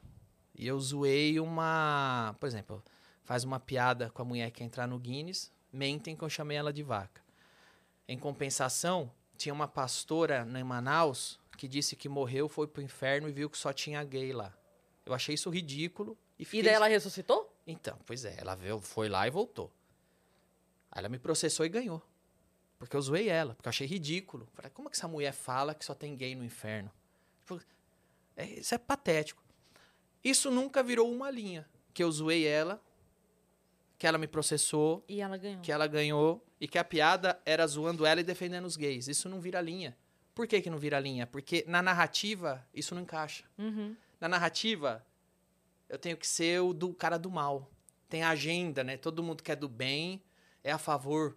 E eu zoei uma. Por exemplo, faz uma piada com a mulher que quer entrar no Guinness, mentem que eu chamei ela de vaca. Em compensação, tinha uma pastora em Manaus que disse que morreu, foi pro inferno e viu que só tinha gay lá. Eu achei isso ridículo e fiquei. E daí ela ressuscitou? Então, pois é, ela veio, foi lá e voltou. Aí ela me processou e ganhou. Porque eu zoei ela, porque eu achei ridículo. Falei, como é que essa mulher fala que só tem gay no inferno? Tipo, é- isso é patético. Isso nunca virou uma linha. Que eu zoei ela, que ela me processou, E ela ganhou. que ela ganhou e que a piada era zoando ela e defendendo os gays. Isso não vira linha. Por que, que não vira linha? Porque na narrativa isso não encaixa. Uhum. Na narrativa, eu tenho que ser o do cara do mal. Tem a agenda, né? Todo mundo que é do bem é a favor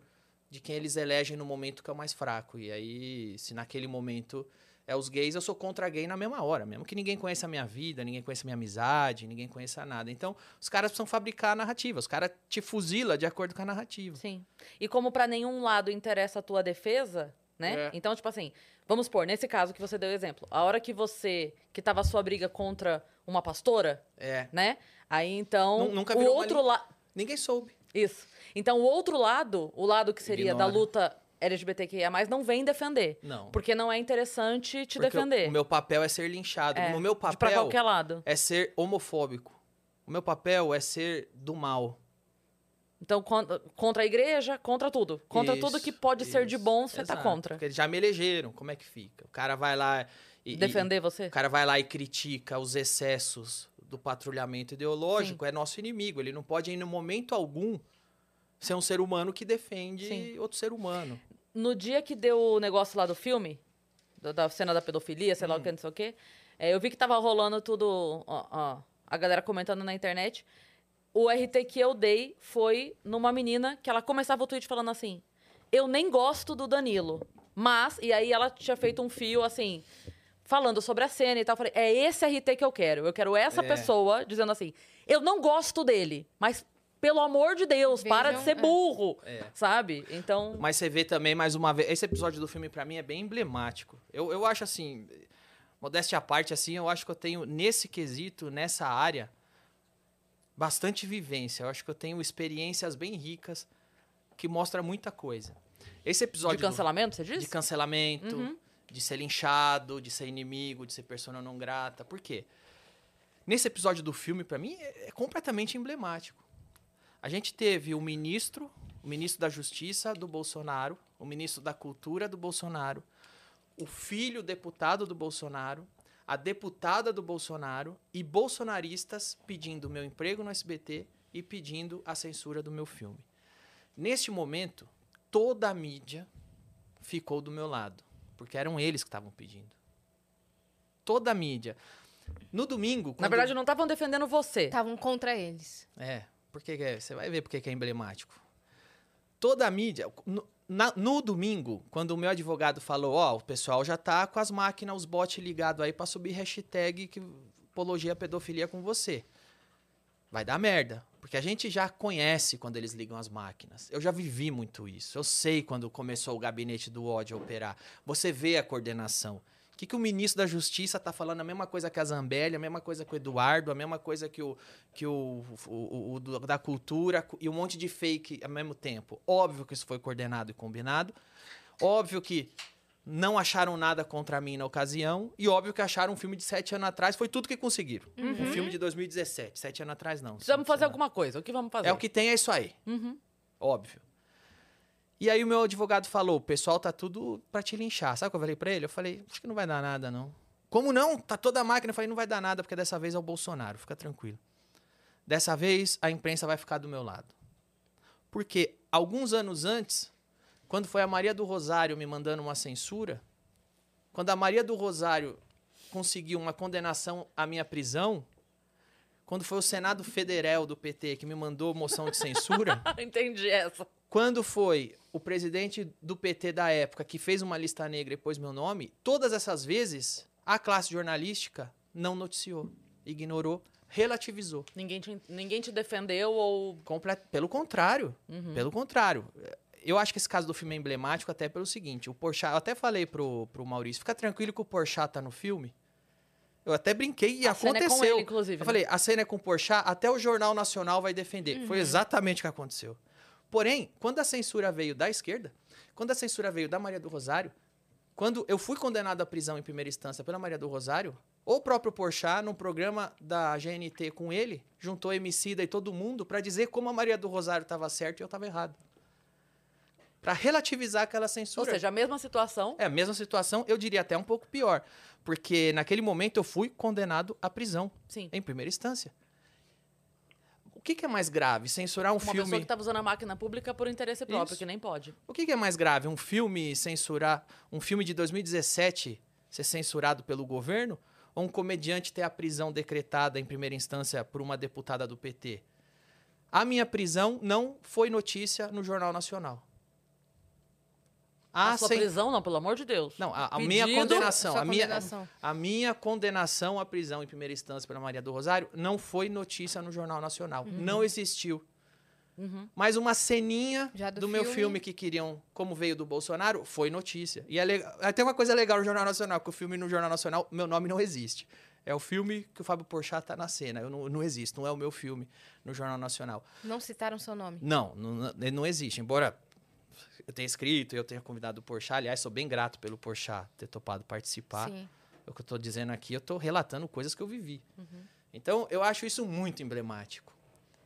de quem eles elegem no momento que é o mais fraco. E aí, se naquele momento é os gays, eu sou contra gay na mesma hora, mesmo que ninguém conheça a minha vida, ninguém conheça a minha amizade, ninguém conheça nada. Então, os caras precisam fabricar a narrativa, os caras te fuzila de acordo com a narrativa. Sim. E como pra nenhum lado interessa a tua defesa, né? É. Então, tipo assim, vamos supor, nesse caso que você deu exemplo, a hora que você, que tava a sua briga contra uma pastora, É, né? Aí então, Nu- nunca o outro lado, ninguém soube. isso. Então, o outro lado, o lado que seria da Ignora. luta LGBTQIA+, não vem defender. Não. Porque não é interessante te Porque defender. O, o meu papel é ser linchado. É, no meu de pra papel qualquer lado. é ser homofóbico. O meu papel é ser do mal. Então, con- contra a igreja, contra tudo. Contra tudo Isso, que pode ser de isso. bom, você tá Exato, contra. Porque eles já me elegeram. Como é que fica? O cara vai lá e. e- Defender você? o cara vai lá e critica os excessos do patrulhamento ideológico, é nosso inimigo. Ele não pode, em momento algum, ser um ser humano que defende Sim. outro ser humano. No dia que deu o negócio lá do filme, da cena da pedofilia, sei lá o Hum. que, não sei o quê, é, eu vi que tava rolando tudo, ó, ó, a galera comentando na internet. O RT que eu dei foi numa menina que ela começava o tweet falando assim: Eu nem gosto do Danilo. Mas, e aí ela tinha feito um fio assim. falando sobre a cena e tal. Eu falei, é esse RT que eu quero. Eu quero essa É. pessoa dizendo assim: eu não gosto dele, mas pelo amor de Deus, para de Vejam, ser é. burro. É. Sabe? Então. Mas você vê também, mais uma vez, esse episódio do filme pra mim é bem emblemático. Eu, eu acho assim, modéstia à parte, assim, eu acho que eu tenho, nesse quesito, nessa área, bastante vivência. Eu acho que eu tenho experiências bem ricas que mostram muita coisa. Esse episódio De do- cancelamento, você disse? de cancelamento, Uhum. de ser linchado, de ser inimigo, de ser persona não grata. Por quê? Nesse episódio do filme, pra mim, é é completamente emblemático. A gente teve o ministro, o ministro da Justiça do Bolsonaro, o ministro da Cultura do Bolsonaro, o filho deputado do Bolsonaro, a deputada do Bolsonaro e bolsonaristas pedindo meu emprego no SBT e pedindo a censura do meu filme. Neste momento, toda a mídia ficou do meu lado, porque eram eles que estavam pedindo. Toda a mídia. No domingo, Na quando- verdade, não estavam defendendo você. Estavam contra eles. é, porque que é- você vai ver porque que é emblemático. Toda a mídia. No, na- no domingo, quando o meu advogado falou, ó, o pessoal já tá com as máquinas, os bots ligados aí pra subir hashtag que apologia pedofilia com você. Vai dar merda. Porque a gente já conhece quando eles ligam as máquinas. Eu já vivi muito isso. Eu sei quando começou o gabinete do ódio a operar. Você vê a coordenação. O que, que o ministro da Justiça tá falando? A mesma coisa que a Zambelli, a mesma coisa que o Eduardo, a mesma coisa que o, que o, o, o- o da cultura e um monte de fake ao mesmo tempo. Óbvio que isso foi coordenado e combinado. Óbvio que não acharam nada contra mim na ocasião. E óbvio que acharam um filme de sete anos atrás. Foi tudo que conseguiram. Um filme de 2017. Sete anos atrás, não. Precisamos fazer alguma coisa. O que vamos fazer? É o que tem, é isso aí. Uhum. Óbvio. E aí o meu advogado falou, o pessoal tá tudo pra te linchar. Sabe o que eu falei pra ele? Eu falei, acho que não vai dar nada, não. Como não? Tá toda a máquina. Eu falei, não vai dar nada, porque dessa vez é o Bolsonaro. Fica tranquilo. Dessa vez, a imprensa vai ficar do meu lado. Porque alguns anos antes, quando foi a Maria do Rosário me mandando uma censura, quando a Maria do Rosário conseguiu uma condenação à minha prisão, quando foi o Senado Federal do PT que me mandou moção de censura, Entendi essa. quando foi o presidente do PT da época que fez uma lista negra e pôs meu nome, todas essas vezes a classe jornalística não noticiou, ignorou, relativizou. Ninguém te, ninguém te defendeu ou. Comple- Pelo contrário, Uhum. pelo contrário. Eu acho que esse caso do filme é emblemático até pelo seguinte, o Porchat, eu até falei pro, pro Maurício, fica tranquilo que o Porchat tá no filme. Eu até brinquei e A cena é com aconteceu. ele, inclusive, Eu né? falei, a cena é com o Porchat, até o Jornal Nacional vai defender. Uhum. Foi exatamente o que aconteceu. Porém, quando a censura veio da esquerda, quando a censura veio da Maria do Rosário, quando eu fui condenado à prisão em primeira instância pela Maria do Rosário, o próprio Porchat, num programa da GNT com ele, juntou Emicida e todo mundo para dizer como a Maria do Rosário estava certa e eu estava errado. Para relativizar aquela Ou censura. seja, a mesma situação. É a mesma situação, eu diria até um pouco pior. Porque naquele momento eu fui condenado à prisão, Sim. em primeira instância. O que, que é mais grave? Censurar um Uma pessoa filme. que estava usando a máquina pública por interesse próprio, Isso. que nem pode. O que, que é mais grave? Um filme censurar. Um filme de 2017 ser censurado pelo governo? Ou um comediante ter a prisão decretada em primeira instância por uma deputada do PT? A minha prisão não foi notícia no Jornal Nacional. A, A sua cen- prisão, não, pelo amor de Deus. Não, a, a minha condenação. A minha, condenação. a minha condenação à prisão em primeira instância pela Maria do Rosário não foi notícia no Jornal Nacional. Não existiu. Uhum. Mas uma ceninha Já do, do meu filme. filme que queriam, como veio do Bolsonaro, foi notícia. E é legal, tem uma coisa legal no Jornal Nacional, que o filme no Jornal Nacional, meu nome não existe. É o filme que o Fábio Porchat tá na cena. Eu não, não existo, não é o meu filme no Jornal Nacional. Não citaram seu nome. Não, não, não existe. Embora eu tenha escrito, eu tenha convidado o Porchat. Aliás, sou bem grato pelo Porchat ter topado participar. Sim. O que eu tô dizendo aqui, eu tô relatando coisas que eu vivi. Então, eu acho isso muito emblemático.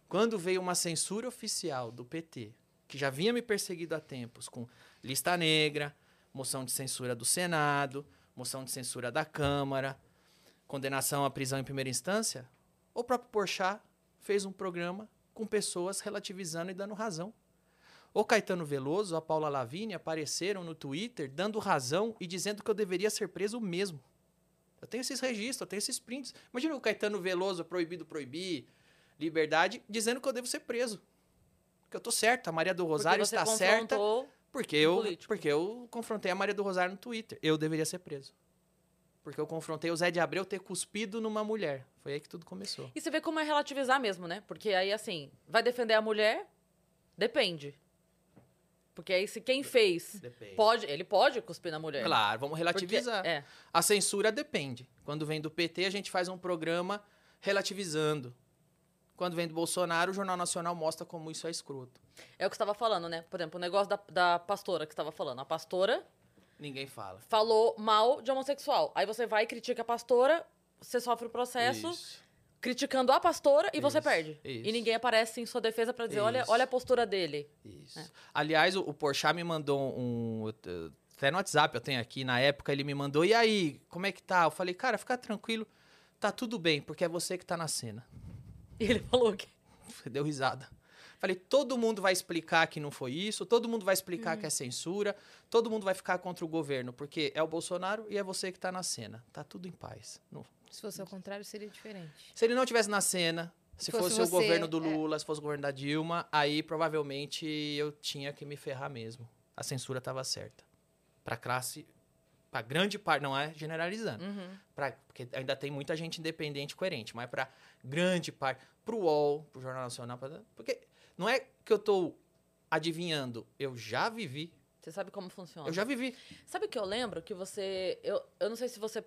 Quando veio uma censura oficial do PT, que já vinha me perseguido há tempos, com lista negra, moção de censura do Senado, moção de censura da Câmara, condenação à prisão em primeira instância, o próprio Porchat fez um programa com pessoas relativizando e dando razão. O Caetano Veloso, a Paula Lavigne apareceram no Twitter dando razão e dizendo que eu deveria ser preso mesmo. Eu tenho esses registros, eu tenho esses prints. Imagina o Caetano Veloso, proibido proibir, liberdade, dizendo que eu devo ser preso. Que eu tô certo, a Maria do Rosário está certa porque um eu, político. porque eu confrontei a Maria do Rosário no Twitter. Eu deveria ser preso. Porque eu confrontei o Zé de Abreu ter cuspido numa mulher. Foi aí que tudo começou. E você vê como é relativizar mesmo, né? Porque aí, assim, vai defender a mulher? Depende. Porque aí, se quem fez Depende. pode, ele pode cuspir na mulher. Claro, vamos Porque- relativizar. é. A censura depende. Quando vem do PT, a gente faz um programa relativizando. Quando vem do Bolsonaro, o Jornal Nacional mostra como isso é escroto. É o que você estava falando, né? Por exemplo, o negócio da, da pastora que você estava falando. A pastora Ninguém fala. falou mal de homossexual. Aí você vai e critica a pastora, você sofre o processo Isso. Criticando a pastora e você Isso, perde. isso. E ninguém aparece em sua defesa pra dizer, olha, Isso. olha a postura dele. Isso. É. Aliás, o, o Porchat me mandou um. Até no WhatsApp eu tenho aqui, na época ele me mandou, e aí, como é que tá? Eu falei, cara, fica tranquilo, tá tudo bem, porque é você que tá na cena. E ele falou que. Deu risada. Falei, todo mundo vai explicar que não foi isso, todo mundo vai explicar que é censura, todo mundo vai ficar contra o governo, porque é o Bolsonaro e é você que tá na cena. Tá tudo em paz. Não- Se fosse ao contrário, seria diferente. Se ele não tivesse na cena, se Fosse fosse, o governo do é. Lula, se fosse o governo da Dilma, aí provavelmente eu tinha que me ferrar mesmo. A censura estava certa. Pra classe, pra grande parte, não é generalizando, Uhum. pra, porque ainda tem muita gente independente e coerente, mas pra grande parte, pro UOL, pro Jornal Nacional, pra- porque não é que eu tô adivinhando, eu já vivi, Você sabe como funciona. eu já vivi. Sabe o que eu lembro? Que você. Eu, eu não sei se você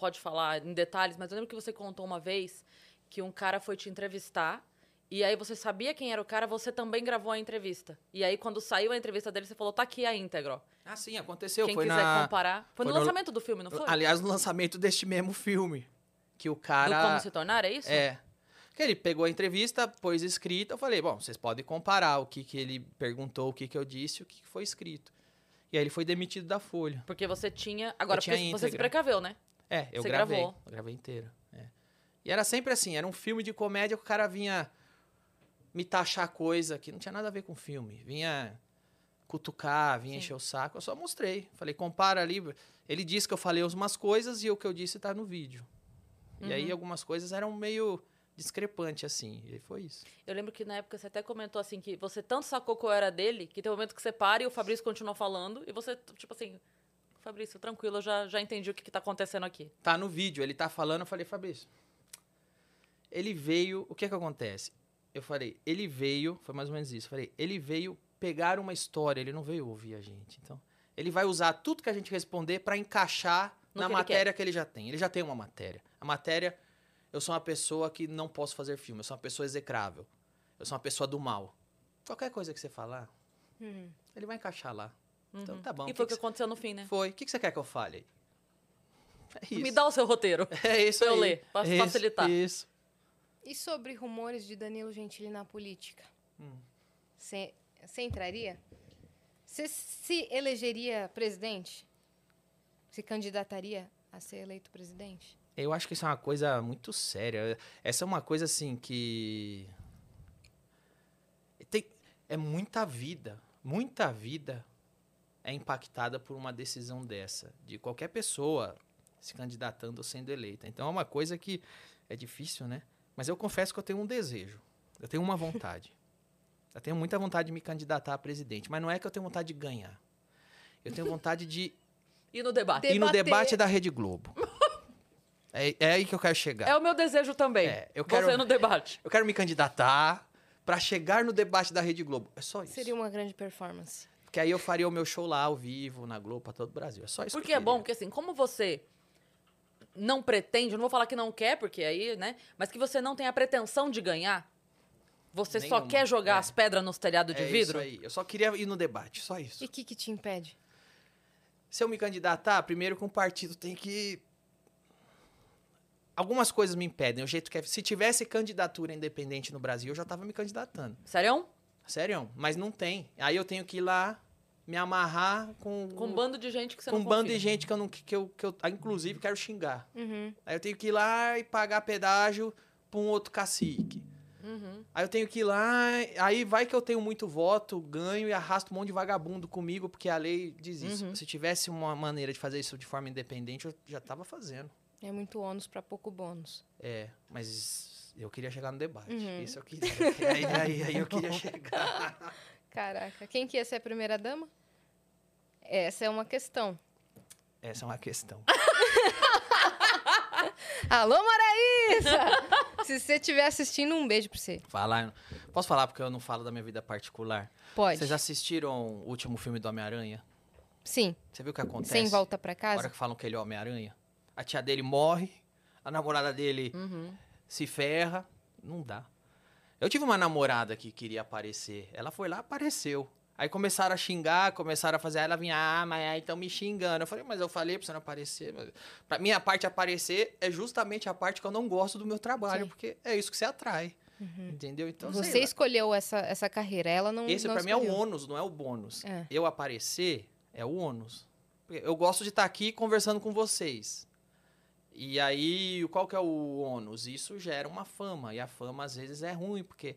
pode falar em detalhes, mas eu lembro que você contou uma vez que um cara foi te entrevistar. E aí você sabia quem era o cara, você também gravou a entrevista. E aí, quando saiu a entrevista dele, você falou, tá aqui a íntegra. Ah, sim, aconteceu, Quem foi quiser na comparar. Foi, foi no no- lançamento do filme, não foi? aliás, no lançamento deste mesmo filme, que o Do cara Como Se Tornar, é isso? É. Que ele pegou a entrevista, pôs escrita, eu falei, bom, vocês podem comparar o que, que ele perguntou, o que, que eu disse o que, que foi escrito. E aí ele foi demitido da Folha. Porque você tinha. Agora, tinha você se precaveu, né? É, eu Você gravei. gravou. Eu gravei inteiro. é. E era sempre assim, era um filme de comédia que o cara vinha me taxar coisa que não tinha nada a ver com o filme. Vinha cutucar, vinha Sim. encher o saco. Eu só mostrei. Falei, compara ali. Ele disse que eu falei umas coisas e o que eu disse tá no vídeo. E aí Uhum. algumas coisas eram meio discrepante assim. E foi isso. Eu lembro que na época você até comentou assim que você tanto sacou qual era dele, que tem um momento que você para e o Fabrício continua falando, e você, tipo assim, Fabrício, tranquilo, eu já, já entendi o que, que tá acontecendo aqui. Tá no vídeo, ele tá falando, eu falei, Fabrício. Ele veio, o que que acontece? Eu falei, ele veio, foi mais ou menos isso. Eu falei, ele veio pegar uma história, ele não veio ouvir a gente. Então, ele vai usar tudo que a gente responder pra encaixar No na que ele matéria que ele já tem. Ele já tem uma matéria. A matéria, eu sou uma pessoa que não posso fazer filme, eu sou uma pessoa execrável. Eu sou uma pessoa do mal. Qualquer coisa que você falar, Uhum. ele vai encaixar lá. Então Uhum. tá bom. E foi o que que aconteceu no fim, né? foi? O que que você quer que eu fale? É isso. Me dá o seu roteiro. É isso pra eu aí. ler, pra Isso, facilitar. Isso. E sobre rumores de Danilo Gentili na política? Hum. Você você entraria? Você se elegeria presidente? Se candidataria a ser eleito presidente? Eu acho que isso é uma coisa muito séria. Essa é uma coisa assim que. Tem... É muita vida. Muita vida é impactada por uma decisão dessa. De qualquer pessoa se candidatando ou sendo eleita. Então é uma coisa que é difícil, né? Mas eu confesso que eu tenho um desejo. Eu tenho uma vontade. Eu tenho muita vontade de me candidatar a presidente. Mas não é que eu tenho vontade de ganhar. Eu tenho vontade de E no debate. De- ir no Debater. debate da Rede Globo. É, é aí que eu quero chegar. É o meu desejo também. É, eu quero- Você no debate. Eu quero me candidatar pra chegar no debate da Rede Globo. É só isso. Seria uma grande performance. Porque aí eu faria o meu show lá ao vivo, na Globo, pra todo o Brasil. É só isso Porque que eu é bom, porque assim, como você não pretende, eu não vou falar que não quer, porque aí, né? Mas que você não tem a pretensão de ganhar, você só Nenhuma, quer jogar é. as pedras nos telhados de é vidro. isso aí. Eu só queria ir no debate, só isso. E o que, que te impede? Se eu me candidatar, primeiro que um partido tem que... Algumas coisas me impedem. O jeito que é... Se tivesse candidatura independente no Brasil, eu já tava me candidatando. Sério? Sério, mas não tem. Aí eu tenho que ir lá me amarrar com... Com um bando de gente que você com não um bando de gente que eu, não, que, eu, que eu, ah, inclusive, quero xingar. Uhum. Aí eu tenho que ir lá e pagar pedágio pra um outro cacique. Uhum. Aí eu tenho que ir lá, aí vai que eu tenho muito voto, ganho e arrasto um monte de vagabundo comigo, porque a lei diz isso. Uhum. Se tivesse uma maneira de fazer isso de forma independente, eu já tava fazendo. É muito ônus pra pouco bônus. É, mas eu queria chegar no debate. Uhum. Isso eu queria. aí, aí, aí eu queria chegar. Caraca, quem que ia ser a primeira dama? Essa é uma questão. Essa é uma questão. Alô, Maraísa! Se você estiver assistindo, um beijo pra você. Falar. Posso falar porque eu não falo da minha vida particular? Pode. Vocês assistiram o último filme do Homem-Aranha? Sim. Você viu o que acontece? Sem volta pra Na casa? hora que falam que ele é Homem-Aranha. A tia dele morre, a namorada dele Uhum. Se ferra. Não dá. Eu tive uma namorada que queria aparecer. Ela foi lá, apareceu. Aí começaram a xingar, começaram a fazer. Aí ela vinha, ah, mas aí estão me xingando. Eu falei, mas eu falei pra você não aparecer. Mas... Pra mim, a parte aparecer é justamente a parte que eu não gosto do meu trabalho, Sim. porque é isso que você atrai. Entendeu? Então, Você escolheu essa, essa carreira, ela não Esse não pra mim é o escolheu. ônus, não é o bônus. É. Eu aparecer é o ônus. Eu gosto de estar aqui conversando com vocês. E aí, qual que é o ônus? Isso gera uma fama. E a fama, às vezes, é ruim, porque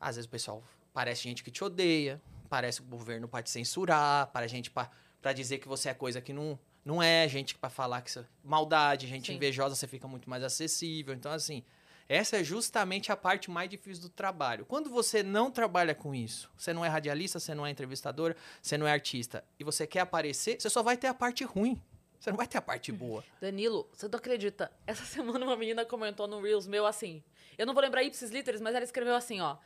às vezes o pessoal parece gente que te odeia, parece o governo pode censurar, para gente pa- pra dizer que você é coisa que não, não é, gente pra falar que você maldade, gente Sim. invejosa, você fica muito mais acessível. Então, assim, essa é justamente a parte mais difícil do trabalho. Quando você não trabalha com isso, você não é radialista, você não é entrevistadora, você não é artista, e você quer aparecer, você só vai ter a parte ruim. Você não vai ter a parte boa. Danilo, você não acredita? Essa semana uma menina comentou no Reels meu assim. Eu não vou lembrar ipsis literis, mas ela escreveu assim, ó.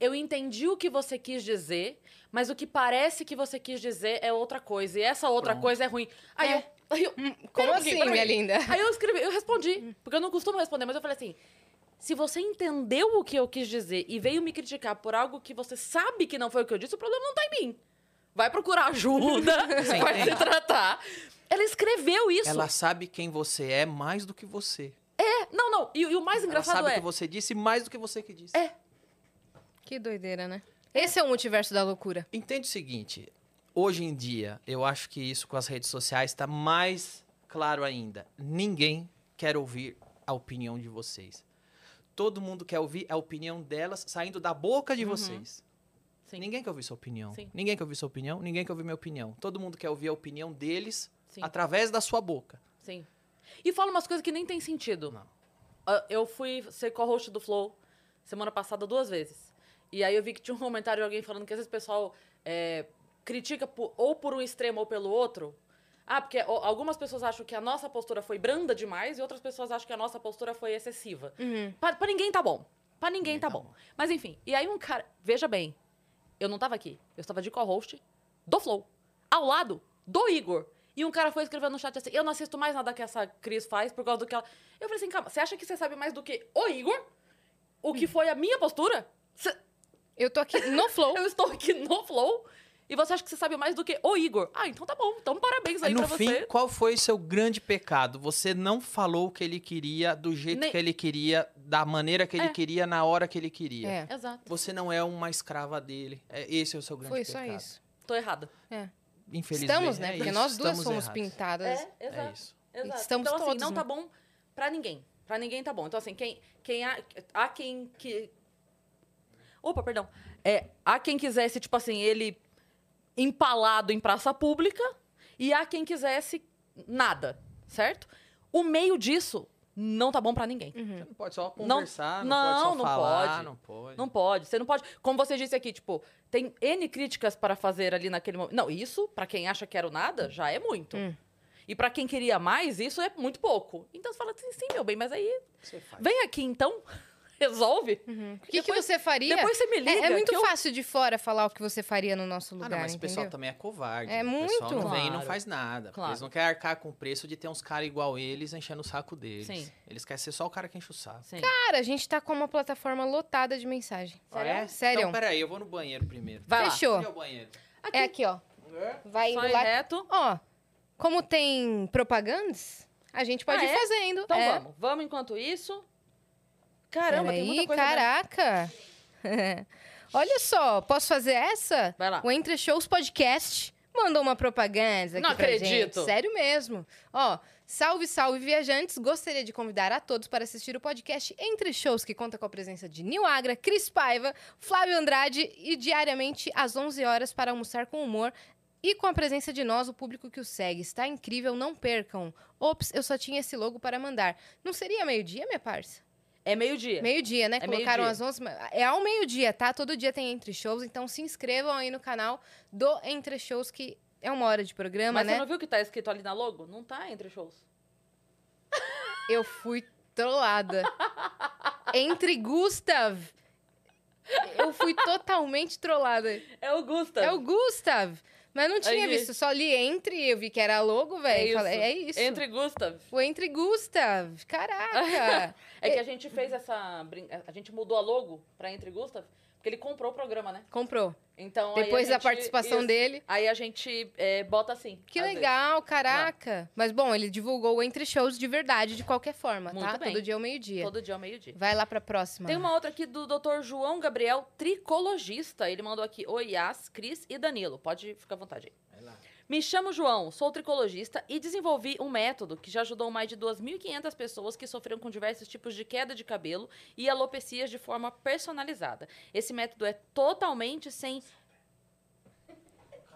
Eu entendi o que você quis dizer, mas o que parece que você quis dizer é outra coisa. E essa outra Pronto. coisa é ruim. Aí É. eu. Aí eu Como Pera um assim, minha linda? Aí eu escrevi, eu respondi, porque eu não costumo responder, mas eu falei assim: se você entendeu o que eu quis dizer e veio me criticar por algo que você sabe que não foi o que eu disse, o problema não tá em mim. Vai procurar ajuda, vai sim. se tratar. Ela escreveu isso. Ela sabe quem você é mais do que você. É, não, não. E, e o mais Ela engraçado sabe o é. que você disse mais do que você que disse. É. Que doideira, né? Esse é o multiverso da loucura. Entende o seguinte, hoje em dia, eu acho que isso com as redes sociais está mais claro ainda. Ninguém quer ouvir a opinião de vocês. Todo mundo quer ouvir a opinião delas saindo da boca de Uhum. vocês. Sim. Ninguém quer ouvir sua opinião. Sim. Ninguém quer ouvir sua opinião, ninguém quer ouvir minha opinião. Todo mundo quer ouvir a opinião deles Sim. através da sua boca. Sim. E fala umas coisas que nem tem sentido. Não. Ah, Eu fui ser co-host do Flow semana passada duas vezes. E aí eu vi que tinha um comentário de alguém falando que às vezes o pessoal é, critica por- ou por um extremo ou pelo outro. Ah, porque algumas pessoas acham que a nossa postura foi branda demais e outras pessoas acham que a nossa postura foi excessiva. Uhum. Pra, pra ninguém tá bom. Pra ninguém Ninguém tá, tá bom. bom. Mas enfim, e aí um cara. Veja bem, eu não tava aqui. Eu estava de co-host do Flow. Ao lado do Igor. E um cara foi escrevendo no chat assim: Eu não assisto mais nada que essa Cris faz por causa do que ela. Eu falei assim: calma, você acha que você sabe mais do que o Igor? O que foi a minha postura? Cê- Eu tô aqui no Flow. eu estou aqui no Flow. E você acha que você sabe mais do que o Igor? Ah, então tá bom. Então parabéns aí no pra fim, você. qual foi seu grande pecado? Você não falou o que ele queria, do jeito Nem- que ele queria, da maneira que ele É. queria, na hora que ele queria. É, Exato. Você não é uma escrava dele. É, esse é o seu grande foi pecado. só isso. Tô errada. É. Infelizmente. Estamos, né? é Porque isso, nós duas somos errados. pintadas. É, É exato. isso. Exato. Estamos então, assim, todos, não né? tá bom pra ninguém. Pra ninguém tá bom. Então, assim, quem, quem há, há quem que... Opa, perdão. É, há quem quisesse, tipo assim, ele empalado em praça pública e há quem quisesse nada, certo? O meio disso não tá bom pra ninguém. Você não pode só Não- conversar, não, não, pode só não falar, pode. não pode. Não pode. Você não pode. Como você disse aqui, tipo, tem N críticas para fazer ali naquele momento. Não, isso, pra quem acha que era o nada, já é muito. Hum. E pra quem queria mais, isso é muito pouco. Então você fala assim, sim, meu bem, mas aí Você faz. vem aqui então, resolve. O que, que Depois- você faria? Depois você me liga. é, é muito que eu- fácil de fora falar o que você faria no nosso Ah, lugar, não, mas o pessoal entendeu? também é covarde. É O pessoal muito. não vem e não Claro. faz nada. Claro. Eles não querem arcar com o preço de ter uns caras igual eles enchendo o saco deles. Sim. Eles querem ser só o cara que enche o saco. Sim. Cara, a gente tá com uma plataforma lotada de mensagem. Ah, é? Sério? Então, peraí, eu vou no banheiro primeiro. Vai lá. Fechou. É o banheiro? É aqui, ó. Vai indo lá. reto. Ó, como tem propagandas, a gente pode Ah, ir é? fazendo. Então é. vamos. Vamos enquanto isso. Caramba, tem muita Peraí, coisa. caraca. Olha só, posso fazer essa? Vai lá. O Entre Shows Podcast mandou uma propaganda aqui Não acredito. gente. Sério mesmo. Ó, salve, salve, viajantes. Gostaria de convidar a todos para assistir o podcast Entre Shows, que conta com a presença de Nil Agra, Cris Paiva, Flávio Andrade e diariamente às 11 horas para almoçar com humor e com a presença de nós, o público que o segue. Está incrível, não percam. Ops, eu só tinha esse logo para mandar. Não seria meio-dia, minha parça? É meio-dia. Meio-dia, né? É Colocaram meio-dia. às 11. mas É ao meio-dia, tá? Todo dia tem Entre Shows, então se inscrevam aí no canal do Entre Shows, que é uma hora de programa, Mas né? você não viu o que tá escrito ali na logo? Não tá entre shows. Eu fui trollada. Entre Gustav. Eu fui totalmente trollada. É o Gustav. É o Gustav. Mas não tinha Aí- visto, só li entre, eu vi que era logo, velho. isso. Falei, É isso. Entre Gustav. O Entre Gustav. Caraca. É que a gente fez essa. A gente mudou a logo pra Entre Gustav, porque ele comprou o programa, né? Comprou. Então. Depois da gente- participação isso. dele. Aí a gente é, bota assim. Que às vezes. legal, caraca. Mas bom, ele divulgou o Entre Shows de verdade, de qualquer forma, Muito tá? bem. Todo dia ao meio-dia. Todo dia ao meio-dia. Vai lá pra próxima. Tem uma outra aqui do Dr. João Gabriel, tricologista. Ele mandou aqui: Oi, Yas, Cris e Danilo. Pode ficar à vontade aí. Vai lá. Me chamo João, sou tricologista e desenvolvi um método que já ajudou mais de 2.500 pessoas que sofreram com diversos tipos de queda de cabelo e alopecias de forma personalizada. Esse método é totalmente sem.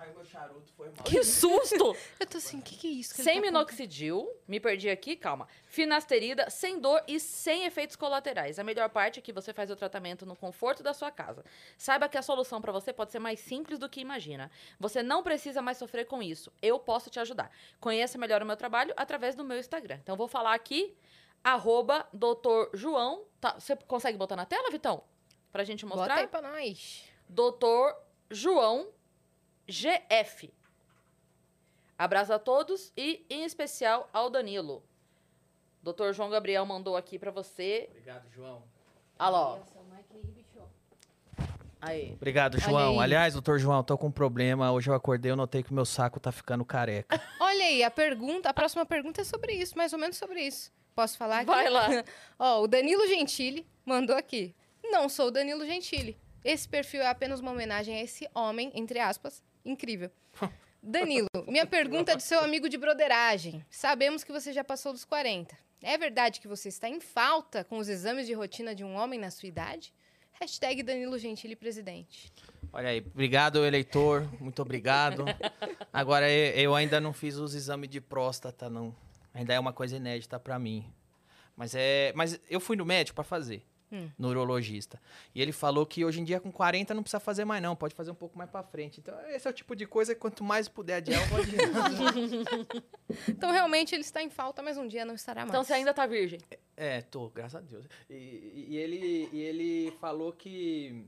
Caiu meu charuto, foi mal. Que susto! Eu tô assim, o que, que é isso? que ele sem tá minoxidil, me perdi aqui, calma. Finasterida, sem dor e sem efeitos colaterais. A melhor parte é que você faz o tratamento no conforto da sua casa. Saiba que a solução para você pode ser mais simples do que imagina. Você não precisa mais sofrer com isso. Eu posso te ajudar. Conheça melhor o meu trabalho através do meu Instagram. Então vou falar aqui arroba doutor João. Tá, você consegue botar na tela, Vitão? Pra gente Bota mostrar? aí pra nós. Doutor João GF. Abraço a todos e, em especial, ao Danilo. Doutor João Gabriel mandou aqui pra você. Obrigado, João. Ó. Aí. Obrigado, João. aí. Aliás, doutor João, tô com um problema. Hoje eu acordei, eu notei que o meu saco tá ficando careca. Olha aí, a pergunta, a próxima pergunta é sobre isso, mais ou menos sobre isso. Posso falar aqui? Vai lá. Ó, o Danilo Gentili mandou aqui. Não sou o Danilo Gentili. Esse perfil é apenas uma homenagem a esse homem, entre aspas, incrível. Danilo, minha pergunta é do seu amigo de broderagem. Sabemos que você já passou dos 40. É verdade que você está em falta com os exames de rotina de um homem na sua idade? Hashtag Danilo Gentili presidente. Olha aí, obrigado, eleitor. Muito obrigado. Agora, eu ainda não fiz os exames de próstata, não. Ainda é uma coisa inédita pra mim. Mas é, mas eu fui no médico pra fazer, Hum. no urologista. E ele falou que hoje em dia com 40 não precisa fazer mais não, pode fazer um pouco mais pra frente. Então, esse é o tipo de coisa que quanto mais puder adiar, eu vou adiando. Então, realmente, ele está em falta, mas um dia não estará mais. Então você ainda tá virgem. É, tô, graças a Deus. E, e ele, e ele falou que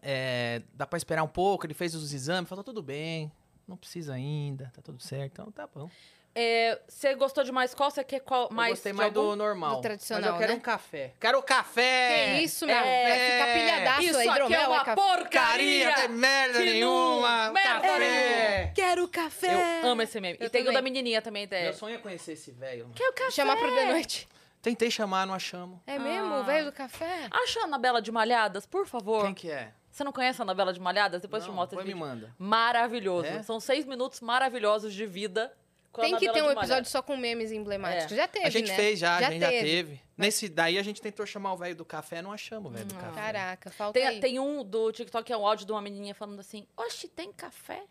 é, dá pra esperar um pouco, ele fez os exames, falou, tudo bem, não precisa ainda, tá tudo certo, então tá bom. É, você gostou de mais qual? Você quer qual mais? eu gostei mais algum? do normal. do tradicional, Mas eu quero né? um café. Quero café! Que isso, meu? é, ficar pilhadaço Isso aí, aqui é uma é café. porcaria! Caria, tem merda nenhuma! não- merda café! Quero café! Eu amo esse meme. Eu e tem o também. da menininha também. É. Meu sonho é conhecer esse velho. mano. Quer o café? Chamar pro de noite. Tentei chamar, não achamos. É mesmo? Ah. O velho do café? Acha a Anabela de Malhadas, por favor. Quem que é? Você não conhece a Anabela de Malhadas? Depois eu te Não, mostro depois me manda. Maravilhoso. É? São seis minutos maravilhosos de vida. Tem que ter um episódio só com memes emblemáticos. É. Já teve, a gente né? fez já, Já a gente já teve. teve. Nesse daí a gente tentou chamar o velho do café, não achamos o velho do café. Caraca, falta Tem, aí. tem um do TikTok que é um áudio de uma menininha falando assim: Oxe, tem café?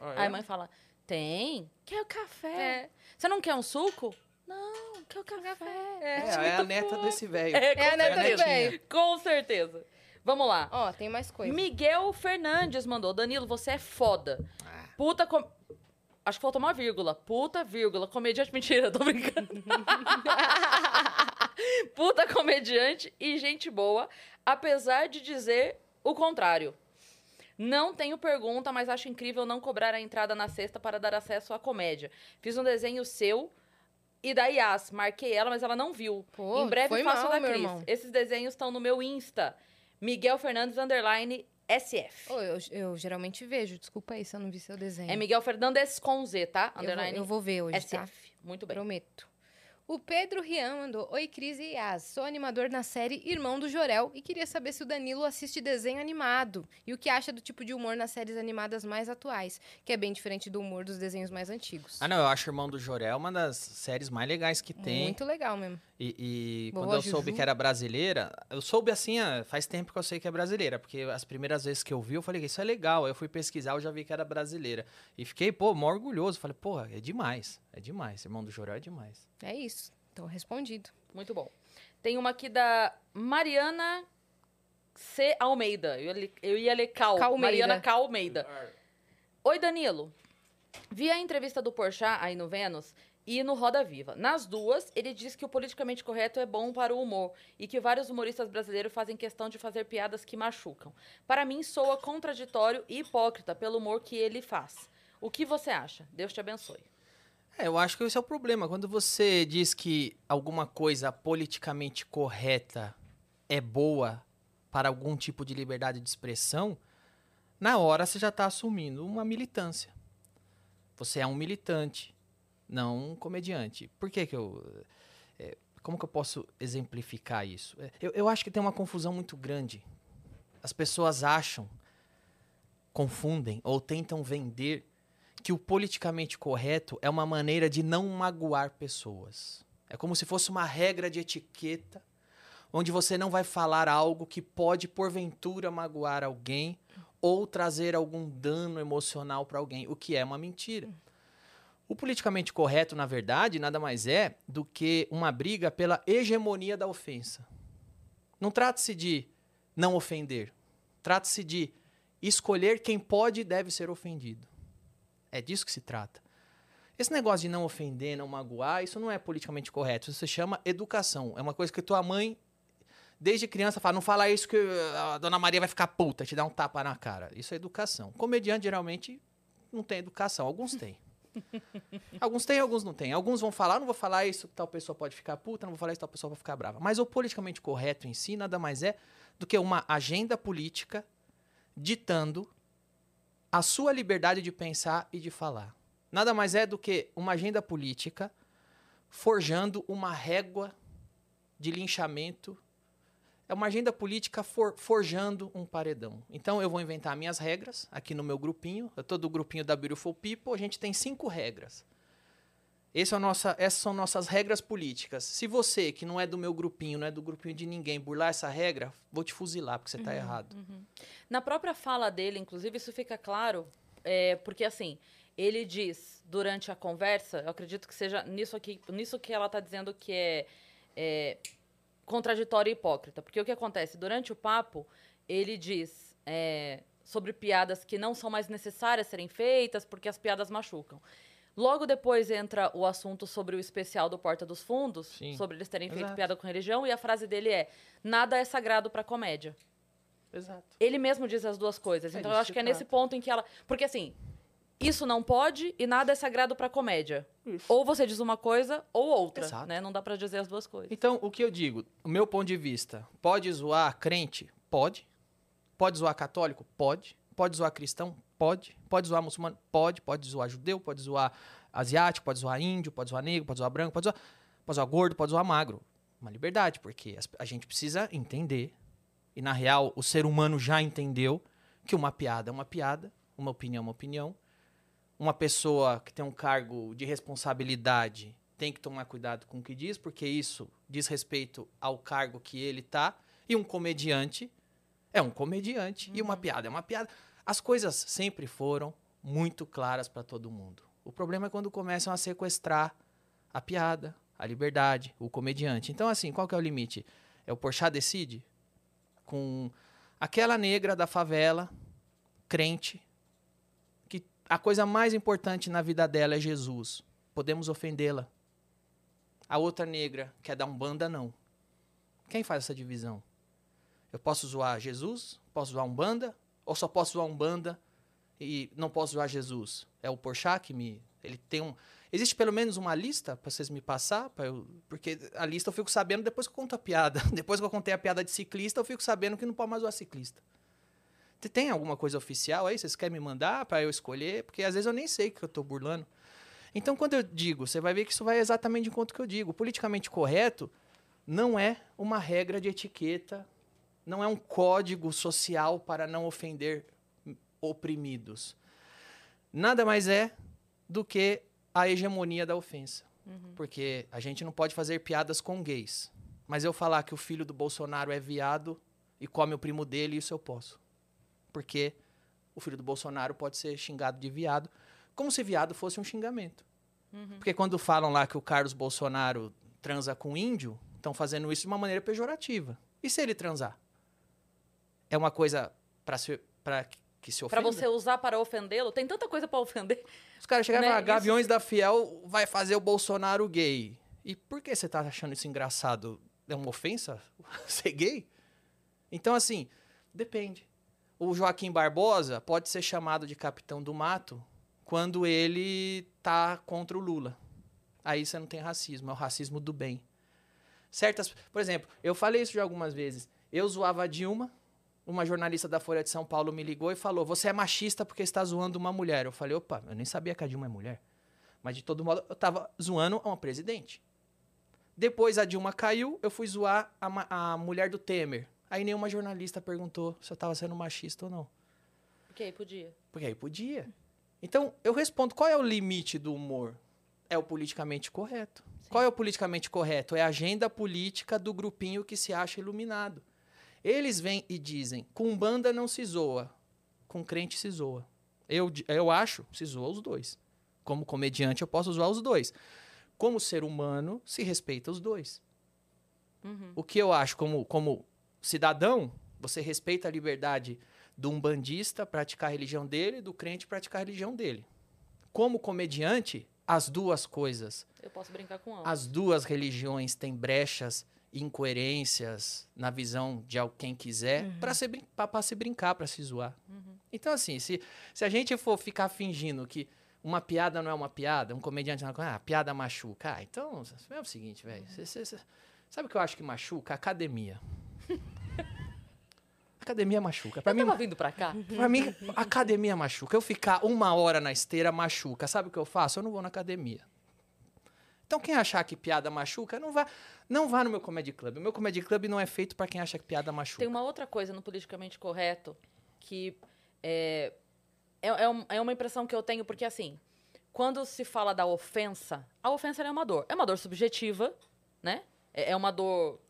Ah, Aí é? a mãe fala: Tem. Quer o café? É. Você não quer um suco? Não, quer o café. É, é a neta desse velho. É, É a neta do certeza. velho. Com certeza. Vamos lá. Ó, tem mais coisa. Miguel Fernandes mandou: Danilo, você é foda. Puta. Com... Acho que faltou uma vírgula. Puta, vírgula. Comediante. Mentira, tô brincando. Puta comediante e gente boa, apesar de dizer o contrário. Não tenho pergunta, mas acho incrível não cobrar a entrada na sexta para dar acesso à comédia. Fiz um desenho seu e da Yas. Marquei ela, mas ela não viu. Pô, em breve faço mal, da Cris. irmão. Esses desenhos estão no meu Insta. Miguel Fernandes, underline, SF. Ô, eu, eu geralmente vejo. Desculpa aí se eu não vi seu desenho. É Miguel Fernandes com Z, tá? eu, vou, Underline, eu vou ver hoje, tá? SF. Muito bem. Prometo. O Pedro Rian mandou: Oi, Cris e Yas. Sou animador na série Irmão do Jorel e queria saber se o Danilo assiste desenho animado e o que acha do tipo de humor nas séries animadas mais atuais, que é bem diferente do humor dos desenhos mais antigos. Ah, não, eu acho Irmão do Jorel uma das séries mais legais que tem. Muito legal mesmo. E, e quando eu soube Juju. que era brasileira, eu soube assim, ah, faz tempo que eu sei que é brasileira, porque as primeiras vezes que eu vi, eu falei, isso é legal. Aí eu fui pesquisar, eu já vi que era brasileira. E fiquei, pô, mó orgulhoso. Falei, porra, é demais, é demais. Irmão do Jorel é demais. É isso. Então, respondido. Muito bom. Tem uma aqui da Mariana C. Almeida. Eu ia, ler- eu ia ler Cal. Calmeida. Mariana Cal Almeida. Oi, Danilo. Vi a entrevista do Porchat aí no Vênus e no Roda Viva. Nas duas, ele diz que o politicamente correto é bom para o humor e que vários humoristas brasileiros fazem questão de fazer piadas que machucam. Para mim, soa contraditório e hipócrita pelo humor que ele faz. O que você acha? Deus te abençoe. É, eu acho que esse é o problema. Quando você diz que alguma coisa politicamente correta é boa para algum tipo de liberdade de expressão, na hora você já está assumindo uma militância. Você é um militante, não um comediante. Por que que eu... É, como que eu posso exemplificar isso? É, eu, eu acho que tem uma confusão muito grande. As pessoas acham, confundem ou tentam vender que o politicamente correto é uma maneira de não magoar pessoas. É como se fosse uma regra de etiqueta onde você não vai falar algo que pode porventura magoar alguém ou trazer algum dano emocional para alguém, o que é uma mentira. O politicamente correto, na verdade, nada mais é do que uma briga pela hegemonia da ofensa. Não trata-se de não ofender, trata-se de escolher quem pode e deve ser ofendido. É disso que se trata. Esse negócio de não ofender, não magoar, isso não é politicamente correto. Isso se chama educação. É uma coisa que tua mãe, desde criança, fala: não fala isso que a dona Maria vai ficar puta, te dá um tapa na cara. Isso é educação. Comediante geralmente não tem educação. Alguns têm. Alguns têm, alguns não têm. Alguns vão falar, não vou falar isso, tal pessoa pode ficar puta, não vou falar isso, tal pessoa pode ficar brava. Mas o politicamente correto em si nada mais é do que uma agenda política ditando a sua liberdade de pensar e de falar. Nada mais é do que uma agenda política forjando uma régua de linchamento. É uma agenda política for, forjando um paredão. Então eu vou inventar minhas regras aqui no meu grupinho. Eu tô do grupinho da Beautiful People. A gente tem cinco regras. É nossa, essas são nossas regras políticas. Se você, que não é do meu grupinho, não é do grupinho de ninguém, burlar essa regra, vou te fuzilar, porque você está uhum, errado. Uhum. Na própria fala dele, inclusive, isso fica claro, é, porque assim, ele diz durante a conversa, eu acredito que seja nisso aqui, nisso que ela está dizendo que é, é, contraditório e hipócrita. Porque o que acontece? Durante o papo, ele diz é, sobre piadas que não são mais necessárias serem feitas porque as piadas machucam. Logo depois entra o assunto sobre o especial do Porta dos Fundos, Sim. sobre eles terem feito Exato. piada com religião, e a frase dele é: nada é sagrado para comédia. Exato. Ele mesmo diz as duas coisas. É então eu acho que é nesse ponto em que ela. Porque assim, isso não pode e nada é sagrado para comédia. Isso. Ou você diz uma coisa ou outra, Exato. né? Não dá para dizer as duas coisas. Então, o que eu digo, o meu ponto de vista, pode zoar crente? Pode. Pode zoar católico? Pode. Pode zoar cristão? Pode. Pode zoar muçulmano? Pode. Pode zoar judeu, pode zoar asiático, pode zoar índio, pode zoar negro, pode zoar branco, pode zoar, pode zoar gordo, pode zoar magro. Uma liberdade, porque a gente precisa entender. E na real, o ser humano já entendeu que uma piada é uma piada, uma opinião é uma opinião. Uma pessoa que tem um cargo de responsabilidade tem que tomar cuidado com o que diz, porque isso diz respeito ao cargo que ele tá. E um comediante é um comediante uhum. e uma uhum. piada é uma piada. As coisas sempre foram muito claras para todo mundo. O problema é quando começam a sequestrar a piada, a liberdade, o comediante. Então, assim, qual que é o limite? É o Porchat decide com aquela negra da favela, crente, a coisa mais importante na vida dela é Jesus. Podemos ofendê-la. A outra negra quer dar um banda, não. Quem faz essa divisão? Eu posso zoar Jesus? Posso zoar um banda? Ou só posso zoar um banda e não posso zoar Jesus? É o Porchat que me. Ele tem um. Existe pelo menos uma lista para vocês me passar? Eu, porque a lista eu fico sabendo depois que eu conto a piada. Depois que eu contei a piada de ciclista, eu fico sabendo que não pode mais zoar ciclista. Tem alguma coisa oficial aí? Vocês querem me mandar para eu escolher? Porque às vezes eu nem sei que eu estou burlando. Então, quando eu digo, você vai ver que isso vai exatamente de encontro que eu digo. politicamente correto não é uma regra de etiqueta, não é um código social para não ofender oprimidos. Nada mais é do que a hegemonia da ofensa. Uhum. Porque a gente não pode fazer piadas com gays. Mas eu falar que o filho do Bolsonaro é viado e come o primo dele, isso eu posso. Porque o filho do Bolsonaro pode ser xingado de viado, como se viado fosse um xingamento. Uhum. Porque quando falam lá que o Carlos Bolsonaro transa com índio, estão fazendo isso de uma maneira pejorativa. E se ele transar? É uma coisa para que se Pra ofenda. você usar para ofendê-lo, tem tanta coisa pra ofender. Os caras chegaram e Né? Isso- Gaviões da Fiel vai fazer o Bolsonaro gay. E por que você tá achando isso engraçado? É uma ofensa ser gay? Então, assim, depende. O Joaquim Barbosa pode ser chamado de capitão do mato quando ele tá contra o Lula. Aí você não tem racismo, é o racismo do bem. Certas, por exemplo, eu falei isso já algumas vezes. Eu zoava a Dilma, uma jornalista da Folha de São Paulo me ligou e falou: Você é machista porque está zoando uma mulher. Eu falei: opa, eu nem sabia que a Dilma é mulher. Mas de todo modo, eu tava zoando uma presidente. Depois a Dilma caiu, eu fui zoar a, a mulher do Temer. Aí nenhuma jornalista perguntou se eu tava sendo machista ou não. Porque aí podia. Porque aí podia. Então, eu respondo: qual é o limite do humor? É o politicamente correto. Qual é o politicamente correto? É a agenda política do grupinho que se acha iluminado. Eles vêm e dizem: com banda não se zoa, com crente se zoa. Eu, eu acho, se zoa os dois. Como comediante, eu posso zoar os dois. Como ser humano, se respeita os dois. Uhum. O que eu acho como, como cidadão, você respeita a liberdade do umbandista praticar a religião dele, do crente praticar a religião dele. Como comediante, as duas coisas, Eu posso brincar com ambos. as duas religiões têm brechas e incoerências na visão de quem quiser para se, brin- se brincar, para se zoar. Então, assim, se, se a gente for ficar fingindo que uma piada não é uma piada, um comediante não é ah, a piada machuca. Ah, então, é o seguinte, velho. cê- Sabe o que eu acho que machuca? Academia. Academia machuca. Pra Eu mim, tava vindo pra cá. Pra mim, academia machuca. Eu ficar uma hora na esteira machuca. Sabe o que eu faço? Eu não vou na academia. Então, quem achar que piada machuca, não vá, não vá no meu comedy club. O meu comedy club não é feito pra quem acha que piada machuca. Tem uma outra coisa no politicamente correto que é, é, é um- é uma impressão que eu tenho, porque assim, quando se fala da ofensa, a ofensa é uma dor. É uma dor subjetiva, né? É, é uma dor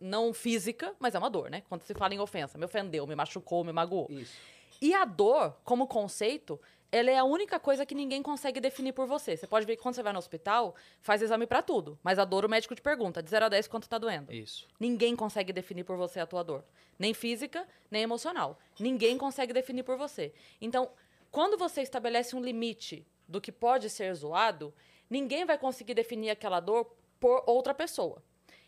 não física, mas é uma dor, né? Quando se fala em ofensa, me ofendeu, me machucou, me magoou. Isso. E a dor, como conceito, ela é a única coisa que ninguém consegue definir por você. Você pode ver que quando você vai no hospital, faz exame pra tudo. Mas a dor, o médico te pergunta, de 0 a 10, quanto tá doendo? Isso. Ninguém consegue definir por você a tua dor. Nem física, nem emocional. Ninguém consegue definir por você. Então, quando você estabelece um limite do que pode ser zoado, ninguém vai conseguir definir aquela dor por outra pessoa.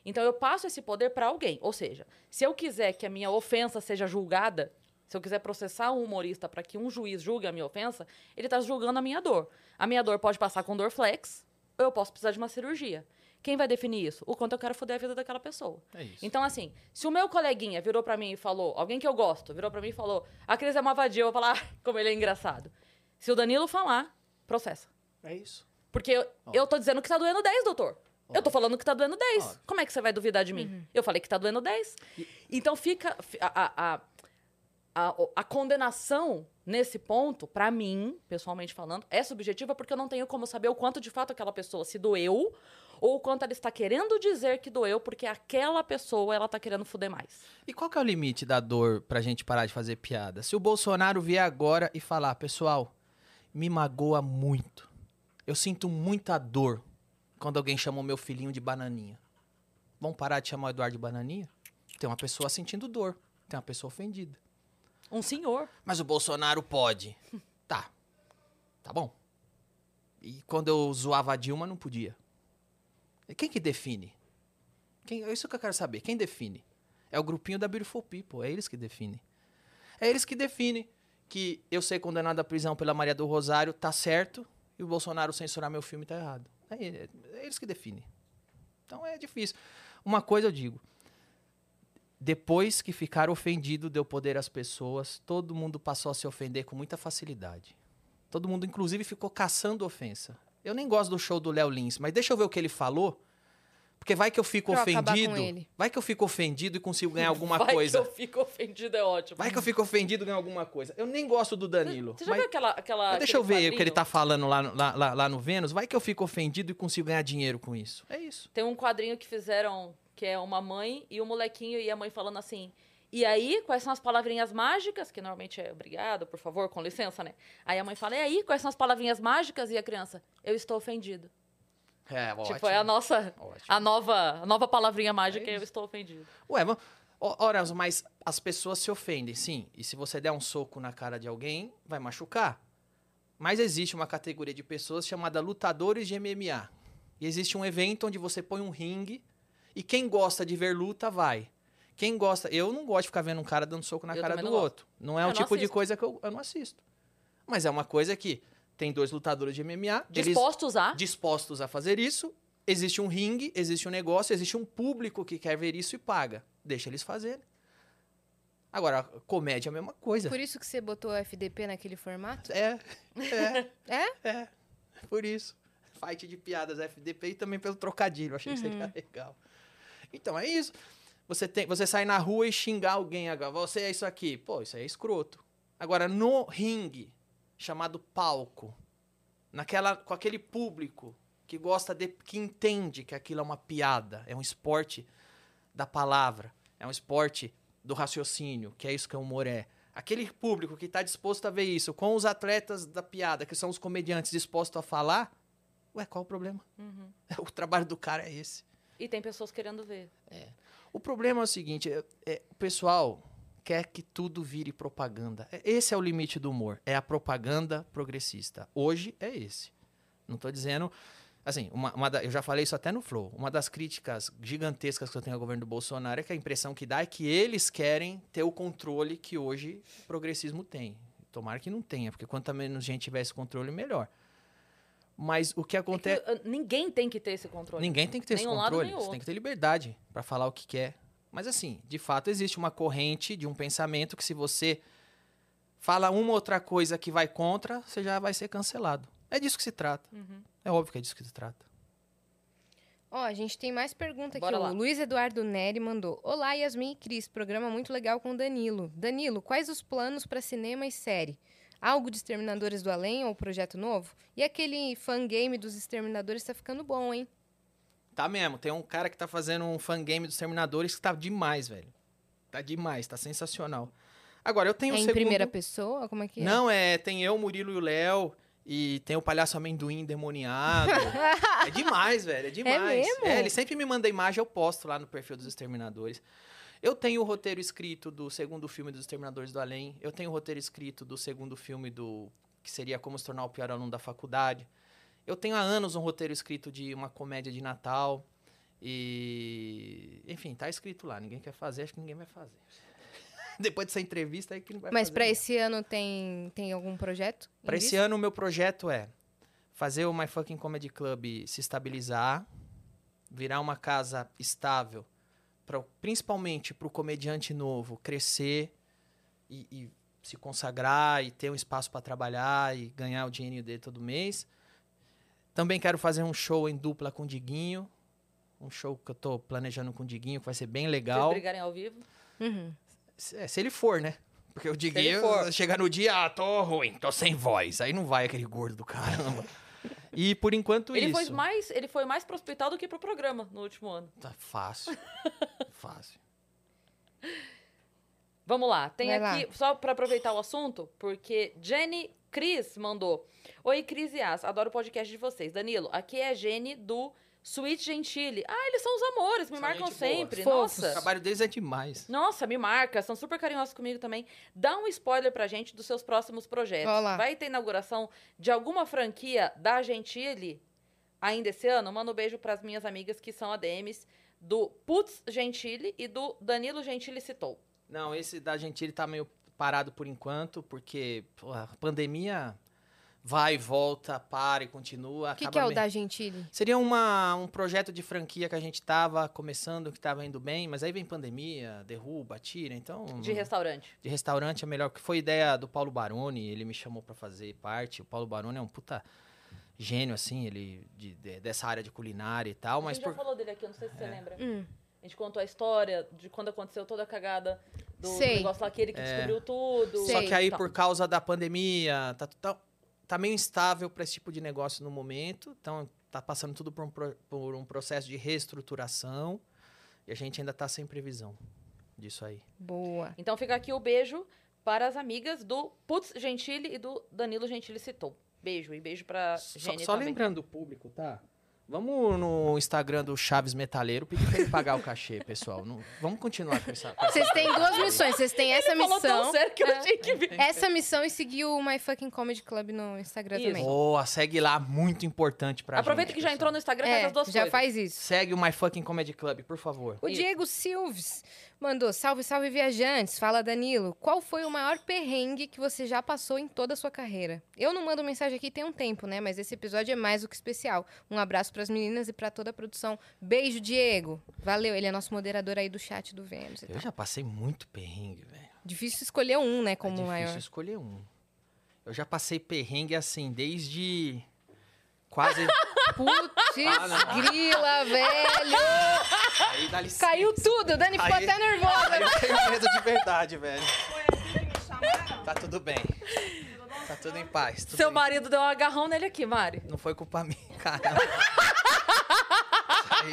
Então, eu passo esse poder para alguém. Ou seja, se eu quiser que a minha ofensa seja julgada, se eu quiser processar um humorista para que um juiz julgue a minha ofensa, ele está julgando a minha dor. A minha dor pode passar com dor flex, ou eu posso precisar de uma cirurgia. Quem vai definir isso? O quanto eu quero foder a vida daquela pessoa. É isso. Então, assim, se o meu coleguinha virou pra mim e falou, alguém que eu gosto, virou pra mim e falou, a Cris é uma vadia, eu vou falar, "Ah, como ele é engraçado. Se o Danilo falar, processa. É isso. Porque eu, eu tô dizendo que tá doendo 10, doutor. Eu tô falando que tá doendo 10. Óbvio. Como é que você vai duvidar de mim? Eu falei que tá doendo 10. Então fica. fi- A, a, a, a, a condenação nesse ponto, pra mim, pessoalmente falando, é subjetiva porque eu não tenho como saber o quanto de fato aquela pessoa se doeu ou o quanto ela está querendo dizer que doeu porque aquela pessoa ela tá querendo fuder mais. E qual que é o limite da dor pra gente parar de fazer piada? Se o Bolsonaro vier agora e falar, pessoal, me magoa muito. Eu sinto muita dor quando alguém chamou meu filhinho de bananinha. Vamos parar de chamar o Eduardo de bananinha? Tem uma pessoa sentindo dor. Tem uma pessoa ofendida. Um senhor. Mas o Bolsonaro pode. Tá. Tá bom. E quando eu zoava a Dilma, não podia. E Quem que define? Quem, é isso que eu quero saber. Quem define? É o grupinho da Beautiful People. É eles que definem. É eles que definem que eu ser condenado à prisão pela Maria do Rosário tá certo e o Bolsonaro censurar meu filme tá errado. É, é- é eles que definem. Então é difícil. Uma coisa eu digo. Depois que ficar ofendido deu poder às pessoas, todo mundo passou a se ofender com muita facilidade. Todo mundo, inclusive, ficou caçando ofensa. Eu nem gosto do show do Léo Lins, mas deixa eu ver o que ele falou. Porque vai que eu fico Pra ofendido. Vai que eu fico ofendido e consigo ganhar alguma Vai coisa. que eu fico ofendido, é ótimo. Vai que eu fico ofendido e ganho alguma coisa. Eu nem gosto do Danilo. Você já viu aquela. aquela deixa eu ver o que ele quadrinho? tá falando lá, no- lá, lá, lá no Vênus. Vai que eu fico ofendido e consigo ganhar dinheiro com isso. É isso. Tem um quadrinho que fizeram que é uma mãe e um molequinho e a mãe falando assim. E aí, quais são as palavrinhas mágicas? Que normalmente é obrigado, por favor, com licença, né? Aí a mãe fala, e aí, quais são as palavrinhas mágicas? E a criança, eu estou ofendido. É, ótimo. Tipo, é a nossa, Ótimo. a nova, a nova palavrinha mágica, É eu estou ofendido. Ué, mas, Ó- Ora, mas as pessoas se ofendem, sim. E se você der um soco na cara de alguém, vai machucar. Mas existe uma categoria de pessoas chamada lutadores de MMA. E existe um evento onde você põe um ringue e quem gosta de ver luta vai. Quem gosta. Eu não gosto de ficar vendo um cara dando soco na Eu cara do não gosto. outro. Não é Eu um não tipo de assisto. coisa que eu, eu não assisto. Mas é uma coisa que tem dois lutadores de MMA. eles- Dispostos a. dispostos a fazer isso. Existe um ringue, existe um negócio, existe um público que quer ver isso e paga. Deixa eles fazerem. Agora, comédia é a mesma coisa. Por isso que você botou o FDP naquele formato? É, é, É? é. Por isso. Fight de piadas FDP e também pelo trocadilho. Achei que seria legal. Então, é isso. Você, tem, você sai na rua e xingar alguém agora. Você é isso aqui. Pô, isso aí é escroto. Agora, no ringue, chamado palco, naquela, com aquele público que gosta de. que entende que aquilo é uma piada, é um esporte da palavra, é um esporte do raciocínio, que é isso que o humor é. Aquele público que está disposto a ver isso, com os atletas da piada, que são os comediantes dispostos a falar, ué, qual o problema? Uhum. O trabalho do cara é esse. E tem pessoas querendo ver. O problema é o seguinte: é- é, o pessoal quer que tudo vire propaganda. É- Esse é o limite do humor. É a propaganda progressista. Hoje é esse. Não estou dizendo. Assim, uma, uma da- eu já falei isso até no Flow. Uma das críticas gigantescas que eu tenho ao governo do Bolsonaro é que a impressão que dá é que eles querem ter o controle que hoje o progressismo tem. Tomara que não tenha, porque quanto menos gente tiver esse controle, melhor. Mas o que É que, acontece. uh, ninguém tem que ter esse controle. Ninguém tem que ter Nem esse um controle. Você tem que ter liberdade pra falar o que quer. Mas assim, de fato existe uma corrente de um pensamento que se você fala uma ou outra coisa que vai contra, você já vai ser cancelado. É disso que se trata. Uhum. É óbvio que é disso que se trata. Ó, a gente tem mais pergunta aqui. Bora ó. lá. O Luiz Eduardo Neri mandou. Olá, Yasmin e Cris. Programa muito legal com o Danilo. Danilo, quais os planos para cinema e série? Algo de Exterminadores do Além ou projeto novo? E aquele fangame dos Exterminadores tá ficando bom, hein? Tá mesmo, tem um cara que tá fazendo um fangame dos Terminadores que tá demais, velho. Tá demais, tá sensacional. Agora, eu tenho é o em segundo... primeira pessoa? Como é que é? Não, é, tem eu, Murilo e o Léo, e tem o palhaço amendoim endemoniado. é demais, velho, é demais. mesmo? ele sempre me manda imagem, eu posto lá no perfil dos Exterminadores. Eu tenho o roteiro escrito do segundo filme dos Exterminadores do Além. Eu tenho o roteiro escrito do segundo filme do que seria Como se tornar o pior aluno da faculdade. Eu tenho há anos um roteiro escrito de uma comédia de Natal. E. Enfim, tá escrito lá. Ninguém quer fazer, acho que ninguém vai fazer. Depois dessa entrevista aí que não vai Mas pra esse ano tem, tem algum projeto? Pra esse ano, o meu projeto é fazer o My Fucking Comedy Club se estabilizar, virar uma casa estável, pra, principalmente para o comediante novo crescer e, e se consagrar e ter um espaço para trabalhar e ganhar o dinheirinho dele todo mês. Também quero fazer um show em dupla com o Diguinho, um show que eu tô planejando com o Diguinho, que vai ser bem Vocês legal. brigarem ao vivo. Uhum. Se, é, se ele for, né? Porque o Diguinho for. chega no dia, ah, tô ruim, tô sem voz. Aí não vai aquele gordo do caramba. E por enquanto Ele isso. foi, mais, ele foi mais pro hospital do que pro programa no último ano. Tá fácil. fácil. Vamos lá, tem Vai aqui, só pra aproveitar o assunto, porque Jenny Cris mandou. Oi, Cris e As, adoro o podcast de vocês. Danilo, aqui é a Jenny do Sweet Gentile. Ah, eles são os amores, me São marcam gente boa. sempre. Fofos. O Nossa. trabalho deles é demais. Nossa, me marca, são super carinhosos comigo também. Dá um spoiler pra gente dos seus próximos projetos. Ó lá. Vai ter inauguração de alguma franquia da Gentile ainda esse ano? Manda um beijo pras minhas amigas que são ADMs do Putz Gentile e do Danilo Gentili Citou. Não, esse da Gentili tá meio parado por enquanto, porque pô, a pandemia vai e volta, para e continua. O que, que é o meio- da Gentili? Seria uma, um projeto de franquia que a gente tava começando, que tava indo bem, mas aí vem pandemia, derruba, tira, então... De restaurante. de restaurante é melhor, que foi ideia do Paulo Baroni, ele me chamou pra fazer parte. O Paulo Baroni é um puta gênio, assim, ele de- de- dessa área de culinária e tal, a mas gente por... já falou dele aqui, eu não sei se você É. lembra. Hum. A gente contou a história de quando aconteceu toda a cagada do, do negócio lá, aquele que descobriu tudo. Sei. Só que aí, Tá. por causa da pandemia, tá, tá, tá meio instável para esse tipo de negócio no momento. Então, tá passando tudo por um, por um processo de reestruturação. E a gente ainda tá sem previsão disso aí. Boa. Então fica aqui o beijo para as amigas do Putz Gentili e do Danilo Gentili Citou. Beijo e beijo pra Só, Jenny só também. lembrando o público, tá? Vamos no Instagram do Chaves Metaleiro pedir pra ele pagar o cachê, pessoal. Não- vamos continuar com essa. Vocês têm duas missões. Vocês têm essa Falou tão missão. sério que eu É. achei que. Essa missão e seguir o My Fucking Comedy Club no Instagram Isso. também. Boa, segue lá, muito importante pra Aproveita gente. que já pessoal. entrou no Instagram e faz É, as duas já coisas. faz isso. Segue o My Fucking Comedy Club, por favor. O Isso. Diego Silves mandou: Salve, salve, viajantes. Fala, Danilo. Qual foi o maior perrengue que você já passou em toda a sua carreira? Eu não mando mensagem aqui tem um tempo, né? Mas esse episódio é mais do que especial. Um abraço pras meninas e pra toda a produção. Beijo, Diego. Valeu, ele é nosso moderador aí do chat do Vênus. Eu tal. já passei muito perrengue, velho. Difícil escolher um, né, É como difícil maior. escolher um. Eu já passei perrengue assim, desde quase. Putz, Ah, grila, velho. Aí dá licença. Caiu tudo. Dani ficou Aí- até nervosa. Aí eu tenho medo de verdade, velho. Foi aqui que me chamaram? Tá tudo bem. Tá tudo em paz. tudo Seu bem. marido deu um agarrão nele aqui, Mari. Não foi culpa minha. Aí,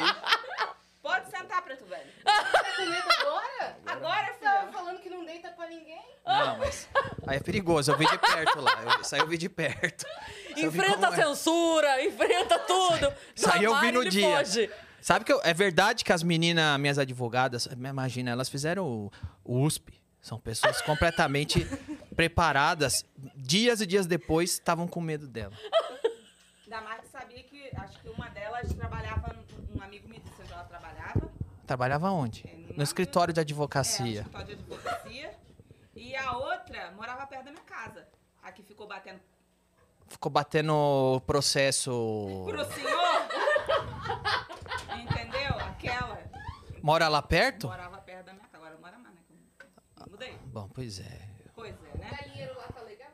Pode sentar, preto velho. Tá com medo agora? Agora, Tava filha. falando que não deita pra ninguém. não, mas. Aí é perigoso, eu vi de perto lá. Eu, isso aí eu vi de perto. Enfrenta a é. censura, enfrenta tudo. Isso aí eu vi no dia. foge. Sabe que eu- é verdade que as meninas, minhas advogadas, imagina, elas fizeram o, o USP. São pessoas completamente preparadas. Dias e dias depois, estavam com medo dela. Da Marta sabia que acho que uma delas trabalhava, um amigo me disse onde ela trabalhava. Trabalhava onde? É, No escritório de É, advocacia. no escritório de advocacia. E a outra morava perto da minha casa. A que ficou batendo Ficou batendo processo. pro senhor. Entendeu? Aquela. Mora lá perto? Morava perto da minha casa. Agora mora mais, né? que eu Mudei. Bom, pois é. Pois é, né? Galinheiro lá tá legal?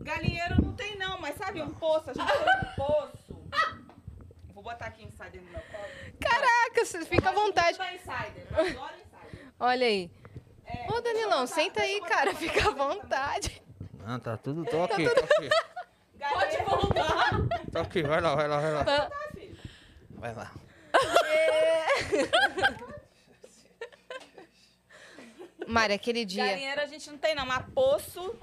Galinheiro não tem não, mas sabe um poço? A gente tem um poço. Vou botar aqui insider no meu colo. Caraca, você fica à vontade. Insider. Eu adoro insider. Olha aí. É, Ô, Danilão, botar- senta aí, cara. Fica à vontade. Não, tá tudo. Tô aqui, tô aqui. Pode voltar. Tô aqui, vai lá, vai lá, vai lá. Ah, Vai lá. Mari, aquele dia. Galinheiro a gente não tem não, mas poço...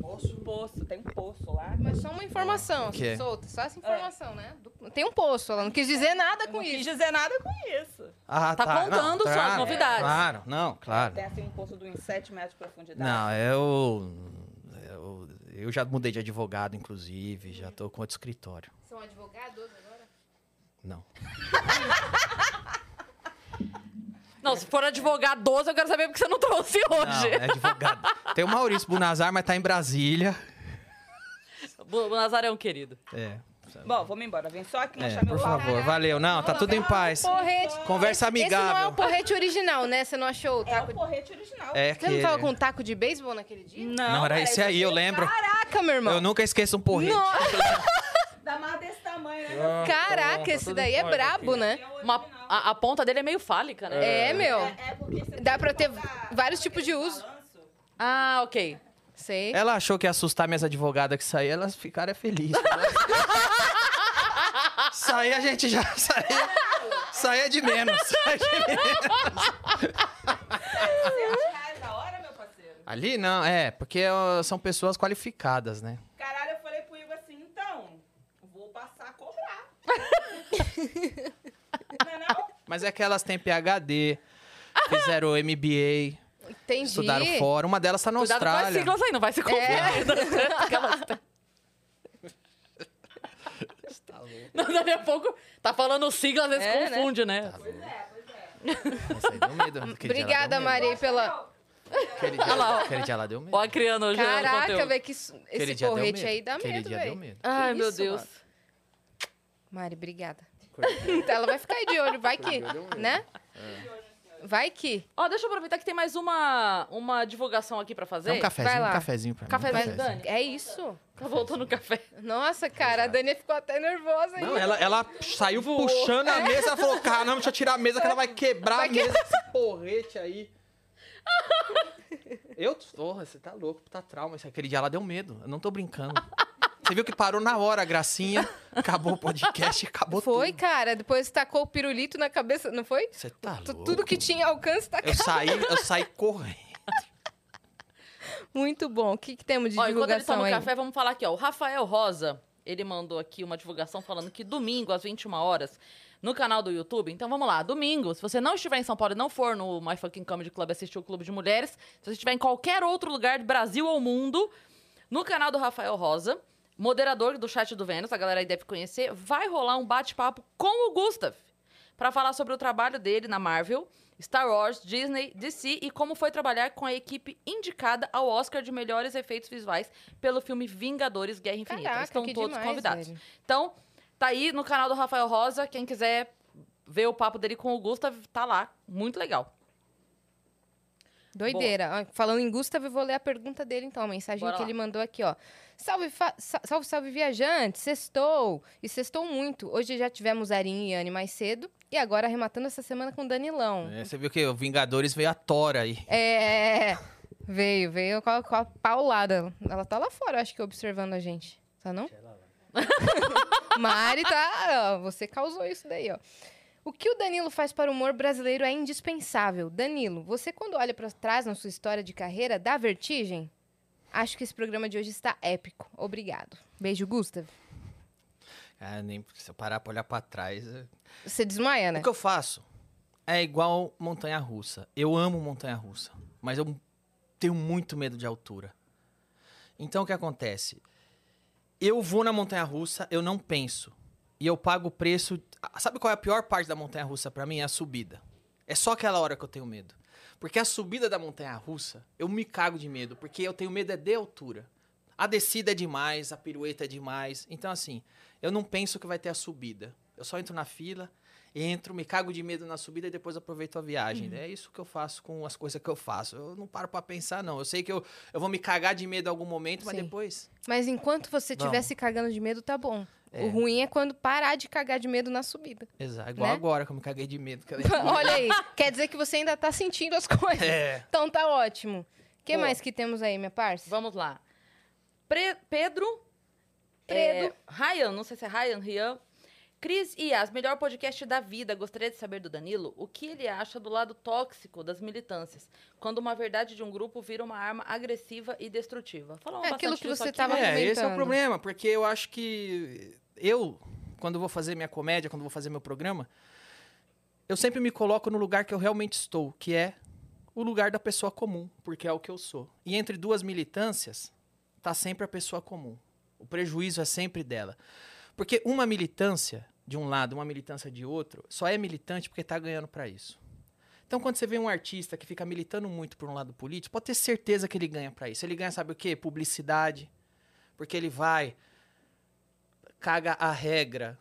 Poço? Poço, tem um poço lá. Mas só uma informação, O quê? solta. Só essa informação, né? Do- Tem um poço, ela não quis dizer nada Eu com não quis isso. dizer nada com isso. Ah, Tá contando só as novidades. Claro, não, claro. Tem assim um poço de uns 7 metros de profundidade. Não, eu, eu. Eu já mudei de advogado, inclusive, já tô com outro escritório. São advogados agora? Não. Não, se for advogado 12, eu quero saber porque você não trouxe Não, hoje. é advogado. Tem o Maurício Bunazar, mas tá em Brasília. O Nazaré é um querido. É. Bom, vamos embora. Vem só aqui É, achar meu por favor, valeu. Não, tá tudo em paz. Porrete. Conversa Esse não é o amigável. porrete original, né? Você não achou o É taco o porrete original. É Você não tava com um taco de beisebol naquele dia? Não, era esse aí, eu lembro. Caraca, meu irmão. Eu nunca esqueço um porrete. Dá mais desse tamanho, né? Ah, Caraca, tá esse daí é brabo, aqui. né? É Uma- a, a ponta dele é meio fálica, né? É, meu. É, é Dá pra ter vários tipos de uso. balanço. Ah, ok. Sei. Ela achou que ia assustar minhas advogadas que saíram, elas ficaram é felizes. Sair a gente já saía. Saía de menos. saía de menos. 100 reais a hora, meu parceiro. Ali não, é, porque são pessoas qualificadas, né? Caralho, eu falei pro Igor assim, então, vou passar a cobrar. Não é não? Mas é que elas têm PhD, fizeram MBA, Entendi. estudaram fora. Uma delas tá na Cuidado com as Austrália. siglas aí, não vai se confundir. Aquelas- Não, daqui a pouco tá falando sigla, às vezes É, né? confunde, né? Pois é, pois é. Essa aí deu medo. Ela Obrigada, deu medo. Mari, pela. Aquele dia, Olha lá, ó. aquele dia ela deu medo. Ó, criando hoje o Caraca, velho, que isso- esse porrete aí dá Aquele medo, velho. medo. Ai, Que meu isso, Deus. mano. Mari, obrigada. Ela vai ficar aí de olho, vai que, né? Vai que. Ó, deixa eu aproveitar que tem mais uma, uma divulgação aqui pra fazer. Dá um cafezinho, Vai lá. um cafezinho pra mim. Cafezinho, Dani? É isso? Tá voltando o café. Nossa, cara, a Dani ficou até nervosa aí. Não, ela, ela saiu puxando a mesa, ela falou, caramba, deixa eu tirar a mesa que ela vai quebrar Vai a mesa, esse porrete aí. Eu, porra, você tá louco, tá trauma. Aquele dia ela deu medo, eu não tô brincando. Você viu que parou na hora a gracinha, acabou o podcast, acabou Foi, tudo. cara. Depois tacou o pirulito na cabeça, não foi? Você tá louco. Tudo que tinha alcance tá Eu saí, eu saí correndo. muito bom. O que, que temos de Ó, enquanto eles divulgação aí? café, vamos falar aqui, ó. O Rafael Rosa, ele mandou aqui uma divulgação falando que domingo, às 21 horas, no canal do YouTube. Então vamos lá, domingo, se você não estiver em São Paulo e não for no My Fucking Comedy Club assistir o Clube de Mulheres, se você estiver em qualquer outro lugar do Brasil ou mundo, no canal do Rafael Rosa, moderador do chat do Vênus, a galera aí deve conhecer, vai rolar um bate-papo com o Gustav para falar sobre o trabalho dele na Marvel, Star Wars, Disney, DC e como foi trabalhar com a equipe indicada ao Oscar de melhores efeitos visuais pelo filme Vingadores Guerra Infinita. Caraca, Estão todos demais, convidados. velho. Então, tá aí no canal do Rafael Rosa, quem quiser ver o papo dele com o Gustav, tá lá. Muito legal. Doideira. Falando em Gustavo, eu vou ler a pergunta dele, então. A mensagem Bora que lá. ele mandou aqui, ó. Salve, salve, salve, viajante. Sextou. E sextou muito. Hoje já tivemos Arin e Anne mais cedo. E agora arrematando essa semana com Danilão. É, você viu que o Vingadores veio a Tora aí. É. Veio, veio com a, com a paulada. Ela tá lá fora, acho que, observando a gente. Tá não? Mari tá. ó, você causou isso daí, ó. O que o Danilo faz para o humor brasileiro é indispensável. Danilo, você quando olha para trás na sua história de carreira, dá vertigem? Acho que esse programa de hoje está épico. Obrigado. Beijo, Gustav. Ah, nem se eu parar pra olhar pra trás. é- Você desmaia, né? O que eu faço é igual montanha russa. Eu amo montanha russa, mas eu tenho muito medo de altura. Então o que acontece? Eu vou na montanha russa, eu não penso. E eu pago o preço. Sabe qual é a pior parte da montanha russa pra mim? É a subida. É só aquela hora que eu tenho medo. Porque a subida da montanha russa, eu me cago de medo, porque eu tenho medo é de altura. A descida é demais, a pirueta é demais. Então, assim, eu não penso que vai ter a subida. Eu só entro na fila, entro, me cago de medo na subida e depois aproveito a viagem. É isso que eu faço com as coisas que eu faço. Eu não paro pra pensar, não. Eu sei que eu, eu vou me cagar de medo em algum momento, mas Sim. depois. Mas enquanto você estiver se cagando de medo, tá bom. É. O ruim é quando parar de cagar de medo na subida. Exato. Igual Né? agora que eu me caguei de medo. Olha aí, quer dizer que você ainda tá sentindo as coisas. É. Então tá ótimo. O que Pô. mais que temos aí, minha parça? Vamos lá. Pre- Pedro. Pedro. É, Ryan, não sei se é Ryan, Rian. Cris Ias, melhor podcast da vida. Gostaria de saber do Danilo o que ele acha do lado tóxico das militâncias, quando uma verdade de um grupo vira uma arma agressiva e destrutiva. Falamos É aquilo que você aqui, tava né? É, esse é o problema, porque eu acho que eu, quando vou fazer minha comédia, quando vou fazer meu programa, eu sempre me coloco no lugar que eu realmente estou, que é o lugar da pessoa comum, porque é o que eu sou. E entre duas militâncias, tá sempre a pessoa comum. O prejuízo é sempre dela. Porque uma militância de um lado, uma militância de outro, só é militante porque tá ganhando para isso. Então, quando você vê um artista que fica militando muito por um lado político, pode ter certeza que ele ganha para isso. Ele ganha, sabe o quê? Publicidade. Porque ele vai, caga a regra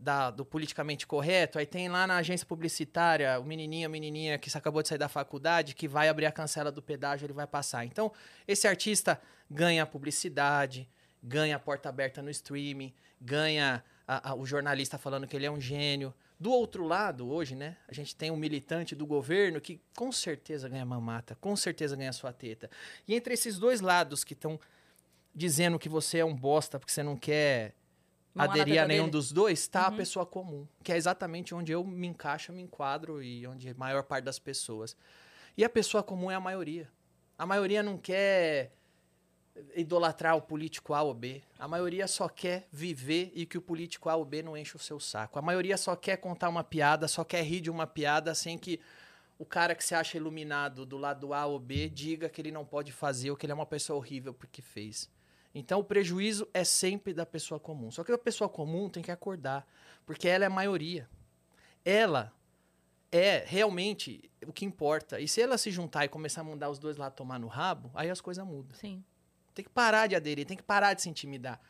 da- do politicamente correto, aí tem lá na agência publicitária o menininho, a menininha que acabou de sair da faculdade, que vai abrir a cancela do pedágio, ele vai passar. Então, esse artista ganha publicidade, ganha porta aberta no streaming, ganha a- a- o jornalista falando que ele é um gênio. Do outro lado, hoje, né, a gente tem um militante do governo que com certeza ganha mamata, com certeza ganha sua teta. E entre esses dois lados que estão dizendo que você é um bosta porque você não quer aderir a nenhum dele? dos dois, tá a Uhum. pessoa comum, que é exatamente onde eu me encaixo, me enquadro e onde a maior parte das pessoas. E a pessoa comum é a maioria. A maioria não quer idolatrar o político A ou B. A maioria só quer viver e que o político A ou B não enche o seu saco. A maioria só quer contar uma piada, só quer rir de uma piada sem que o cara que se acha iluminado do lado A ou B diga que ele não pode fazer ou que ele é uma pessoa horrível porque fez. Então o prejuízo é sempre da pessoa comum. Só que a pessoa comum tem que acordar, porque ela é a maioria. Ela é realmente o que importa. E se ela se juntar e começar a mandar os dois lá tomar no rabo, aí as coisas mudam. Sim. Tem que parar de aderir, tem que parar de se intimidar.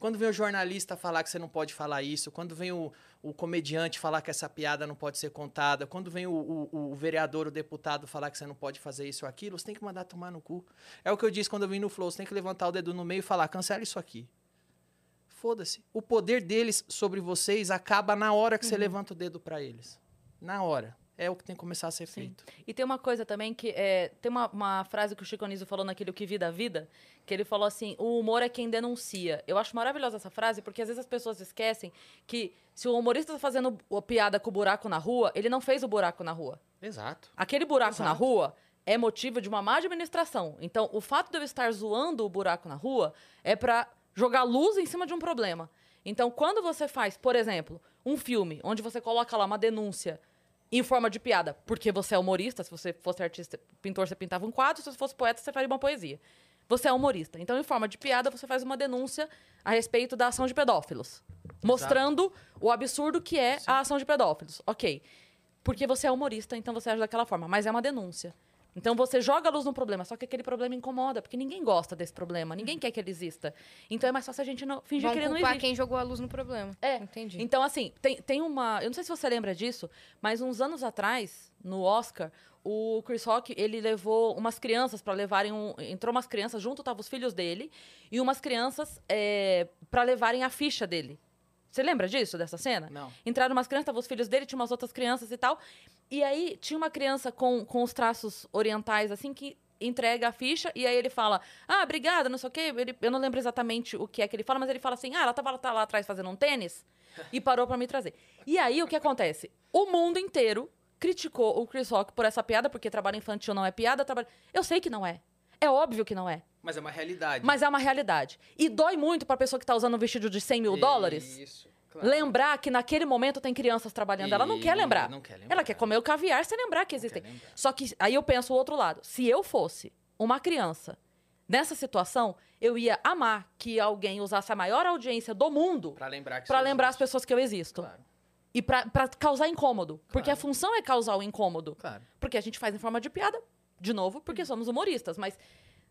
Quando vem o jornalista falar que você não pode falar isso, quando vem o, o comediante falar que essa piada não pode ser contada, quando vem o, o- o vereador, o deputado falar que você não pode fazer isso ou aquilo, você tem que mandar tomar no cu. É o que eu disse quando eu vim no Flow, você tem que levantar o dedo no meio e falar, cancela isso aqui. Foda-se. O poder deles sobre vocês acaba na hora que você levanta o dedo pra eles. Na hora. É o que tem que começar a ser Sim. feito. E tem uma coisa também que é, tem uma, uma frase que o Chico Anísio falou naquele O que vida a vida, que ele falou assim: "O humor é quem denuncia". Eu acho maravilhosa essa frase, porque às vezes as pessoas esquecem que se o humorista tá fazendo o- piada com o buraco na rua, ele não fez o buraco na rua. Exato. Aquele buraco na Exato. rua é motivo de uma má administração. Então, o fato de eu estar zoando o buraco na rua é pra jogar luz em cima de um problema. Então, quando você faz, por exemplo, um filme onde você coloca lá uma denúncia em forma de piada, porque você é humorista, se você fosse artista, pintor, você pintava um quadro, se você fosse poeta, você faria uma poesia. Você é humorista. Então, em forma de piada, você faz uma denúncia a respeito da ação de pedófilos. Mostrando o absurdo que é a ação de pedófilos. Ok. Porque você é humorista, então você age daquela forma. Mas é uma denúncia. Então você joga a luz no problema, só que aquele problema incomoda, porque ninguém gosta desse problema, ninguém quer que ele exista. Então é mais fácil a gente não, fingir que ele não existe. quem jogou a luz no problema. É. Entendi. Então, assim, tem, tem uma. Eu não sei se você lembra disso, mas uns anos atrás, no Oscar, o Chris Rock, ele levou umas crianças para levarem um. Entrou umas crianças junto, estavam os filhos dele, e umas crianças é, para levarem a ficha dele. Você lembra disso, dessa cena? Não. Entraram umas crianças, estavam os filhos dele, tinha umas outras crianças e tal. E aí tinha uma criança com, com os traços orientais, assim, que entrega a ficha e aí ele fala: Ah, obrigada, não sei o quê. Ele- eu não lembro exatamente o que é que ele fala, mas ele fala assim: Ah, ela tava tá lá atrás fazendo um tênis e parou pra me trazer. E aí o que acontece? O mundo inteiro criticou o Chris Rock por essa piada, porque trabalho infantil não é piada. Trabalho... Eu sei que não é. É óbvio que não é. Mas é uma realidade. Mas é uma realidade. E dói muito pra pessoa que tá usando um vestido de 100 mil dólares. Isso. claro. Lembrar que naquele momento tem crianças trabalhando. Ela não quer E- lembrar. não quer lembrar. Ela quer comer o caviar sem lembrar que existem. lembrar. Só que aí eu penso o outro lado. Se eu fosse uma criança nessa situação, eu ia amar que alguém usasse a maior audiência do mundo Pra lembrar que lembrar as pessoas que eu existo. Claro, E pra causar incômodo. Porque a Claro. função é causar o incômodo. claro. Porque a gente faz em forma de piada, de novo, porque somos humoristas. Mas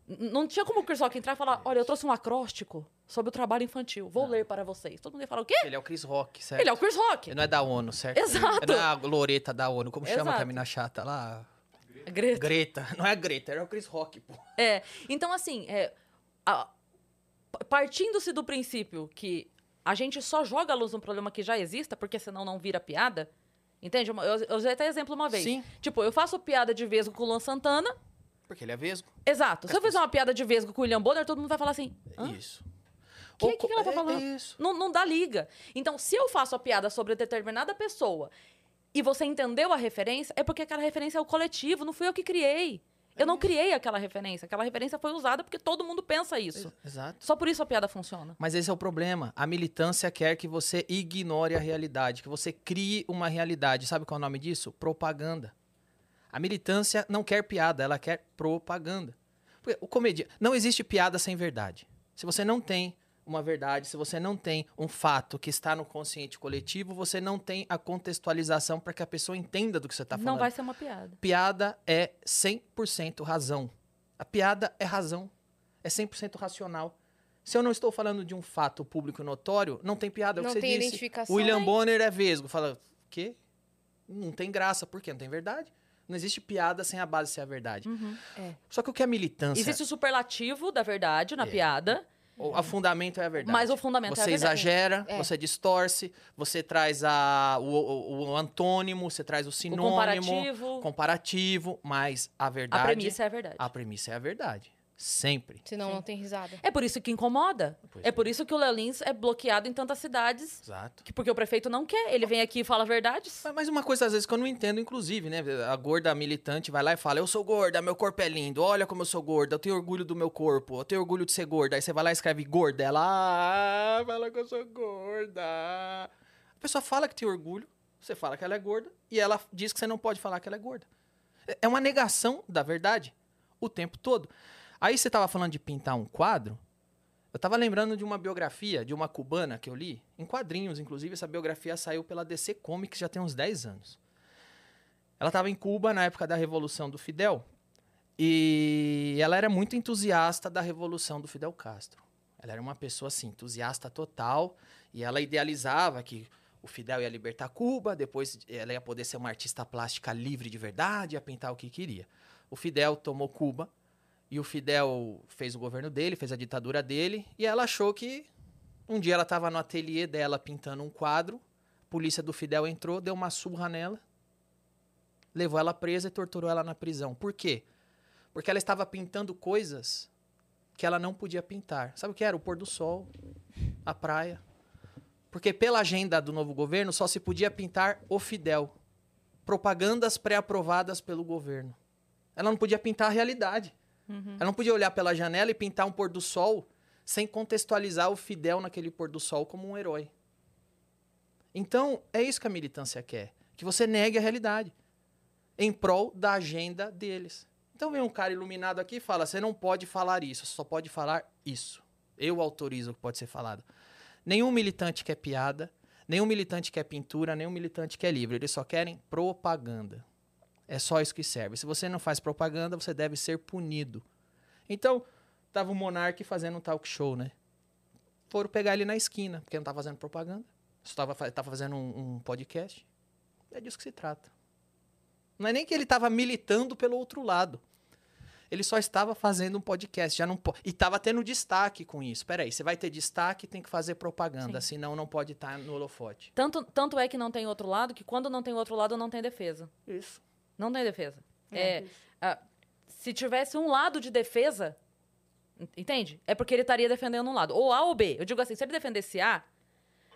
não tinha como o Chris Rock entrar e falar: olha, eu trouxe um acróstico sobre o trabalho infantil. Vou Não. ler para vocês. Todo mundo ia falar: o quê? Ele é o Chris Rock, certo? Ele é o Chris Rock. Ele não é da ONU, certo? Exato. Ele não é a Loreta da ONU. Como chama Exato. que a mina chata lá? Greta. Greta. Não é a Greta, era o Chris Rock, pô. É, então assim, é, partindo-se do princípio que a gente só joga a luz num problema que já exista, porque senão não vira piada, entende? Eu, eu usei até exemplo uma vez. Sim. Tipo, eu faço piada de vesgo com o Luan Santana, Porque ele é vesgo. exato. Se eu fizer uma piada de vesgo com o William Bonner, todo mundo vai falar assim, Hã? Isso. Ou que co- que ela tá é- falando? É isso. Não, não dá liga. Então, se eu faço a piada sobre determinada pessoa e você entendeu a referência, é porque aquela referência é o coletivo, não fui eu que criei. Eu não criei aquela referência. Aquela referência foi usada porque todo mundo pensa isso. Exato. Só por isso a piada funciona. Mas esse é o problema. A militância quer que você ignore a realidade, que você crie uma realidade. Sabe qual é o nome disso? Propaganda. A militância não quer piada, ela quer propaganda. Porque o comédia não existe piada sem verdade. Se você não tem uma verdade, se você não tem um fato que está no consciente coletivo, você não tem a contextualização para que a pessoa entenda do que você está falando. Não vai ser uma piada. Piada é 100% razão. A piada é razão. É 100% racional. Se eu não estou falando de um fato público notório, não tem piada. é o Não que você tem disse. identificação. William Tem. Bonner é vesgo. Fala, quê? Não tem graça. Por quê? Não tem verdade. Não existe piada sem a base ser a verdade. É. Só que o que é militância, Existe o superlativo da verdade na É. piada, o a fundamento é a verdade. mas o fundamento Você é a verdade. exagera, É. você distorce, você traz a, o, o- o antônimo, você traz o O sinônimo, comparativo, comparativo, mas a verdade... a premissa é a verdade. A premissa é a verdade. Sempre. Senão não tem risada. É por isso que incomoda. Pois é é. por isso que o Léo Lins é bloqueado em tantas cidades, Exato. que porque o prefeito não quer. Ele vem aqui e fala verdades. Mas- uma coisa, às vezes, que eu não entendo, inclusive, né? A gorda militante vai lá e fala: Eu sou gorda, meu corpo é lindo, olha como eu sou gorda, eu tenho orgulho do meu corpo, eu tenho orgulho de ser gorda. Aí você vai lá e escreve gorda, ela ah, fala que eu sou gorda. A pessoa fala que tem orgulho, você fala que ela é gorda, e ela diz que você não pode falar que ela é gorda. É uma negação da verdade o tempo todo. Aí você tava falando de pintar um quadro. Eu tava lembrando de uma biografia de uma cubana que eu li, em quadrinhos, inclusive. Essa biografia saiu pela DC Comics já tem uns 10 anos. Ela estava em Cuba na época da Revolução do Fidel. E ela era muito entusiasta da Revolução do Fidel Castro. Ela era uma pessoa assim, entusiasta total. E ela idealizava que o Fidel ia libertar Cuba, depois ela ia poder ser uma artista plástica livre de verdade, ia pintar o que queria. O Fidel tomou Cuba e o Fidel fez o governo dele, fez a ditadura dele, e ela achou que um dia ela estava no ateliê dela pintando um quadro, a polícia do Fidel entrou, deu uma surra nela, levou ela presa e torturou ela na prisão. Por quê? Porque ela estava pintando coisas que ela não podia pintar. Sabe o que era? O pôr do sol, a praia. Porque pela agenda do novo governo só se podia pintar o Fidel. Propagandas pré-aprovadas pelo governo. Ela não podia pintar a realidade. Ela não podia olhar pela janela e pintar um pôr do sol sem contextualizar o Fidel naquele pôr do sol como um herói. Então, é isso que a militância quer, que você negue a realidade em prol da agenda deles. Então vem um cara iluminado aqui e fala: você não pode falar isso, só pode falar isso. Eu autorizo o que pode ser falado. Nenhum militante quer piada, nenhum militante quer pintura, nenhum militante quer livro. Eles só querem propaganda. É só isso que serve. Se você não faz propaganda, você deve ser punido. Então, tava o Monark fazendo um talk show, né? Foram pegar ele na esquina, porque não tava fazendo propaganda. Só tava, tava fazendo um, um podcast. É disso que se trata. Não é nem que ele estava militando pelo outro lado. Ele só estava fazendo um podcast, já não po- e estava tendo destaque com isso. Peraí, você vai ter destaque, tem que fazer propaganda, senão não pode estar no holofote. Tanto, tanto é que não tem outro lado, que quando não tem outro lado, não tem defesa. Isso. Não tem defesa. É, ah, se tivesse um lado de defesa, en- entende? É porque ele estaria defendendo um lado. Ou A ou B. Eu digo assim, se ele defendesse A,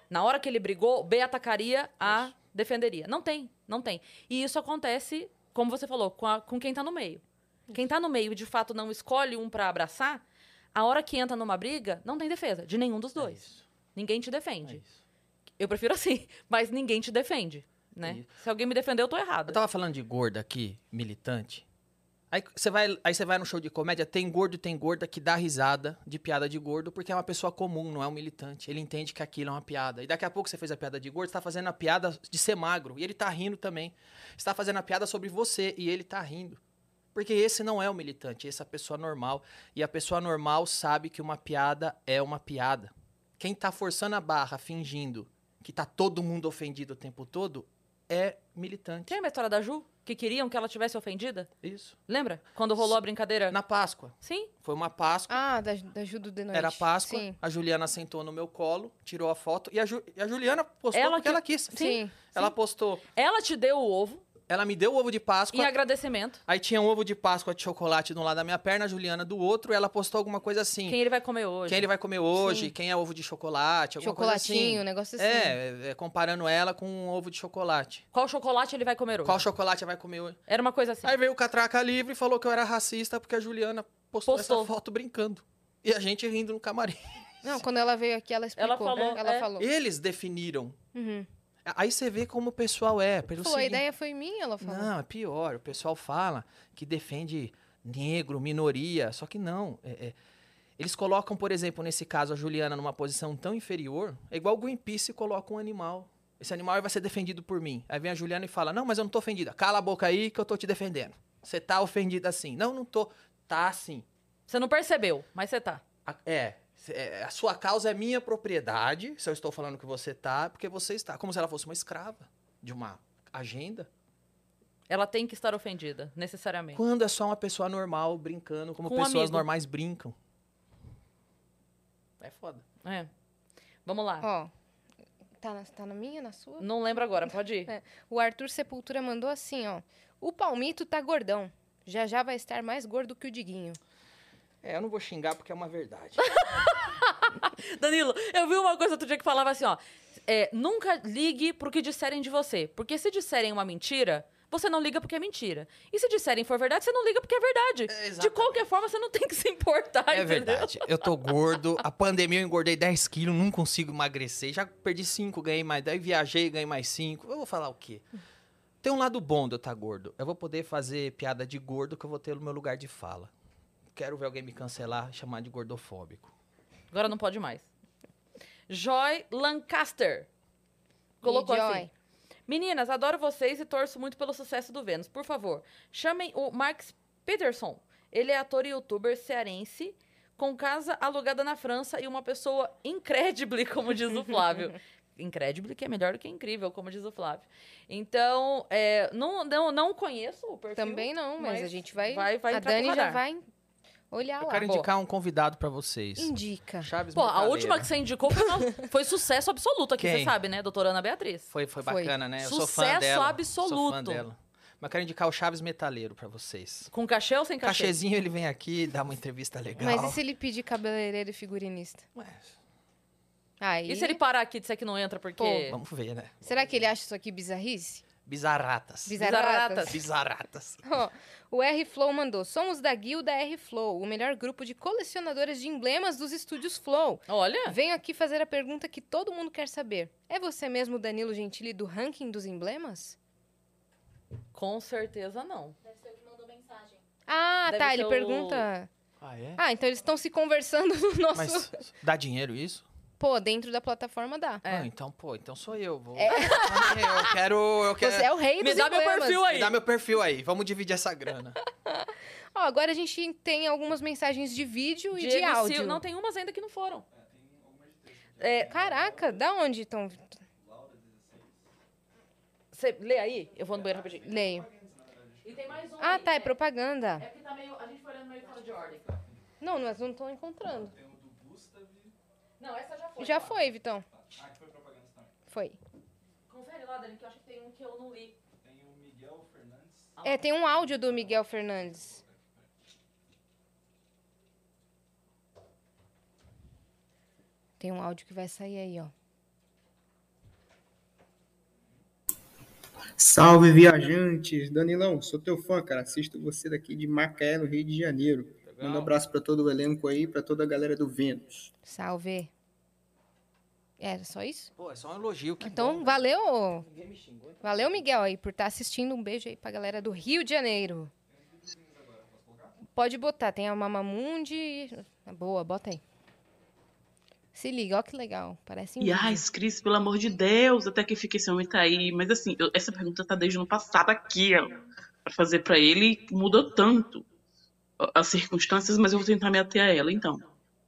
na hora que ele brigou, B atacaria, A defenderia. Não tem, não tem. E isso acontece, como você falou, com, a- com quem tá no meio. Quem tá no meio, de fato, não escolhe um pra abraçar, a hora que entra numa briga, não tem defesa de nenhum dos É dois. isso. Ninguém te É defende. isso. Eu prefiro assim, mas ninguém te defende, né? Se alguém me defender, eu tô errada. Eu tava falando de gorda aqui, militante. Aí você vai, aí você vai no show de comédia, tem gordo e tem gorda que dá risada de piada de gordo, porque é uma pessoa comum, não é um militante. Ele entende que aquilo é uma piada. E daqui a pouco você fez a piada de gordo, você tá fazendo a piada de ser magro, e ele tá rindo também. Você tá fazendo a piada sobre você, e ele tá rindo. Porque esse não é o militante, esse é a pessoa normal. E a pessoa normal sabe que uma piada é uma piada. Quem tá forçando a barra, fingindo que tá todo mundo ofendido o tempo todo, é militante. Tem uma história da Ju? Que queriam que ela tivesse ofendida? Isso. Lembra? Quando rolou a brincadeira? Na Páscoa. Sim. Foi uma Páscoa. Ah, da, da Judo de Noite. Era Páscoa. Sim. A Juliana sentou no meu colo, tirou a foto. E a, Ju- e a Juliana postou Ela porque que- ela quis. Sim. Ela postou. Ela te deu o ovo Ela me deu o ovo de Páscoa. em agradecimento. Aí tinha um ovo de Páscoa de chocolate de um lado da minha perna, a Juliana do outro. E ela postou alguma coisa assim. Quem ele vai comer hoje? Quem ele vai comer hoje, Sim. quem é ovo de chocolate, alguma coisa Chocolatinho, um assim. negócio assim. É, é, comparando ela com um ovo de chocolate. Qual chocolate ele vai comer hoje? Qual chocolate vai comer hoje? Era uma coisa assim. Aí veio o Catraca Livre e falou que eu era racista porque a Juliana postou, Postou. essa foto brincando. E a gente rindo no camarim. Não, quando ela veio aqui, ela explicou. Ela falou, Ela é. falou. Eles definiram. Uhum. Aí você vê como o pessoal é. Pelo a seguinte- ideia foi minha, ela falou. Não, é pior. O pessoal fala que defende negro, minoria. Só que não. é- é. Eles colocam, por exemplo, nesse caso, a Juliana numa posição tão inferior. É igual o Greenpeace coloca um animal. Esse animal vai ser defendido por mim. Aí vem a Juliana e fala: Não, mas eu não tô ofendida. Cala a boca aí que eu tô te defendendo. Você tá ofendida assim. Não, não tô. Tá sim. Você não percebeu, mas você tá. A- É. é, A sua causa é minha propriedade. Se eu estou falando que você tá, é porque você está. Como se ela fosse uma escrava de uma agenda. Ela tem que estar ofendida, necessariamente. Quando é só uma pessoa normal brincando, como Com pessoas amigo. normais brincam. É foda. É. Vamos lá. Ó, tá na, tá na minha, na sua? Não lembro agora, pode ir. É. O Arthur Sepultura mandou assim, ó. O Palmito tá gordão. Já já vai estar mais gordo que o Diguinho. É, eu não vou xingar porque é uma verdade. Danilo, eu vi uma coisa outro dia que falava assim, ó. é, nunca ligue pro que disserem de você. Porque se disserem uma mentira, você não liga porque é mentira. E se disserem for verdade, você não liga porque é verdade. É, de qualquer forma, você não tem que se importar, É entendeu? verdade. Eu tô gordo. A pandemia eu engordei 10 quilos, não consigo emagrecer. Já perdi 5, ganhei mais 10. Viajei, ganhei mais 5. Eu vou falar o quê? Tem um lado bom de eu estar gordo. Eu vou poder fazer piada de gordo que eu vou ter no meu lugar de fala. Quero ver alguém me cancelar, chamar de gordofóbico. Agora não pode mais. Joy Lancaster. Colocou E assim. Joy? Meninas, adoro vocês e torço muito pelo sucesso do Vênus. Por favor, chamem o Marx Peterson. Ele é ator e youtuber cearense, com casa alugada na França e uma pessoa incredible, como diz o Flávio. incredible, que é melhor do que incrível, como diz o Flávio. Então, é, não, não, não conheço o perfil. Também não, mas, a mas gente vai. vai- vai a Dani já vai olhar Eu lá. quero indicar um convidado pra vocês. Indica. Chaves Pô, a última que você indicou foi, uma- foi sucesso absoluto aqui, Quem? você sabe, né? Doutora Ana Beatriz. Foi, foi Foi. bacana, né? Eu sou fã Sucesso dela. Sou fã absoluto. dela. Mas quero indicar o Chaves Metaleiro pra vocês. Com cachê ou sem cachê? Cachezinho, ele vem aqui, dá uma entrevista legal. Mas e se ele pedir cabeleireiro e figurinista? Ué, Aí. E se ele parar aqui e disser que não entra porque... Pô, vamos ver, né? Será que ele acha isso aqui bizarrice? Bizarratas. Bizarratas. Bizarratas. Ó, o R Flow mandou: Somos da guilda R Flow, o melhor grupo de colecionadoras de emblemas dos estúdios Flow. Olha, Venho aqui fazer a pergunta que todo mundo quer saber. É você mesmo o Danilo Gentili do ranking dos emblemas? com certeza não. Ah, Deve tá. ser Ele o- pergunta. Ah, é? Ah, então eles estão se conversando no nosso. Mas dá dinheiro isso? Pô, dentro da plataforma dá. É. Ah, então, pô, então sou eu. Vou... Eu quero. Eu quero. Você é o rei Me dos dá meu perfil aí. Me dá meu perfil aí. Vamos dividir essa grana. Ó, agora a gente tem algumas mensagens de vídeo e de áudio. Não, tem umas ainda que não foram. Caraca, da onde estão? Você lê aí? Eu vou no banheiro rapidinho. Leio. E tem mais um Ah, aí. tá, é propaganda. É porque tá meio, a gente foi olhando meio fora de ordem. Não, nós não estamos encontrando. Não, essa já foi. Já foi, Vitão. Foi. Confere lá, Dani, que eu acho que tem um que eu não li. É, tem um áudio do Miguel Fernandes. Tem um áudio que vai sair aí, ó. Salve, viajantes! Danilão, sou teu fã, cara. Assisto você daqui de Macaé, no Rio de Janeiro. Manda um abraço pra todo o elenco aí, pra toda a galera do Vênus. Salve. Era só isso? Pô, é só um elogio. Que Então, bom. valeu. Ninguém me xingou. Valeu, Miguel, aí, por estar assistindo. Um beijo aí pra galera do Rio de Janeiro. Pode botar, tem a Mamamundi. Boa, bota aí. Se liga, ó que legal. Parece um E ai, Cris, pelo amor de Deus, até que fica esse homem tá aí. Mas assim, eu- essa pergunta tá desde o ano passado aqui, ó, pra fazer pra ele, mudou tanto as circunstâncias, mas eu vou tentar me ater a ela. Então,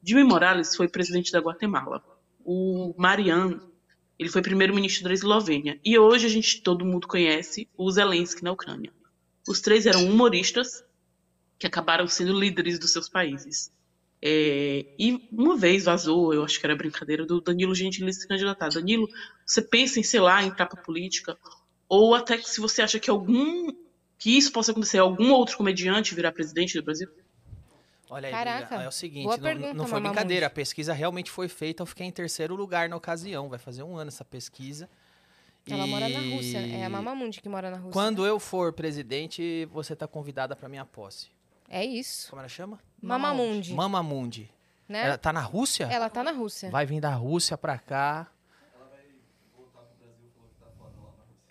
Jimmy Morales foi presidente da Guatemala. O Mariano, ele foi primeiro-ministro da Eslovênia. E hoje a gente, todo mundo conhece o Zelensky na Ucrânia. Os três eram humoristas que acabaram sendo líderes dos seus países. É, e uma vez vazou, eu acho que era brincadeira, do Danilo Gentili se candidatar. Danilo, você pensa em, sei lá, entrar pra política? Ou até que se você acha que algum que isso possa acontecer, algum outro comediante virar presidente do Brasil? Olha aí, Caraca, é o seguinte, não, pergunta, não foi brincadeira, a pesquisa realmente foi feita, eu fiquei em terceiro lugar na ocasião, vai fazer um ano essa pesquisa. Ela mora na E Rússia. É a Mamamundi que mora na Rússia. Quando eu for presidente, você tá convidada pra minha posse. É isso. Como ela chama? Mamamundi. Mamamundi. Né? Ela tá na Rússia? Ela tá na Rússia. Vai vir da Rússia pra cá.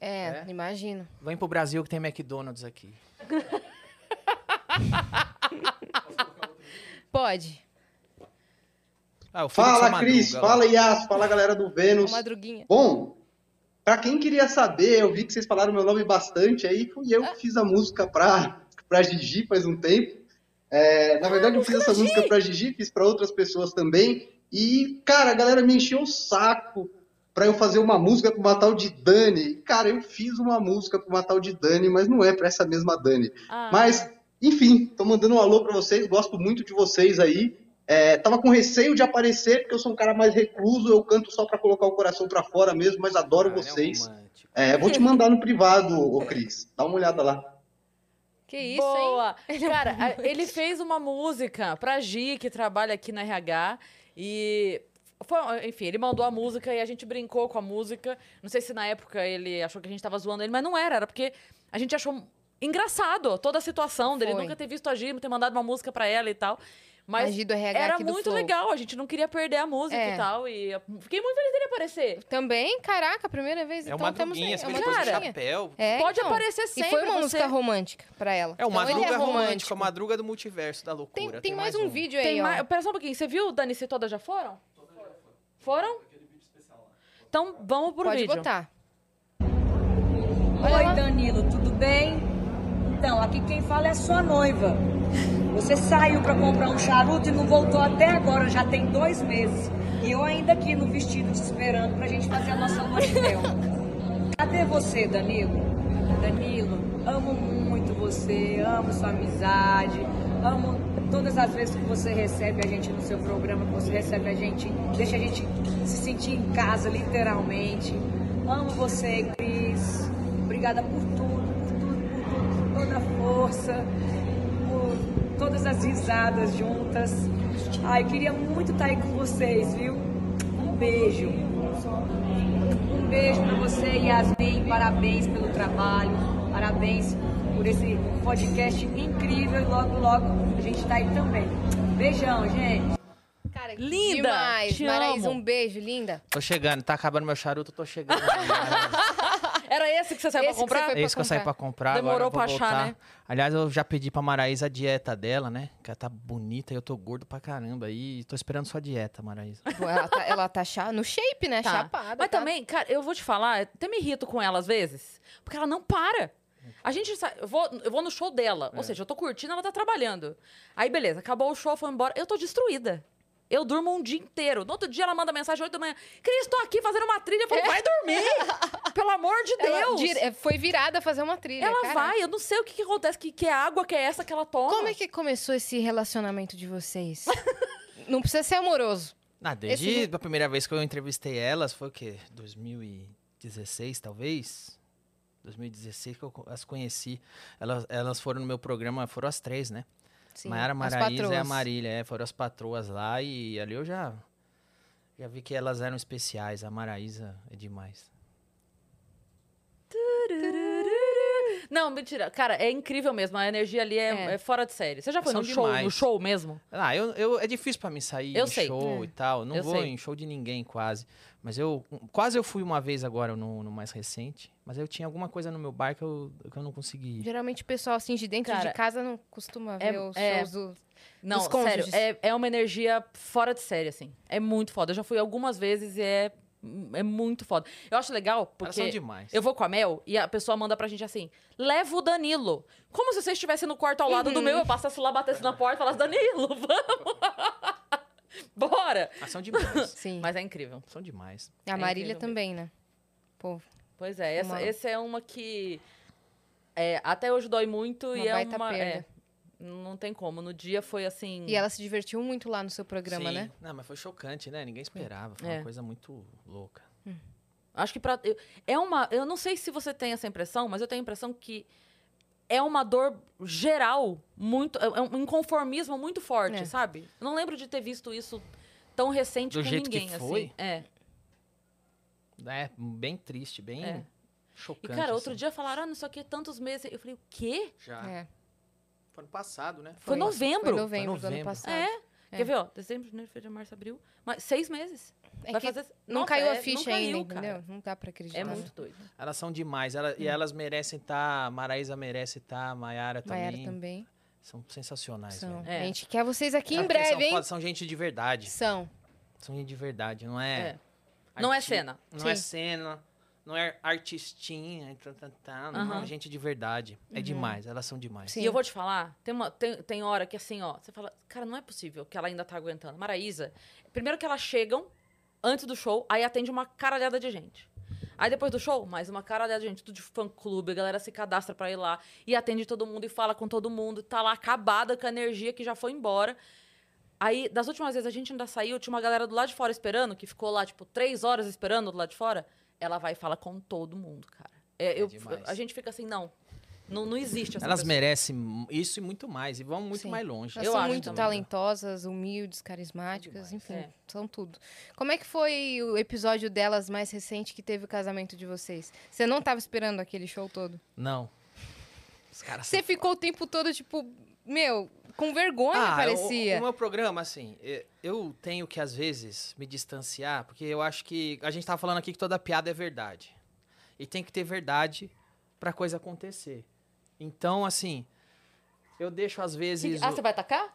É, É? imagino. Vem pro Brasil que tem McDonald's aqui. Pode. Ah, Fala, Cris! Fala, Yas! Fala, galera do Vênus! Uma madruguinha. Bom, pra quem queria saber, eu vi que vocês falaram meu nome bastante aí, fui eu que fiz a música pra, pra Gigi faz um tempo. É, na verdade, eu fiz essa música pra Gigi, fiz pra outras pessoas também. E, cara, a galera me encheu o saco pra eu fazer uma música pra uma tal de Dani. Cara, eu fiz uma música pra uma tal de Dani, mas não é pra essa mesma Dani. Ah, Mas, enfim, tô mandando um alô pra vocês, gosto muito de vocês aí. É, tava com receio de aparecer, porque eu sou um cara mais recluso, eu canto só pra colocar o coração pra fora mesmo, mas adoro Ah, é um vocês. romântico. É, vou te mandar no privado, ô Cris. Dá uma olhada lá. Que isso, hein? Boa! Cara, ele fez uma música pra Gi, que trabalha aqui na RH. E. Foi, enfim, ele mandou a música e a gente brincou com a música. Não sei se na época ele achou que a gente tava zoando ele, mas não era, era porque a gente achou engraçado toda a situação dele. Foi. Nunca ter visto a Gi, ter mandado uma música pra ela e tal. Mas Agir do RH era muito legal, a gente não queria perder a música É. e tal. E eu fiquei muito feliz dele aparecer. Também, caraca, primeira vez. É então uma temos você é uma madruguinha. chapéu. É, Pode então. aparecer E sempre. foi uma você- música romântica pra ela. É, o Então, Madruga é é romântico, a Madruga do multiverso da Tem, loucura. tem mais um vídeo aí, Tem ó. mais. Pera só um pouquinho. Você viu, Dani, se todas já foram? Foram? Então vamos pro Pode vídeo. botar. Olha Oi. Danilo, tudo bem? Então, aqui quem fala é sua noiva. Você saiu para comprar um charuto e não voltou até agora, já tem dois meses. E eu ainda aqui no vestido te esperando pra gente fazer a nossa lua de mel. Cadê você, Danilo? Danilo, amo muito você, amo sua amizade, amo todas as vezes que você recebe a gente no seu programa, que você recebe a gente, deixa a gente se sentir em casa, literalmente. Amo você, Cris. Obrigada por tudo, por tudo, por tudo, por toda a força, por todas as risadas juntas. Ai, queria muito estar aí com vocês, viu? Um beijo. Um beijo pra você, Yasmin. Parabéns pelo trabalho. Parabéns por esse podcast incrível. E logo, logo a gente tá aí também. Beijão, gente. Cara, que Linda, demais. te amo. um beijo, linda. Tô chegando, tá acabando meu charuto, tô chegando. Era esse que você saiu Esse pra comprar? É isso que eu saí pra comprar. Demorou pra achar, voltar. né? Aliás, eu já pedi pra Maraísa a dieta dela, né? Que ela tá bonita e eu tô gordo pra caramba. E tô esperando sua dieta, Maraísa. Pô, ela tá, ela tá cha- no shape, né? Tá. Chapada. Mas tá? também, cara, eu vou te falar, até me irrito com ela às vezes, porque ela não para. A gente sai, eu vou, eu vou no show dela, É. ou seja, eu tô curtindo, ela tá trabalhando. Aí, beleza, acabou o show, foi embora. Eu tô destruída. Eu durmo um dia inteiro. No outro dia ela manda mensagem 8 da manhã. Cris, tô aqui fazendo uma trilha. Eu falo, vai dormir! Pelo amor de Ela Deus! dire- é, foi virada a fazer uma trilha. Ela caraca. vai, eu não sei o que, que acontece, que, que água que é essa que ela toma. Como é que começou esse relacionamento de vocês? Não precisa ser amoroso. Ah, desde Esse- a primeira vez que eu entrevistei elas, foi o quê? 2016, talvez? 2016 que eu as conheci. Elas, elas foram no meu programa, foram as três, né? Sim, Maiara, Maraísa e a. Marília, é, foram as patroas lá e ali eu já já vi que elas eram especiais. A Maraísa é demais. Não, mentira. Cara, é incrível mesmo. A energia ali é, É. é fora de série. Você já foi São no show, no show mesmo? Ah, eu, eu, é difícil pra mim sair Eu em sei. show É. e tal. Não Eu vou sei. em show de ninguém quase. Mas eu quase eu fui uma vez agora no, no mais recente. Mas eu tinha alguma coisa no meu bar que eu, que eu não consegui. Geralmente o pessoal assim de dentro Cara, de casa não costuma é- ver os é. shows do... Não, Dos sério, é, é uma energia fora de série, assim. É muito foda. Eu já fui algumas vezes e é, é muito foda. Eu acho legal Elas são porque demais. eu vou com a Mel e a pessoa manda pra gente assim: leva o Danilo. Como se você estivesse no quarto ao lado do meu, eu passasse lá, batesse na porta e falasse: Danilo, vamos! Bora! Elas são demais. Sim. Mas é incrível. são demais. a é Marília também, né? Pô, Pois é, essa, Uma- essa é uma que é, até hoje dói muito Uma e é uma. perda. é, não tem como. No dia foi assim. e ela se divertiu muito lá no seu programa, Sim. né? Não, mas foi chocante, né? Ninguém esperava. Foi É. uma coisa muito louca. Acho que pra. É uma. Eu não sei se você tem essa impressão, mas eu tenho a impressão que é uma dor geral muito. É um inconformismo muito forte, É. sabe? Eu não lembro de ter visto isso tão recente Do com jeito que ninguém, foi? assim. É. É, bem triste, bem É. chocante. E, cara, outro assim. dia falaram, ah, não sei o que, tantos meses. Eu falei, o quê? Já. É. Foi no passado, né? Foi novembro. Foi novembro, do ano novembro. passado. É. Quer ver, ó? Dezembro, janeiro, fevereiro, março, abril. Mas seis meses. É Vai que fazer. não Nossa, caiu é- a ficha caiu, ainda, cara. entendeu? Não dá pra acreditar. É né? muito doido. Elas são demais. Ela, E elas merecem estar. A Maraísa merece estar. A Maiara também. Maiara também. São sensacionais. São. É. A gente quer vocês aqui em breve, são, hein? são gente de verdade. São. São gente de verdade. Não é. É. Não é cena. Não é Sim. cena. Não é artistinha. Tá, tá, tá, não, é gente de verdade. É demais. Elas são demais. Sim. E eu vou te falar, tem, uma, tem, tem hora que assim, ó, você fala, cara, não é possível que ela ainda tá aguentando. Maraísa, primeiro que elas chegam antes do show, aí atende uma caralhada de gente. Aí depois do show, mais uma caralhada de gente, tudo de fã-clube, a galera se cadastra pra ir lá e atende todo mundo e fala com todo mundo, tá lá acabada com a energia que já foi embora. Aí, das últimas vezes a gente ainda saiu, tinha uma galera do lado de fora esperando, que ficou lá, tipo, três horas esperando do lado de fora. Ela vai e fala com todo mundo, cara. É, eu, demais. a gente fica assim, não, não, não existe essa Elas pessoa. merecem isso e muito mais. E vão muito Sim. mais longe. Elas Eu são acho muito também. talentosas, humildes, carismáticas, enfim, É. são tudo. Como é que foi o episódio delas mais recente que teve o casamento de vocês? Você não tava esperando aquele show todo? Não. Os caras Você ficou o tempo todo, tipo, meu, com vergonha, Ah, parecia. O, o meu programa, assim, eu tenho que, às vezes, me distanciar, porque eu acho que. A gente tava falando aqui que toda piada é verdade. E tem que ter verdade pra coisa acontecer. Então, assim, eu deixo, às vezes. Ah, o- você vai tacar?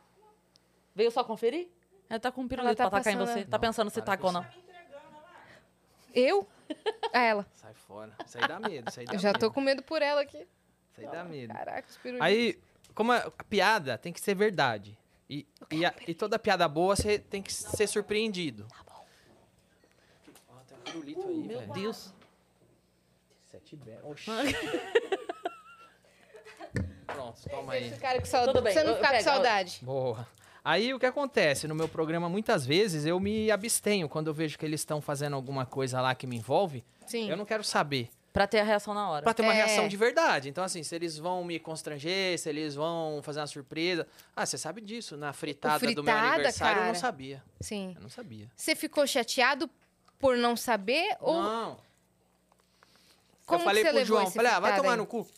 Veio só conferir? Ela tá com um pirulito tá pra tacar em você. né? Tá Não, pensando se com ou não. Eu? A ela. Sai fora. Isso aí dá medo. Isso aí dá Eu já tô com medo por ela aqui. Isso aí dá medo. Caraca, os pirulitos. Aí, como a, a piada tem que ser verdade. E, e, a- e toda piada boa você tem que ser surpreendido. Tá bom. Ó, tem um pirulito aí, Meu velho. Deus. Sete be... Oxi. Pronto, toma aí. Cara com saudade. Tudo bem, Você não ficar com saudade. Boa. Aí o que acontece? No meu programa, muitas vezes eu me abstenho quando eu vejo que eles estão fazendo alguma coisa lá que me envolve. Sim. Eu não quero saber. Pra ter a reação na hora. Pra ter uma É. reação de verdade. Então, assim, se eles vão me constranger, se eles vão fazer uma surpresa. Ah, você sabe disso. Na fritada, do meu fritada, aniversário, eu cara. não sabia. Sim. Eu não sabia. Você ficou chateado Por não saber ou Não. como eu falei pro levou João, falei, ah, vai fritada tomar aí? no cu.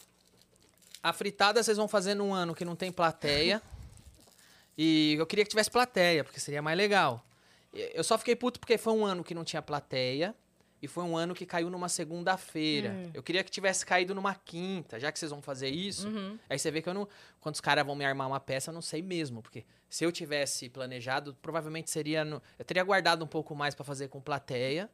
A fritada vocês vão fazer num ano que não tem plateia. e eu queria que tivesse plateia, porque seria mais legal. Eu só fiquei puto porque foi um ano que não tinha plateia. E foi um ano que caiu numa segunda-feira. Hum. Eu queria que tivesse caído numa quinta, já que vocês vão fazer isso. Uhum. Aí você vê que eu não. Quando os caras vão me armar uma peça, eu não sei mesmo. Porque se eu tivesse planejado, provavelmente seria. no- Eu teria guardado um pouco mais pra fazer com plateia,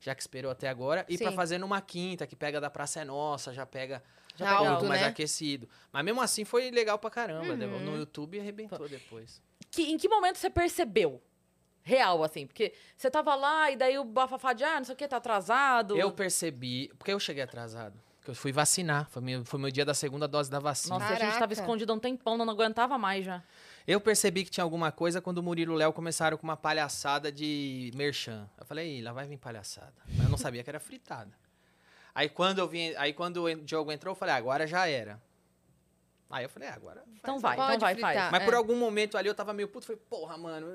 já que esperou até agora, e pra Sim. fazer numa quinta, que pega da Praça é Nossa, já pega. Já alto, mais né? aquecido. Mas mesmo assim foi legal pra caramba. Uhum. No YouTube arrebentou depois. Que, em que momento você percebeu? Real, assim, porque você tava lá e daí o bafafá de, ah, não sei o que, tá atrasado. Eu percebi. Porque eu cheguei atrasado. Porque eu fui vacinar. Foi meu, foi meu dia da segunda dose da vacina. Nossa, a gente tava Caraca. escondido há um tempão, não aguentava mais já. Eu percebi que tinha alguma coisa quando o Murilo e o Léo começaram com uma palhaçada de merchan. Eu falei, "Ih, lá vai vir palhaçada. Mas eu não sabia que era fritada. Aí quando eu vim, aí quando o Diogo entrou, eu falei, ah, agora já era. Aí eu falei, ah, agora. faz Então aí." vai, então Pode vai, fritar. faz. Mas É. por algum momento ali eu tava meio puto, falei, porra, mano,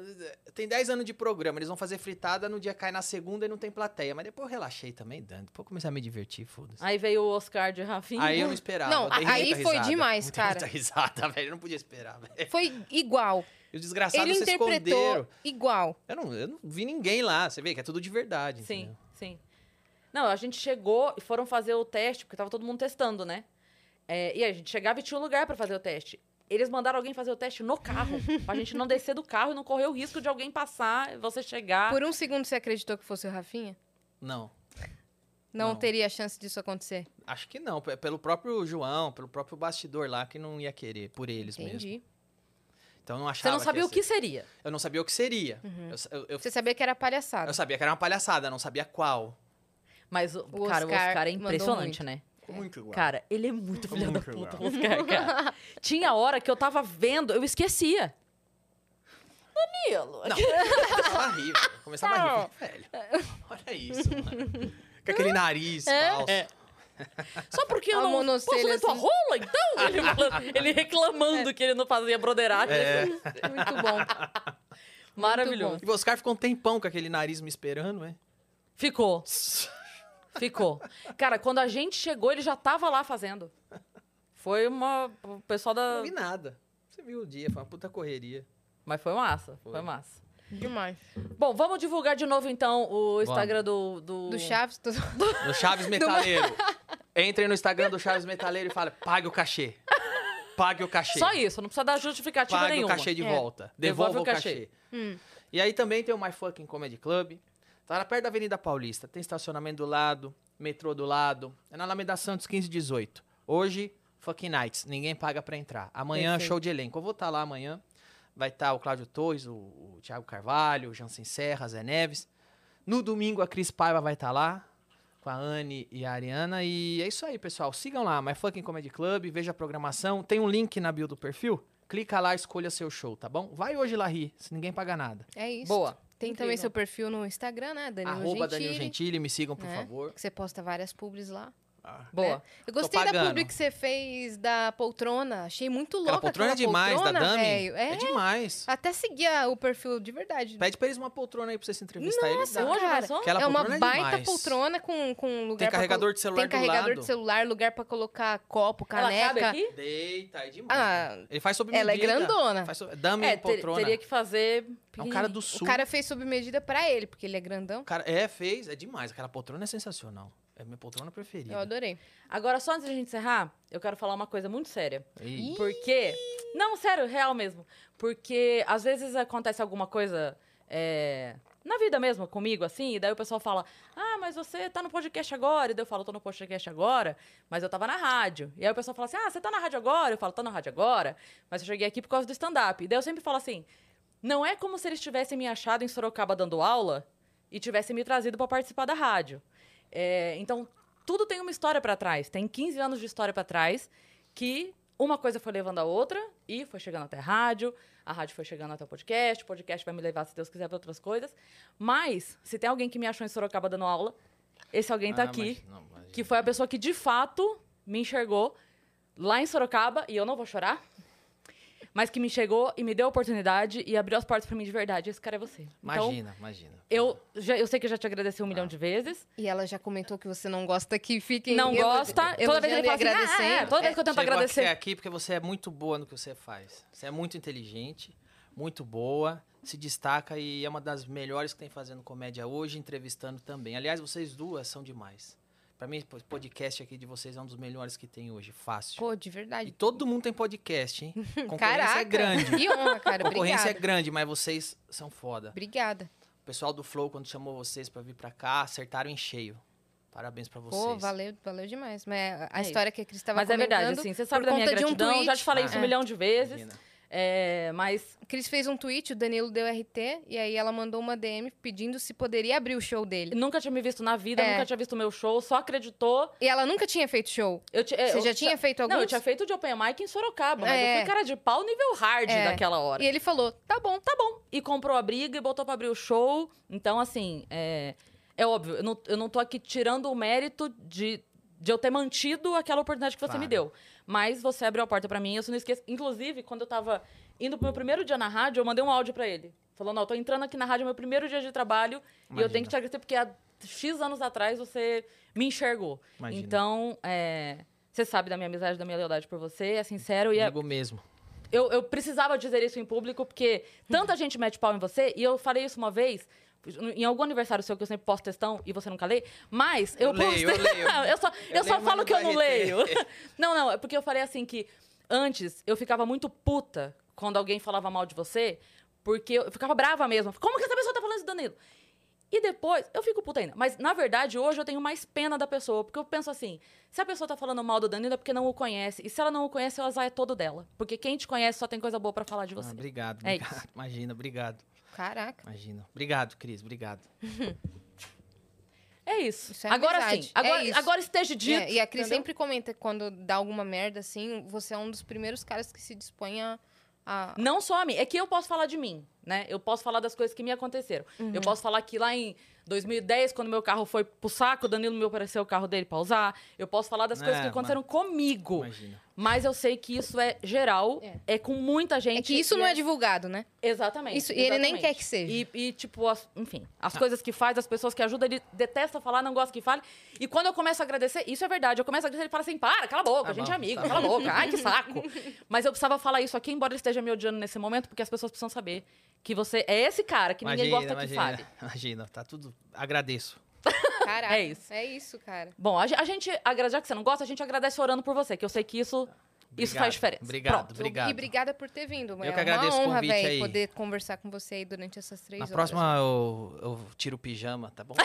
tem 10 anos de programa, eles vão fazer fritada, no dia cai na segunda e não tem plateia. Mas depois eu relaxei também, dando. Depois eu comecei a me divertir, foda-se. Aí veio o Oscar de Rafinha. Aí eu não esperava. Não, aí foi risada, demais, muita, cara. Muita risada, velho. Eu não podia esperar, velho. Foi igual. E os desgraçados Ele se interpretou esconderam. igual. Eu não, eu não vi ninguém lá. Você vê que é tudo de verdade. Sim, entendeu? sim. Não, a gente chegou e foram fazer o teste, porque tava todo mundo testando, né? É, e a gente chegava e tinha um lugar pra fazer o teste. Eles mandaram alguém fazer o teste no carro, pra gente não descer do carro e não correr o risco de alguém passar, você chegar. Por um segundo você acreditou que fosse o Rafinha? Não. Não, Não. teria chance disso acontecer. Acho que não. Pelo próprio João, pelo próprio bastidor lá, que não ia querer, por eles mesmo. Entendi. Então eu não Você achava. não sabia ia o que ser. seria. Eu não sabia o que seria. Uhum. Eu, eu, eu, Você sabia que era palhaçada. eu sabia que era uma palhaçada, não sabia qual. Mas, o, O cara, o Oscar Oscar é impressionante, muito. né? Muito igual. Cara, ele é muito filho da Muito puta, Oscar, cara. Tinha hora que eu tava vendo, eu esquecia. Danilo. Não, começava a rir. Começava a rir. Velho, olha isso, mano. Com aquele nariz falso. É. Só porque eu A não posso monocelha, ler tua assim. rola, então? Ele, ele reclamando que ele não fazia broderagem. É. Muito bom. Maravilhoso. E o Oscar ficou um tempão com aquele nariz me esperando, é? Ficou, ficou. Cara, quando a gente chegou, ele já tava lá fazendo. Foi uma... O pessoal da... Não vi nada. Você viu o dia, foi uma puta correria. Mas foi massa, foi, Foi. massa. Demais. Bom, vamos divulgar de novo, então, o Instagram do... Do, Do Chaves, tudo. No Chaves Metaleiro. Entrem no Instagram do Chaves Metaleiro e fala, pague o cachê. Pague o cachê. Só isso, não precisa dar justificativa Pague nenhuma. o cachê de É. volta. Devolve Devolva, o o cachê. cachê. Hum. E aí também tem o My Fucking Comedy Club. Tá lá perto da Avenida Paulista. Tem estacionamento do lado, metrô do lado. É na Alameda Santos 1518. Hoje, Fucking Nights. Ninguém paga pra entrar. Amanhã, Perfeito. show de elenco. Eu vou estar lá amanhã. Vai estar o Cláudio Torres, o, o Thiago Carvalho, o Jansen Serra, Zé Neves. No domingo, a Cris Paiva vai estar lá. Com a Anne e a Ariana. E é isso aí, pessoal. Sigam lá, My Fucking Comedy Club. Veja a programação. Tem um link na bio do perfil. Clica lá, escolha seu show, tá bom? Vai hoje lá rir, se ninguém paga nada. É isso. Boa. Tem Incrível. também seu perfil no Instagram, né? Danilo Arroba Gentili, Danilo Gentili, me sigam, por né? favor. Que você posta várias publis lá. Boa. Eu gostei da publi que você fez da poltrona. Achei muito louca. Aquela poltrona é demais, poltrona, da Dami. É, É demais. Até seguia o perfil de verdade. Pede pra eles uma poltrona aí pra você se entrevistar. Nossa. Hoje, é uma é baita poltrona com, com lugar Tem pra carregador colo- de celular Tem do carregador lado. de celular, lugar pra colocar copo, Ela cabe caneca. aqui? Deita, é demais. Ah, Ele faz sob medida. ela é grandona. Faz so... Dame É, ter- poltrona. teria que fazer... É um cara do O sul. cara fez sob medida pra ele, porque ele é grandão. O cara... É, fez. É demais. Aquela poltrona é sensacional. É minha poltrona preferida. Eu adorei. Agora, só antes de a gente encerrar, eu quero falar uma coisa muito séria. Ih, Porque. Não, sério, real mesmo. Porque às vezes acontece alguma coisa. é, Na vida mesmo, comigo, assim, e daí o pessoal fala: Ah, mas você tá no podcast agora. E daí eu falo: Tô no podcast agora, mas eu tava na rádio. E aí o pessoal fala assim: Ah, você tá na rádio agora? Eu falo: Tô na rádio agora, mas eu cheguei aqui por causa do stand-up. E daí eu sempre falo assim: Não é como se eles tivessem me achado em Sorocaba dando aula e tivessem me trazido pra participar da rádio. É, então, tudo tem uma história pra trás. Tem 15 anos de história pra trás que uma coisa foi levando a outra e foi chegando até a rádio, a rádio foi chegando até o podcast, o podcast vai me levar, se Deus quiser, para outras coisas. Mas, se tem alguém que me achou em Sorocaba dando aula, esse alguém tá ah, aqui, mas- não, que foi a pessoa que de fato me enxergou lá em Sorocaba, e eu não vou chorar, mas que me chegou e me deu a oportunidade e abriu as portas pra mim de verdade. Esse cara é você. Então, Imagina, imagina. eu, já, eu sei que eu já te agradeci um Ah. milhão de vezes. E ela já comentou que você não gosta que fiquem não elo- gosta. Toda vez ele fala elogiando e assim, ah, é, toda vez que eu tento agradecer. aqui, aqui porque você é muito boa no que você faz. Você é muito inteligente, muito boa, se destaca e é uma das melhores que tem fazendo comédia hoje, entrevistando também. Aliás, vocês duas são demais. Pra mim, o podcast aqui de vocês é um dos melhores que tem hoje, fácil. Pô, de E verdade. todo mundo tem podcast, hein? Concorrência Caraca. é grande. Que honra, cara. Concorrência é Obrigada. grande, mas vocês são foda. Obrigada. O pessoal do Flow, quando chamou vocês pra vir pra cá, acertaram em cheio. Parabéns pra vocês. Pô, valeu, valeu demais. Mas a É história que a Cris estava Mas é verdade, assim, você sabe da minha conta de um gratidão, já te falei isso Ah. um milhão de vezes. Imagina. É, mas Cris fez um tweet, o Danilo deu RT, e aí ela mandou uma DM pedindo se poderia abrir o show dele. nunca tinha me visto na vida, É. nunca tinha visto o meu show, só acreditou. E ela nunca tinha feito show. Eu, ti- Você eu já tinha feito alguns? Não, eu tinha feito de open mic em Sorocaba, mas É. eu fui cara de pau nível hard É. daquela hora. E ele falou, tá bom. tá bom. E comprou a briga e botou pra abrir o show. Então, assim, é, é óbvio, eu não, eu não tô aqui tirando o mérito de, de eu ter mantido aquela oportunidade que você Claro. me deu. Mas você abriu a porta pra mim, eu não esqueço. Inclusive, quando eu tava indo pro meu primeiro dia na rádio, eu mandei um áudio pra ele. Falando, ó, tô entrando aqui na rádio, é meu primeiro dia de trabalho, e eu Imagina. tenho que te agradecer porque há X anos atrás você me enxergou. Imagina. Então, é, você sabe da minha amizade, da minha lealdade por você, é sincero e é, Digo mesmo. eu, eu precisava dizer isso em público, porque tanta gente mete pau em você, e eu falei isso uma vez, em algum aniversário seu que eu sempre posto textão e você nunca lê, mas eu, Eu leio, postei. eu leio. eu só, eu Eu só leio, falo que eu não leio. Não, não, é porque eu falei assim que antes eu ficava muito puta quando alguém falava mal de você, porque eu ficava brava mesmo. Como que essa pessoa tá falando isso, Danilo? E depois, eu fico puta ainda. Mas, na verdade, hoje eu tenho mais pena da pessoa. Porque eu penso assim: se a pessoa tá falando mal do Danilo é porque não o conhece. E se ela não o conhece, o azar é todo dela. Porque quem te conhece só tem coisa boa pra falar de Ah, você. obrigado, É obrigado. Imagina, obrigado. Caraca. Imagina. Obrigado, Cris, obrigado. É isso. Isso é agora amizade. sim. Agora, É isso. agora esteja dito. É, e a Cris entendeu? sempre comenta que quando dá alguma merda assim, você é um dos primeiros caras que se dispõe a. a- Não só a mim. É que eu posso falar de mim, né? Eu posso falar das coisas que me aconteceram. Uhum. Eu posso falar que lá em 2010, quando meu carro foi pro saco, o Danilo me ofereceu o carro dele pra usar. Eu posso falar das coisas É, que aconteceram comigo. Imagina. Mas eu sei que isso é geral, É. é, com muita gente. É que isso e não é divulgado, né? Exatamente. Isso- e ele nem exatamente. quer que seja. E, e, tipo, as- enfim, as coisas que faz, as pessoas que ajudam, ele detesta falar, não gosta que fale. E quando eu começo a agradecer, isso é verdade. Eu começo a agradecer, ele fala assim: para, cala a boca, Tá a gente bom, é amigo, tá cala a boca, ai que saco. Mas eu precisava falar isso aqui, embora ele esteja me odiando nesse momento, porque as pessoas precisam saber que você é esse cara que ninguém gosta que imagina, fale. Imagina, tá tudo. Agradeço. Caraca. É isso. É isso, cara. Bom, a, a gente, agra- já que você não gosta, a gente agradece orando por você, que eu sei que isso, isso Obrigado, faz diferença. Obrigado, Pronto. obrigado. E obrigada por ter vindo. é que agradeço o uma honra, convite velho, aí. poder conversar com você aí durante essas três Na horas. próxima eu, eu tiro o pijama, tá bom?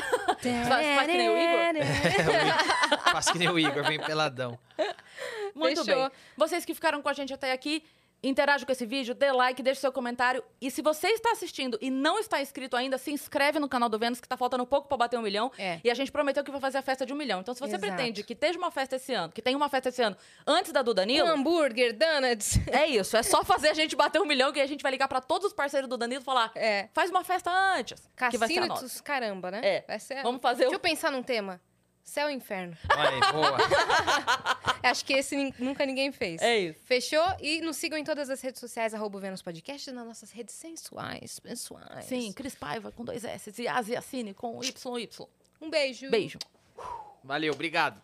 Faz, faz que nem o Igor? Faço que nem o Igor, vem peladão. Muito Fechou. bem. Vocês que ficaram com a gente até aqui, interajam com esse vídeo, dê like, deixe seu comentário. E se você está assistindo e não está inscrito ainda, se inscreve no canal do Vênus, que tá faltando pouco para bater um milhão. É. E a gente prometeu que vai fazer a festa de um milhão. Então, se você Exato. pretende que esteja uma festa esse ano, que tenha uma festa esse ano, antes da do Danilo, Um hambúrguer, donuts. é isso. É só fazer a gente bater um milhão, que a gente vai ligar para todos os parceiros do Danilo e falar: É. faz uma festa antes. que vai ser a nossa. Caramba, né? É. Vamos fazer Deixa o. eu pensar num tema. Céu e inferno. Olha aí, boa. Acho que esse nunca ninguém fez. É isso. Fechou? E nos sigam em todas as redes sociais, arroba Vênus Podcast, nas nossas redes sensuais, sensuais. Sim, Cris Paiva com dois S e Asiacine com YY. Um beijo. Beijo. Valeu, obrigado.